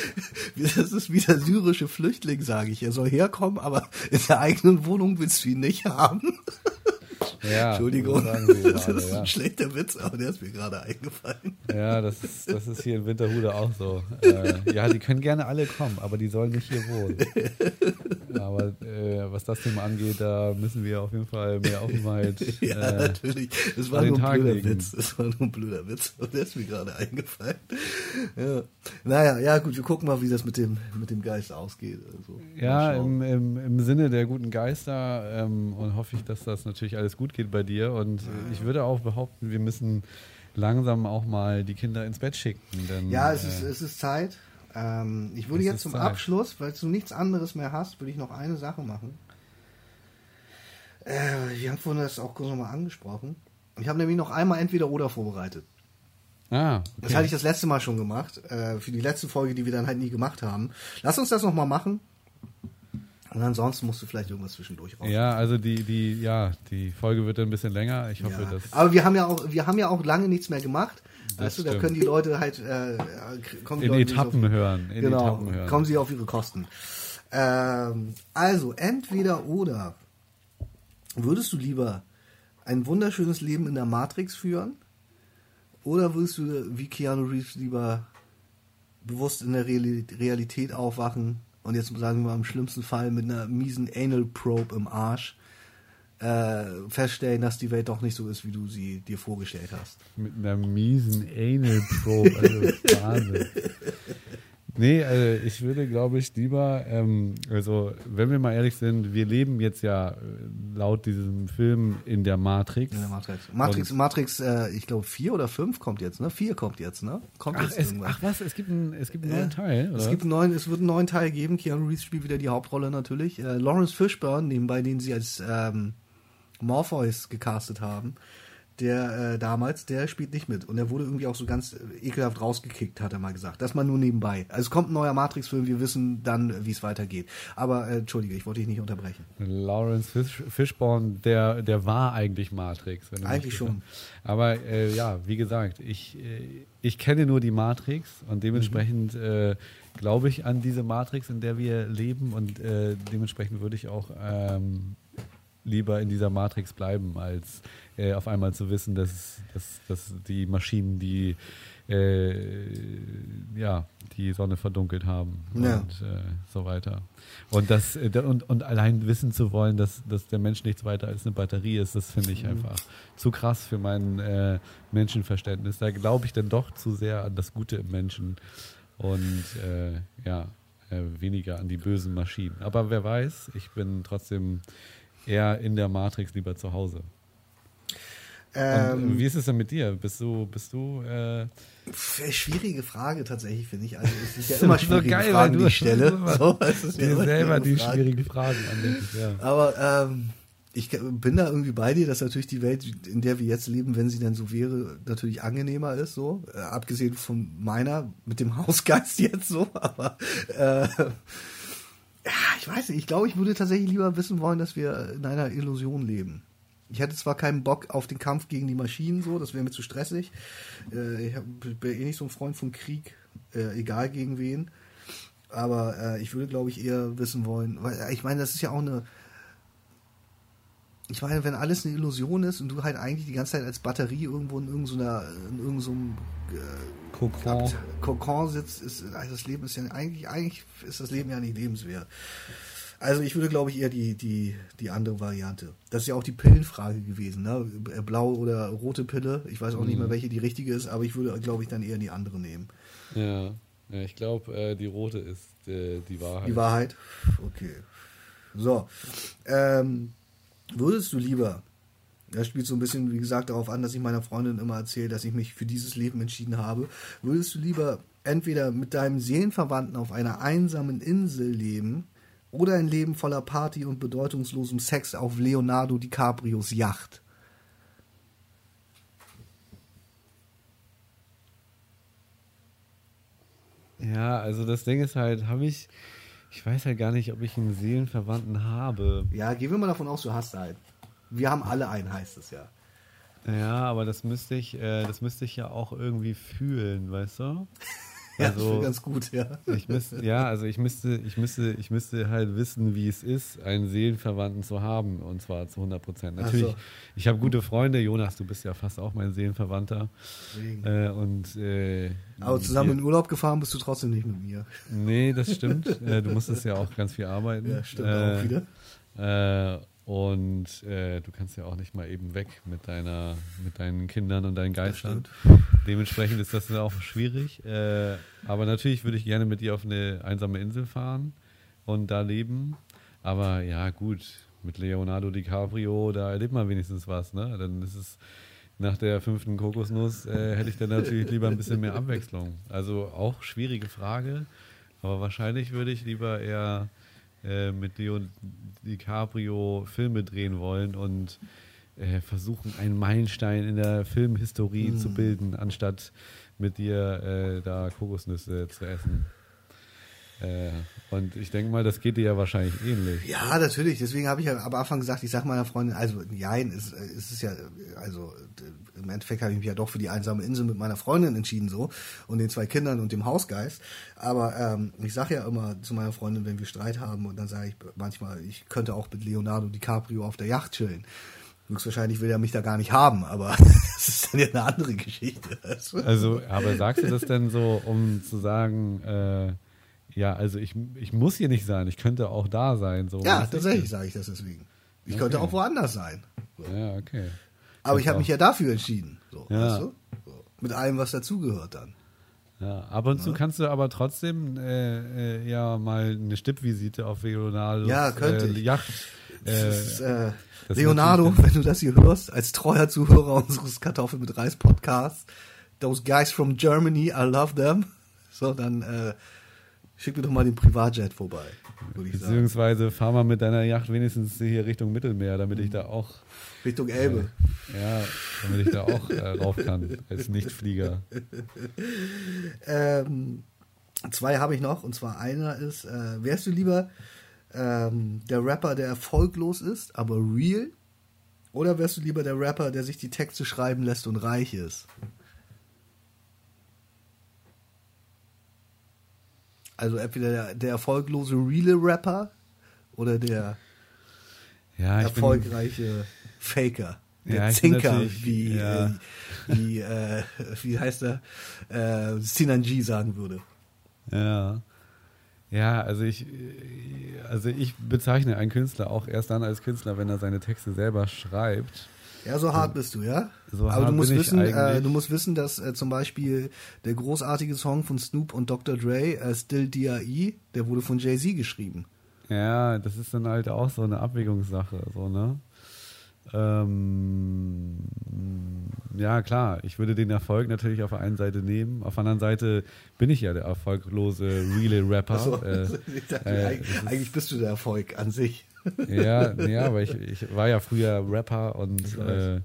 Das ist wie der syrische Flüchtling, sage ich. Er soll herkommen, aber in der eigenen Wohnung willst du ihn nicht haben. Ja, Entschuldigung, das ist ja. ein schlechter Witz, aber der ist mir gerade eingefallen. Ja, das ist, das ist hier in Winterhude auch so. Äh, ja, die können gerne alle kommen, aber die sollen nicht hier wohnen. Aber äh, was das Thema angeht, da müssen wir auf jeden Fall mehr Offenheit. Ja, äh, natürlich. Das war nur ein Tag blöder legen. Witz. Das war nur ein blöder Witz, aber der ist mir gerade eingefallen. Ja. Naja, ja gut, wir gucken mal, wie das mit dem, mit dem Geist ausgeht. Also, Ja, im, im, im Sinne der guten Geister ähm, und hoffe ich, dass das natürlich alles gut geht bei dir. Und ich würde auch behaupten, wir müssen langsam auch mal die Kinder ins Bett schicken. Denn, Ja, es ist, äh, es ist Zeit. Ähm, ich würde jetzt ist zum Zeit. Abschluss, weil du nichts anderes mehr hast, würde ich noch eine Sache machen. Äh, wir haben vorhin das auch kurz nochmal angesprochen. Ich habe nämlich noch einmal entweder oder vorbereitet. ah, Das okay. hatte ich das letzte Mal schon gemacht, äh, für die letzte Folge, die wir dann halt nie gemacht haben. Lass uns das nochmal machen. Und ansonsten musst du vielleicht irgendwas zwischendurch raus. Ja, also die, die, ja, die Folge wird dann ein bisschen länger. Ich hoffe, Ja. dass Aber wir haben ja auch, wir haben ja auch lange nichts mehr gemacht. Das weißt du, da können die Leute halt äh, kommen die in Leute Etappen auf- hören. In genau, Etappen hören. kommen sie auf ihre Kosten. Ähm, also, entweder oder. Würdest du lieber ein wunderschönes Leben in der Matrix führen? Oder würdest du wie Keanu Reeves lieber bewusst in der Reali- Realität aufwachen und jetzt sagen wir mal im schlimmsten Fall mit einer miesen Anal Probe im Arsch äh, feststellen, dass die Welt doch nicht so ist, wie du sie dir vorgestellt hast? Mit einer miesen Anal Probe. Also Wahnsinn. Nee, also ich würde, glaube ich, lieber, ähm, also wenn wir mal ehrlich sind, wir leben jetzt ja äh, laut diesem Film in der Matrix. In der Matrix. Matrix, Matrix äh, ich glaube, vier oder fünf kommt jetzt, ne? Vier kommt jetzt, ne? Kommt Ach, jetzt es, irgendwann. ach was, es gibt einen, es gibt einen neuen Teil, oder? Es, gibt einen neuen, es wird einen neuen Teil geben. Keanu Reeves spielt wieder die Hauptrolle natürlich. Äh, Lawrence Fishburne, nebenbei, den sie als ähm, Morpheus gecastet haben, der äh, damals, der spielt nicht mit. Und er wurde irgendwie auch so ganz äh, ekelhaft rausgekickt, hat er mal gesagt. Das mal nur nebenbei. Also es kommt ein neuer Matrix-Film, wir wissen dann, wie es weitergeht. Aber äh, entschuldige, ich wollte dich nicht unterbrechen. Lawrence Fish, Fishburne, der, der war eigentlich Matrix. Eigentlich schon. Aber äh, ja, wie gesagt, ich, äh, ich kenne nur die Matrix und dementsprechend äh, glaube ich an diese Matrix, in der wir leben und äh, dementsprechend würde ich auch ähm, lieber in dieser Matrix bleiben, als äh, auf einmal zu wissen, dass, dass, dass die Maschinen die äh, ja, die Sonne verdunkelt haben Ja. und äh, so weiter. Und, das, äh, und, und allein wissen zu wollen, dass, dass der Mensch nichts weiter als eine Batterie ist, das finde ich einfach zu krass für mein äh, Menschenverständnis. Da glaube ich dann doch zu sehr an das Gute im Menschen und äh, ja, weniger an die bösen Maschinen. Aber wer weiß, ich bin trotzdem eher in der Matrix lieber zu Hause. Ähm, äh, wie ist es denn mit dir? Bist du, bist du äh, schwierige Frage tatsächlich, finde ich. Also es ist ja immer ist so schwierige geil, Fragen, die ich stelle. So, es ist dir selber die schwierige Fragen. schwierigen Fragen an ja. Aber ähm, ich bin da irgendwie bei dir, dass natürlich die Welt, in der wir jetzt leben, wenn sie denn so wäre, natürlich angenehmer ist, so. Äh, abgesehen von meiner, mit dem Hausgeist jetzt so. Aber äh, ja, ich weiß nicht, ich glaube, ich würde tatsächlich lieber wissen wollen, dass wir in einer Illusion leben. Ich hätte zwar keinen Bock auf den Kampf gegen die Maschinen, so, das wäre mir zu stressig. Äh, ich bin eh nicht so ein Freund von Krieg, äh, egal gegen wen. Aber äh, ich würde, glaube ich, eher wissen wollen, weil ich meine, das ist ja auch eine ich meine, wenn alles eine Illusion ist und du halt eigentlich die ganze Zeit als Batterie irgendwo in irgendeiner, in irgendeinem äh, Kokon. Kokon sitzt, ist also das Leben ist ja eigentlich, eigentlich ist das Leben ja nicht lebenswert. Also ich würde, glaube ich, eher die, die, die andere Variante. Das ist ja auch die Pillenfrage gewesen, ne? Blau oder rote Pille. Ich weiß auch nicht mehr, welche die richtige ist, aber ich würde, glaube ich, dann eher die andere nehmen. Ja, ja ich glaube, äh, die rote ist äh, die Wahrheit. Die Wahrheit? Okay. So. Ähm, würdest du lieber, das spielt so ein bisschen, wie gesagt, darauf an, dass ich meiner Freundin immer erzähle, dass ich mich für dieses Leben entschieden habe, würdest du lieber entweder mit deinem Seelenverwandten auf einer einsamen Insel leben oder ein Leben voller Party und bedeutungslosem Sex auf Leonardo DiCaprios Yacht? Ja, also das Ding ist halt, habe ich, ich weiß halt gar nicht, ob ich einen Seelenverwandten habe. Ja, gehen wir mal davon aus, du hast einen. Wir haben alle einen, heißt es ja. Ja, aber das müsste ich, äh, das müsste ich ja auch irgendwie fühlen, weißt du? Ja, also, ganz gut, ja. Ich müsste, ja, also ich müsste, ich müsste, ich müsste halt wissen, wie es ist, einen Seelenverwandten zu haben, und zwar zu 100 Prozent. Natürlich, so. ich habe gute Freunde, Jonas, du bist ja fast auch mein Seelenverwandter. Äh, und, äh, Aber zusammen in Urlaub gefahren bist du trotzdem nicht mit mir. Nee, das stimmt. äh, du musstest ja auch ganz viel arbeiten. Ja, stimmt auch wieder. Und äh, du kannst ja auch nicht mal eben weg mit deiner, mit deinen Kindern und deinen Geistern. Dementsprechend ist das auch schwierig. Äh, aber natürlich würde ich gerne mit dir auf eine einsame Insel fahren und da leben. Aber ja, gut, mit Leonardo DiCaprio, da erlebt man wenigstens was, ne? Dann ist es nach der fünften Kokosnuss äh, hätte ich dann natürlich lieber ein bisschen mehr Abwechslung. Also auch schwierige Frage, aber wahrscheinlich würde ich lieber eher äh, mit Leo DiCaprio Filme drehen wollen und äh, versuchen, einen Meilenstein in der Filmhistorie mhm. zu bilden, anstatt mit dir äh, da Kokosnüsse zu essen. Äh, und ich denke mal, das geht dir ja wahrscheinlich ähnlich. Ja, natürlich. Deswegen habe ich ja am Anfang gesagt, ich sage meiner Freundin, also nein, es, es ist ja, also im Endeffekt habe ich mich ja doch für die einsame Insel mit meiner Freundin entschieden so und den zwei Kindern und dem Hausgeist. Aber ähm, ich sage ja immer zu meiner Freundin, wenn wir Streit haben und dann sage ich manchmal, ich könnte auch mit Leonardo DiCaprio auf der Yacht chillen. Höchstwahrscheinlich will er mich da gar nicht haben, aber das ist dann ja eine andere Geschichte. Also, aber sagst du das denn so, um zu sagen, äh, ja, also ich, ich muss hier nicht sein, ich könnte auch da sein. So ja, tatsächlich sage ich das deswegen. Ich okay. könnte auch woanders sein. So. Ja, okay. Aber ich habe mich ja dafür entschieden. So, ja. weißt du? so. Mit allem, was dazugehört dann. Ja, ab und ja. zu kannst du aber trotzdem äh, äh, ja mal eine Stippvisite auf Leonardo ja, könnte äh, Yacht. Ist, äh, Leonardo, wenn du das hier hörst, als treuer Zuhörer unseres Kartoffel mit Reis Podcasts, those guys from Germany, I love them. So, dann äh, Schick mir doch mal den Privatjet vorbei, würde ich Beziehungsweise sagen. fahr mal mit deiner Yacht wenigstens hier Richtung Mittelmeer, damit ich da auch. Richtung Elbe. Äh, ja, damit ich da auch äh, rauf kann, als Nichtflieger. ähm, zwei habe ich noch, und zwar einer ist: äh, Wärst du lieber ähm, der Rapper, der erfolglos ist, aber real? Oder wärst du lieber der Rapper, der sich die Texte schreiben lässt und reich ist? Also entweder der, der erfolglose reale Rapper oder der ja, erfolgreiche bin, Faker. Der ja, Zinker, wie, ja. äh, wie, äh, wie heißt er, äh, Sinanji sagen würde. Ja. Ja, also ich, also ich bezeichne einen Künstler auch erst dann als Künstler, wenn er seine Texte selber schreibt. Ja, so hart bist du, ja. So Aber du musst wissen, äh, du musst wissen, dass äh, zum Beispiel der großartige Song von Snoop und Dr. Dre, äh, Still D.I.E., der wurde von Jay Z geschrieben. Ja, das ist dann halt auch so eine Abwägungssache, so ne. Ähm, ja, klar, ich würde den Erfolg natürlich auf der einen Seite nehmen. Auf der anderen Seite bin ich ja der erfolglose Relay Rapper. So, äh, äh, eigentlich bist du der Erfolg an sich ja, ja, aber ich, ich war ja früher Rapper und äh,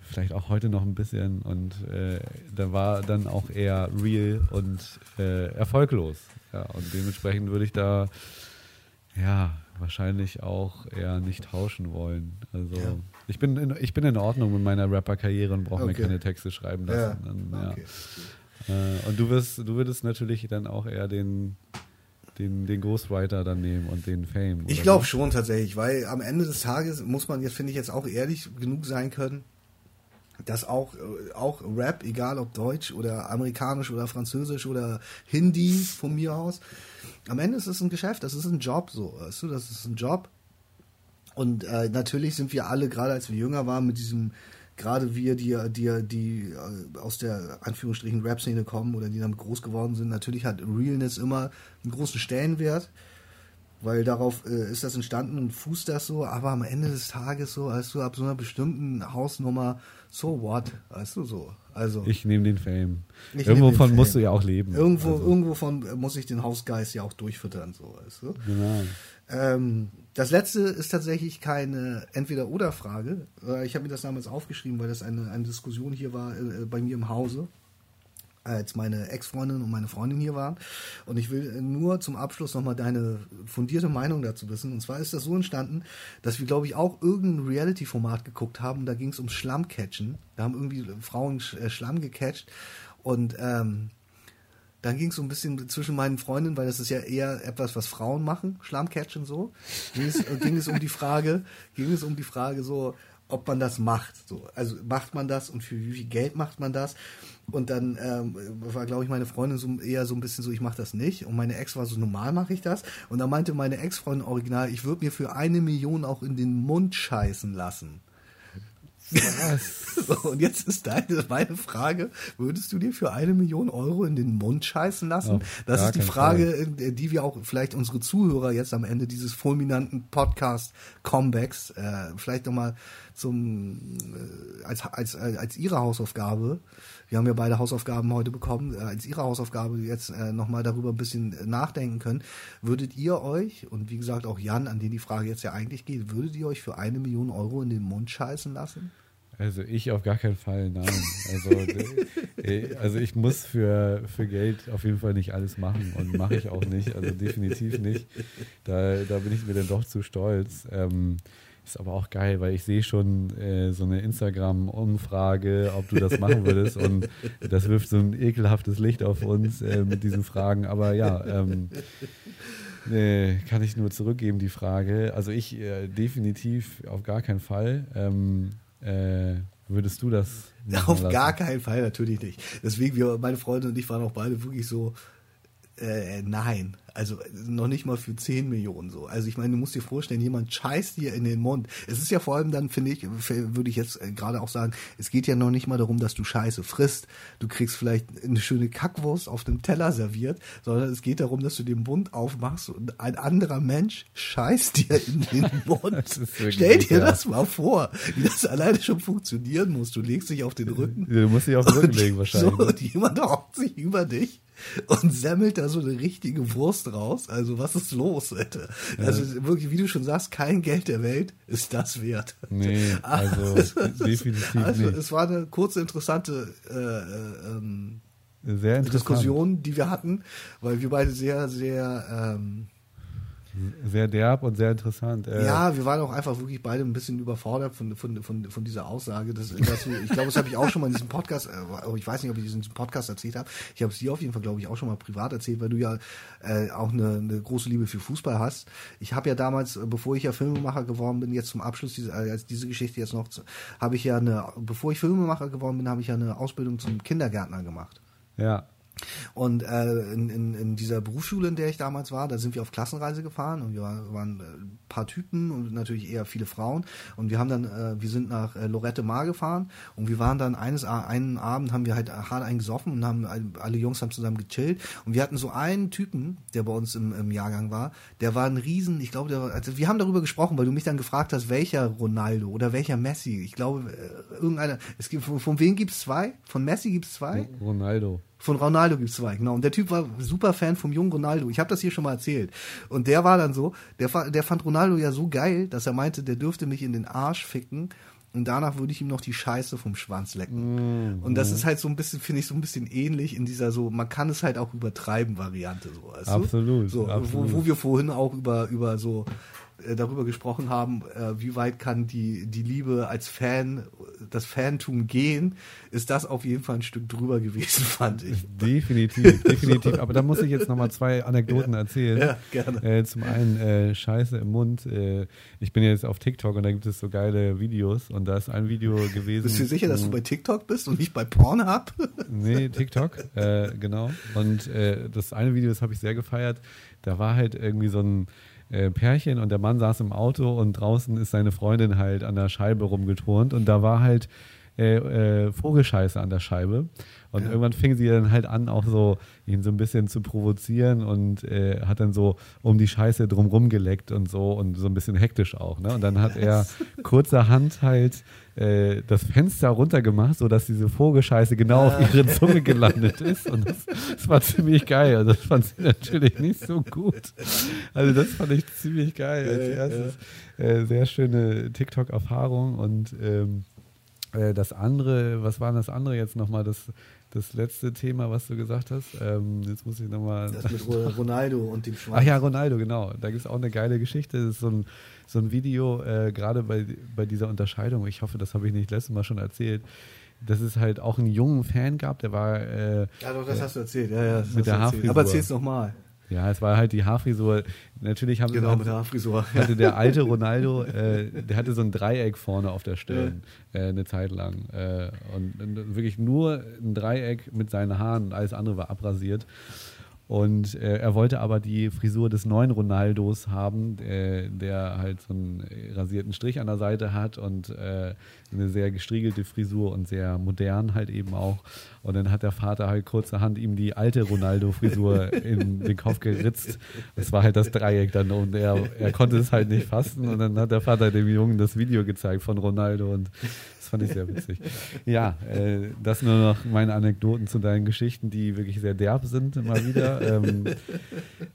vielleicht auch heute noch ein bisschen und äh, da war dann auch eher real und äh, erfolglos. Ja, und dementsprechend würde ich da ja wahrscheinlich auch eher nicht tauschen wollen. Also ja. ich bin in, ich bin in Ordnung mit meiner Rapper-Karriere und brauche okay. mir keine Texte schreiben lassen. Ja. Dann. Okay. Äh, und du wirst, du würdest natürlich dann auch eher den den, den Ghostwriter dann nehmen und den Fame. Ich glaube schon tatsächlich, weil am Ende des Tages muss man jetzt, finde ich, jetzt auch ehrlich genug sein können, dass auch, äh, auch Rap, egal ob Deutsch oder Amerikanisch oder Französisch oder Hindi von mir aus, am Ende ist es ein Geschäft, das ist ein Job so, weißt du, das ist ein Job. Und äh, natürlich sind wir alle, gerade als wir jünger waren, mit diesem, gerade wir, die, die, die äh, aus der Anführungsstrichen Rap-Szene kommen oder die damit groß geworden sind, natürlich hat Realness immer einen großen Stellenwert weil darauf äh, ist das entstanden und fußt das so, aber am Ende des Tages so, als du ab so einer bestimmten Hausnummer, so what, weißt du so. Also ich nehme den Fame. Irgendwo von musst du ja auch leben. Irgendwo, also. irgendwo von muss ich den Hausgeist ja auch durchfüttern, so, weißt du. Genau. Ähm, das letzte ist tatsächlich keine Entweder-Oder-Frage. Äh, ich habe mir das damals aufgeschrieben, weil das eine, eine Diskussion hier war äh, bei mir im Hause als meine Ex-Freundin und meine Freundin hier waren. Und ich will nur zum Abschluss nochmal deine fundierte Meinung dazu wissen. Und zwar ist das so entstanden, dass wir, glaube ich, auch irgendein Reality-Format geguckt haben. Da ging es um Schlammcatchen. Da haben irgendwie Frauen äh, Schlamm gecatcht. Und ähm, dann ging es so ein bisschen zwischen meinen Freundinnen, weil das ist ja eher etwas, was Frauen machen, Schlammcatchen so. Ging es, ging es um die Frage, ging es um die Frage so, ob man das macht. So. Also macht man das und für wie viel Geld macht man das? Und dann ähm, war, glaube ich, meine Freundin so eher so ein bisschen so, ich mache das nicht. Und meine Ex war so, normal mache ich das. Und dann meinte meine Ex-Freundin original, ich würde mir für eine Million auch in den Mund scheißen lassen. Was? und jetzt ist deine, meine Frage, würdest du dir für eine Million Euro in den Mund scheißen lassen? Oh, das ist die Frage, Fall. die wir auch vielleicht unsere Zuhörer jetzt am Ende dieses fulminanten Podcast-Comebacks äh, vielleicht nochmal zum äh, als, als, als ihre Hausaufgabe, wir haben ja beide Hausaufgaben heute bekommen, äh, als ihre Hausaufgabe jetzt äh, nochmal darüber ein bisschen nachdenken können, würdet ihr euch, und wie gesagt auch Jan, an den die Frage jetzt ja eigentlich geht, würdet ihr euch für eine Million Euro in den Mund scheißen lassen? Also ich auf gar keinen Fall, nein. Also, äh, also ich muss für, für Geld auf jeden Fall nicht alles machen und mache ich auch nicht, also definitiv nicht. Da, da bin ich mir dann doch zu stolz. Ähm, ist aber auch geil, weil ich sehe schon äh, so eine Instagram-Umfrage, ob du das machen würdest. und das wirft so ein ekelhaftes Licht auf uns äh, mit diesen Fragen. Aber ja, ähm, äh, kann ich nur zurückgeben, die Frage. Also ich äh, definitiv auf gar keinen Fall. Ähm, äh, würdest du das? Auf lassen? gar keinen Fall, natürlich nicht. Deswegen, wir, meine Freunde und ich waren auch beide wirklich so, äh, nein. Also noch nicht mal für 10 Millionen so. Also ich meine, du musst dir vorstellen, jemand scheißt dir in den Mund. Es ist ja vor allem dann, finde ich, würde ich jetzt äh, gerade auch sagen, es geht ja noch nicht mal darum, dass du Scheiße frisst. Du kriegst vielleicht eine schöne Kackwurst auf dem Teller serviert, sondern es geht darum, dass du den Mund aufmachst und ein anderer Mensch scheißt dir in den Mund. Stell dir das mal vor, wie das alleine schon funktionieren muss. Du legst dich auf den Rücken. Du musst dich auf den Rücken legen wahrscheinlich. So, und jemand hockt sich über dich und semmelt da so eine richtige Wurst raus. Also was ist los, Alter? Also wirklich, wie du schon sagst, kein Geld der Welt ist das wert. Nee, also, also definitiv also, nicht. Es war eine kurze, interessante äh, äh, ähm, Diskussion, die wir hatten, weil wir beide sehr, sehr ähm, sehr derb und sehr interessant. Äh ja, wir waren auch einfach wirklich beide ein bisschen überfordert von, von, von, von dieser Aussage. Dass, dass wir, ich glaube, das habe ich auch schon mal in diesem Podcast, äh, ich weiß nicht, ob ich diesen Podcast erzählt habe. Ich habe es dir auf jeden Fall, glaube ich, auch schon mal privat erzählt, weil du ja äh, auch eine, eine große Liebe für Fußball hast. Ich habe ja damals, äh, bevor ich ja Filmemacher geworden bin, jetzt zum Abschluss, diese, äh, als diese Geschichte jetzt noch, habe ich ja eine, bevor ich Filmemacher geworden bin, habe ich ja eine Ausbildung zum Kindergärtner gemacht. Ja. Und äh, in, in, in dieser Berufsschule, in der ich damals war, da sind wir auf Klassenreise gefahren und wir waren, waren äh, ein paar Typen und natürlich eher viele Frauen. Und wir haben dann, äh, wir sind nach äh, Lorette Mar gefahren und wir waren dann eines einen Abend haben wir halt hart eingesoffen und haben alle Jungs haben zusammen gechillt. Und wir hatten so einen Typen, der bei uns im, im Jahrgang war, der war ein Riesen, ich glaube, der war, also wir haben darüber gesprochen, weil du mich dann gefragt hast, welcher Ronaldo oder welcher Messi. Ich glaube, äh, irgendeiner, es gibt, von, von wem gibt's zwei? Von Messi gibt's zwei? Ronaldo. Von Ronaldo gibt es zwei, genau. Und der Typ war super Fan vom jungen Ronaldo. Ich habe das hier schon mal erzählt. Und der war dann so, der, der fand Ronaldo ja so geil, dass er meinte, der dürfte mich in den Arsch ficken. Und danach würde ich ihm noch die Scheiße vom Schwanz lecken. Mm, und das mm. ist halt so ein bisschen, finde ich, so ein bisschen ähnlich in dieser so, man kann es halt auch übertreiben Variante. So, weißt absolut. Du? So, absolut. Wo, wo wir vorhin auch über, über so äh, darüber gesprochen haben, äh, wie weit kann die, die Liebe als Fan, das Fantum gehen, ist das auf jeden Fall ein Stück drüber gewesen, fand ich. Definitiv, definitiv. Aber da muss ich jetzt nochmal zwei Anekdoten ja. erzählen. Ja, gerne. Äh, zum einen äh, Scheiße im Mund. Äh, ich bin jetzt auf TikTok und da gibt es so geile Videos und da ist ein Video gewesen. Bist du sicher, dass du bei TikTok bist und nicht bei Pornhub? nee, TikTok, äh, genau. Und das eine Video, das habe ich sehr gefeiert. Da war halt irgendwie so ein äh, Pärchen und der Mann saß im Auto und draußen ist seine Freundin halt an der Scheibe rumgeturnt und da war halt äh, äh, Vogelscheiße an der Scheibe. Und ja. irgendwann fing sie dann halt an, auch so ihn so ein bisschen zu provozieren und äh, hat dann so um die Scheiße drumrum geleckt und so und so ein bisschen hektisch auch. Ne? Und dann hat er kurzerhand halt äh, das Fenster runtergemacht, sodass diese Vogelscheiße genau auf ihre Zunge gelandet ist. Und das, das war ziemlich geil. Also das fand sie natürlich nicht so gut. Also das fand ich ziemlich geil als erstes. Äh, sehr schöne TikTok-Erfahrung und ähm, äh, das andere, was war das andere jetzt nochmal? Das das letzte Thema, was du gesagt hast. Ähm, jetzt muss ich nochmal. Das mit Ronaldo und dem Schwanz. Ach ja, Ronaldo, genau. Da gibt es auch eine geile Geschichte. Das ist so ein, so ein Video, äh, gerade bei, bei dieser Unterscheidung. Ich hoffe, das habe ich nicht letztes Mal schon erzählt. Dass es halt auch einen jungen Fan gab, der war. Äh, ja, doch, das hast du erzählt. Ja, ja, mit der Haarfrisur. Aber erzähl es nochmal. Ja, es war halt die Haarfrisur. Natürlich haben genau, mit der Haarfrisur. hatte der alte Ronaldo, äh, der hatte so ein Dreieck vorne auf der Stirn äh, eine Zeit lang äh, und, und, wirklich nur ein Dreieck mit seinen Haaren und alles andere war abrasiert. Und äh, er wollte aber die Frisur des neuen Ronaldos haben, äh, der halt so einen rasierten Strich an der Seite hat und äh, eine sehr gestriegelte Frisur und sehr modern halt eben auch. Und dann hat der Vater halt kurzerhand ihm die alte Ronaldo-Frisur in den Kopf geritzt. Das war halt das Dreieck dann und er, er konnte es halt nicht fassen. Und dann hat der Vater dem Jungen das Video gezeigt von Ronaldo und fand ich sehr witzig. Ja, äh, das nur noch meine Anekdoten zu deinen Geschichten, die wirklich sehr derb sind immer wieder. Ähm,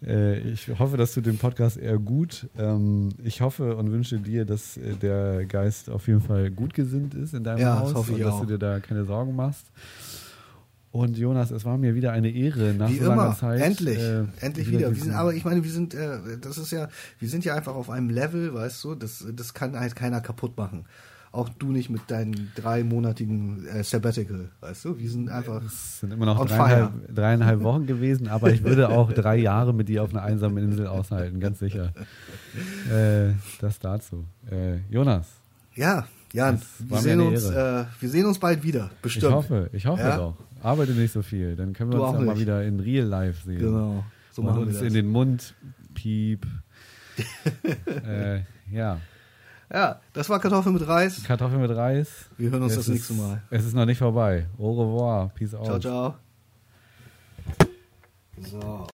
äh, ich hoffe, dass du den Podcast eher gut. Ähm, ich hoffe und wünsche dir, dass äh, der Geist auf jeden Fall gut gesinnt ist in deinem ja, Haus das und dass auch. du dir da keine Sorgen machst. Und Jonas, es war mir wieder eine Ehre nach Wie so langer immer. Zeit. Endlich, äh, endlich wieder. wieder. Wir sind, aber ich meine, wir sind, äh, das ist ja, wir sind ja einfach auf einem Level, weißt du, das, das kann halt keiner kaputt machen auch du nicht mit deinem dreimonatigen äh, Sabbatical, weißt du? Wir sind einfach. Es sind immer noch dreieinhalb, dreieinhalb, Wochen gewesen, aber ich würde auch drei Jahre mit dir auf einer einsamen Insel aushalten, ganz sicher. Äh, das dazu. Äh, Jonas. Ja, Jan, wir sehen, uns, äh, wir sehen uns bald wieder, bestimmt. Ich hoffe, ich hoffe ja? doch. Arbeite nicht so viel, dann können wir du uns ja mal wieder in Real Life sehen. Genau. So machen uns wir das. in den Mund, piep. äh, ja. Ja, das war Kartoffeln mit Reis. Kartoffeln mit Reis. Wir hören uns es das nächste Mal. Es ist noch nicht vorbei. Au revoir. Peace out. Ciao, ciao. So.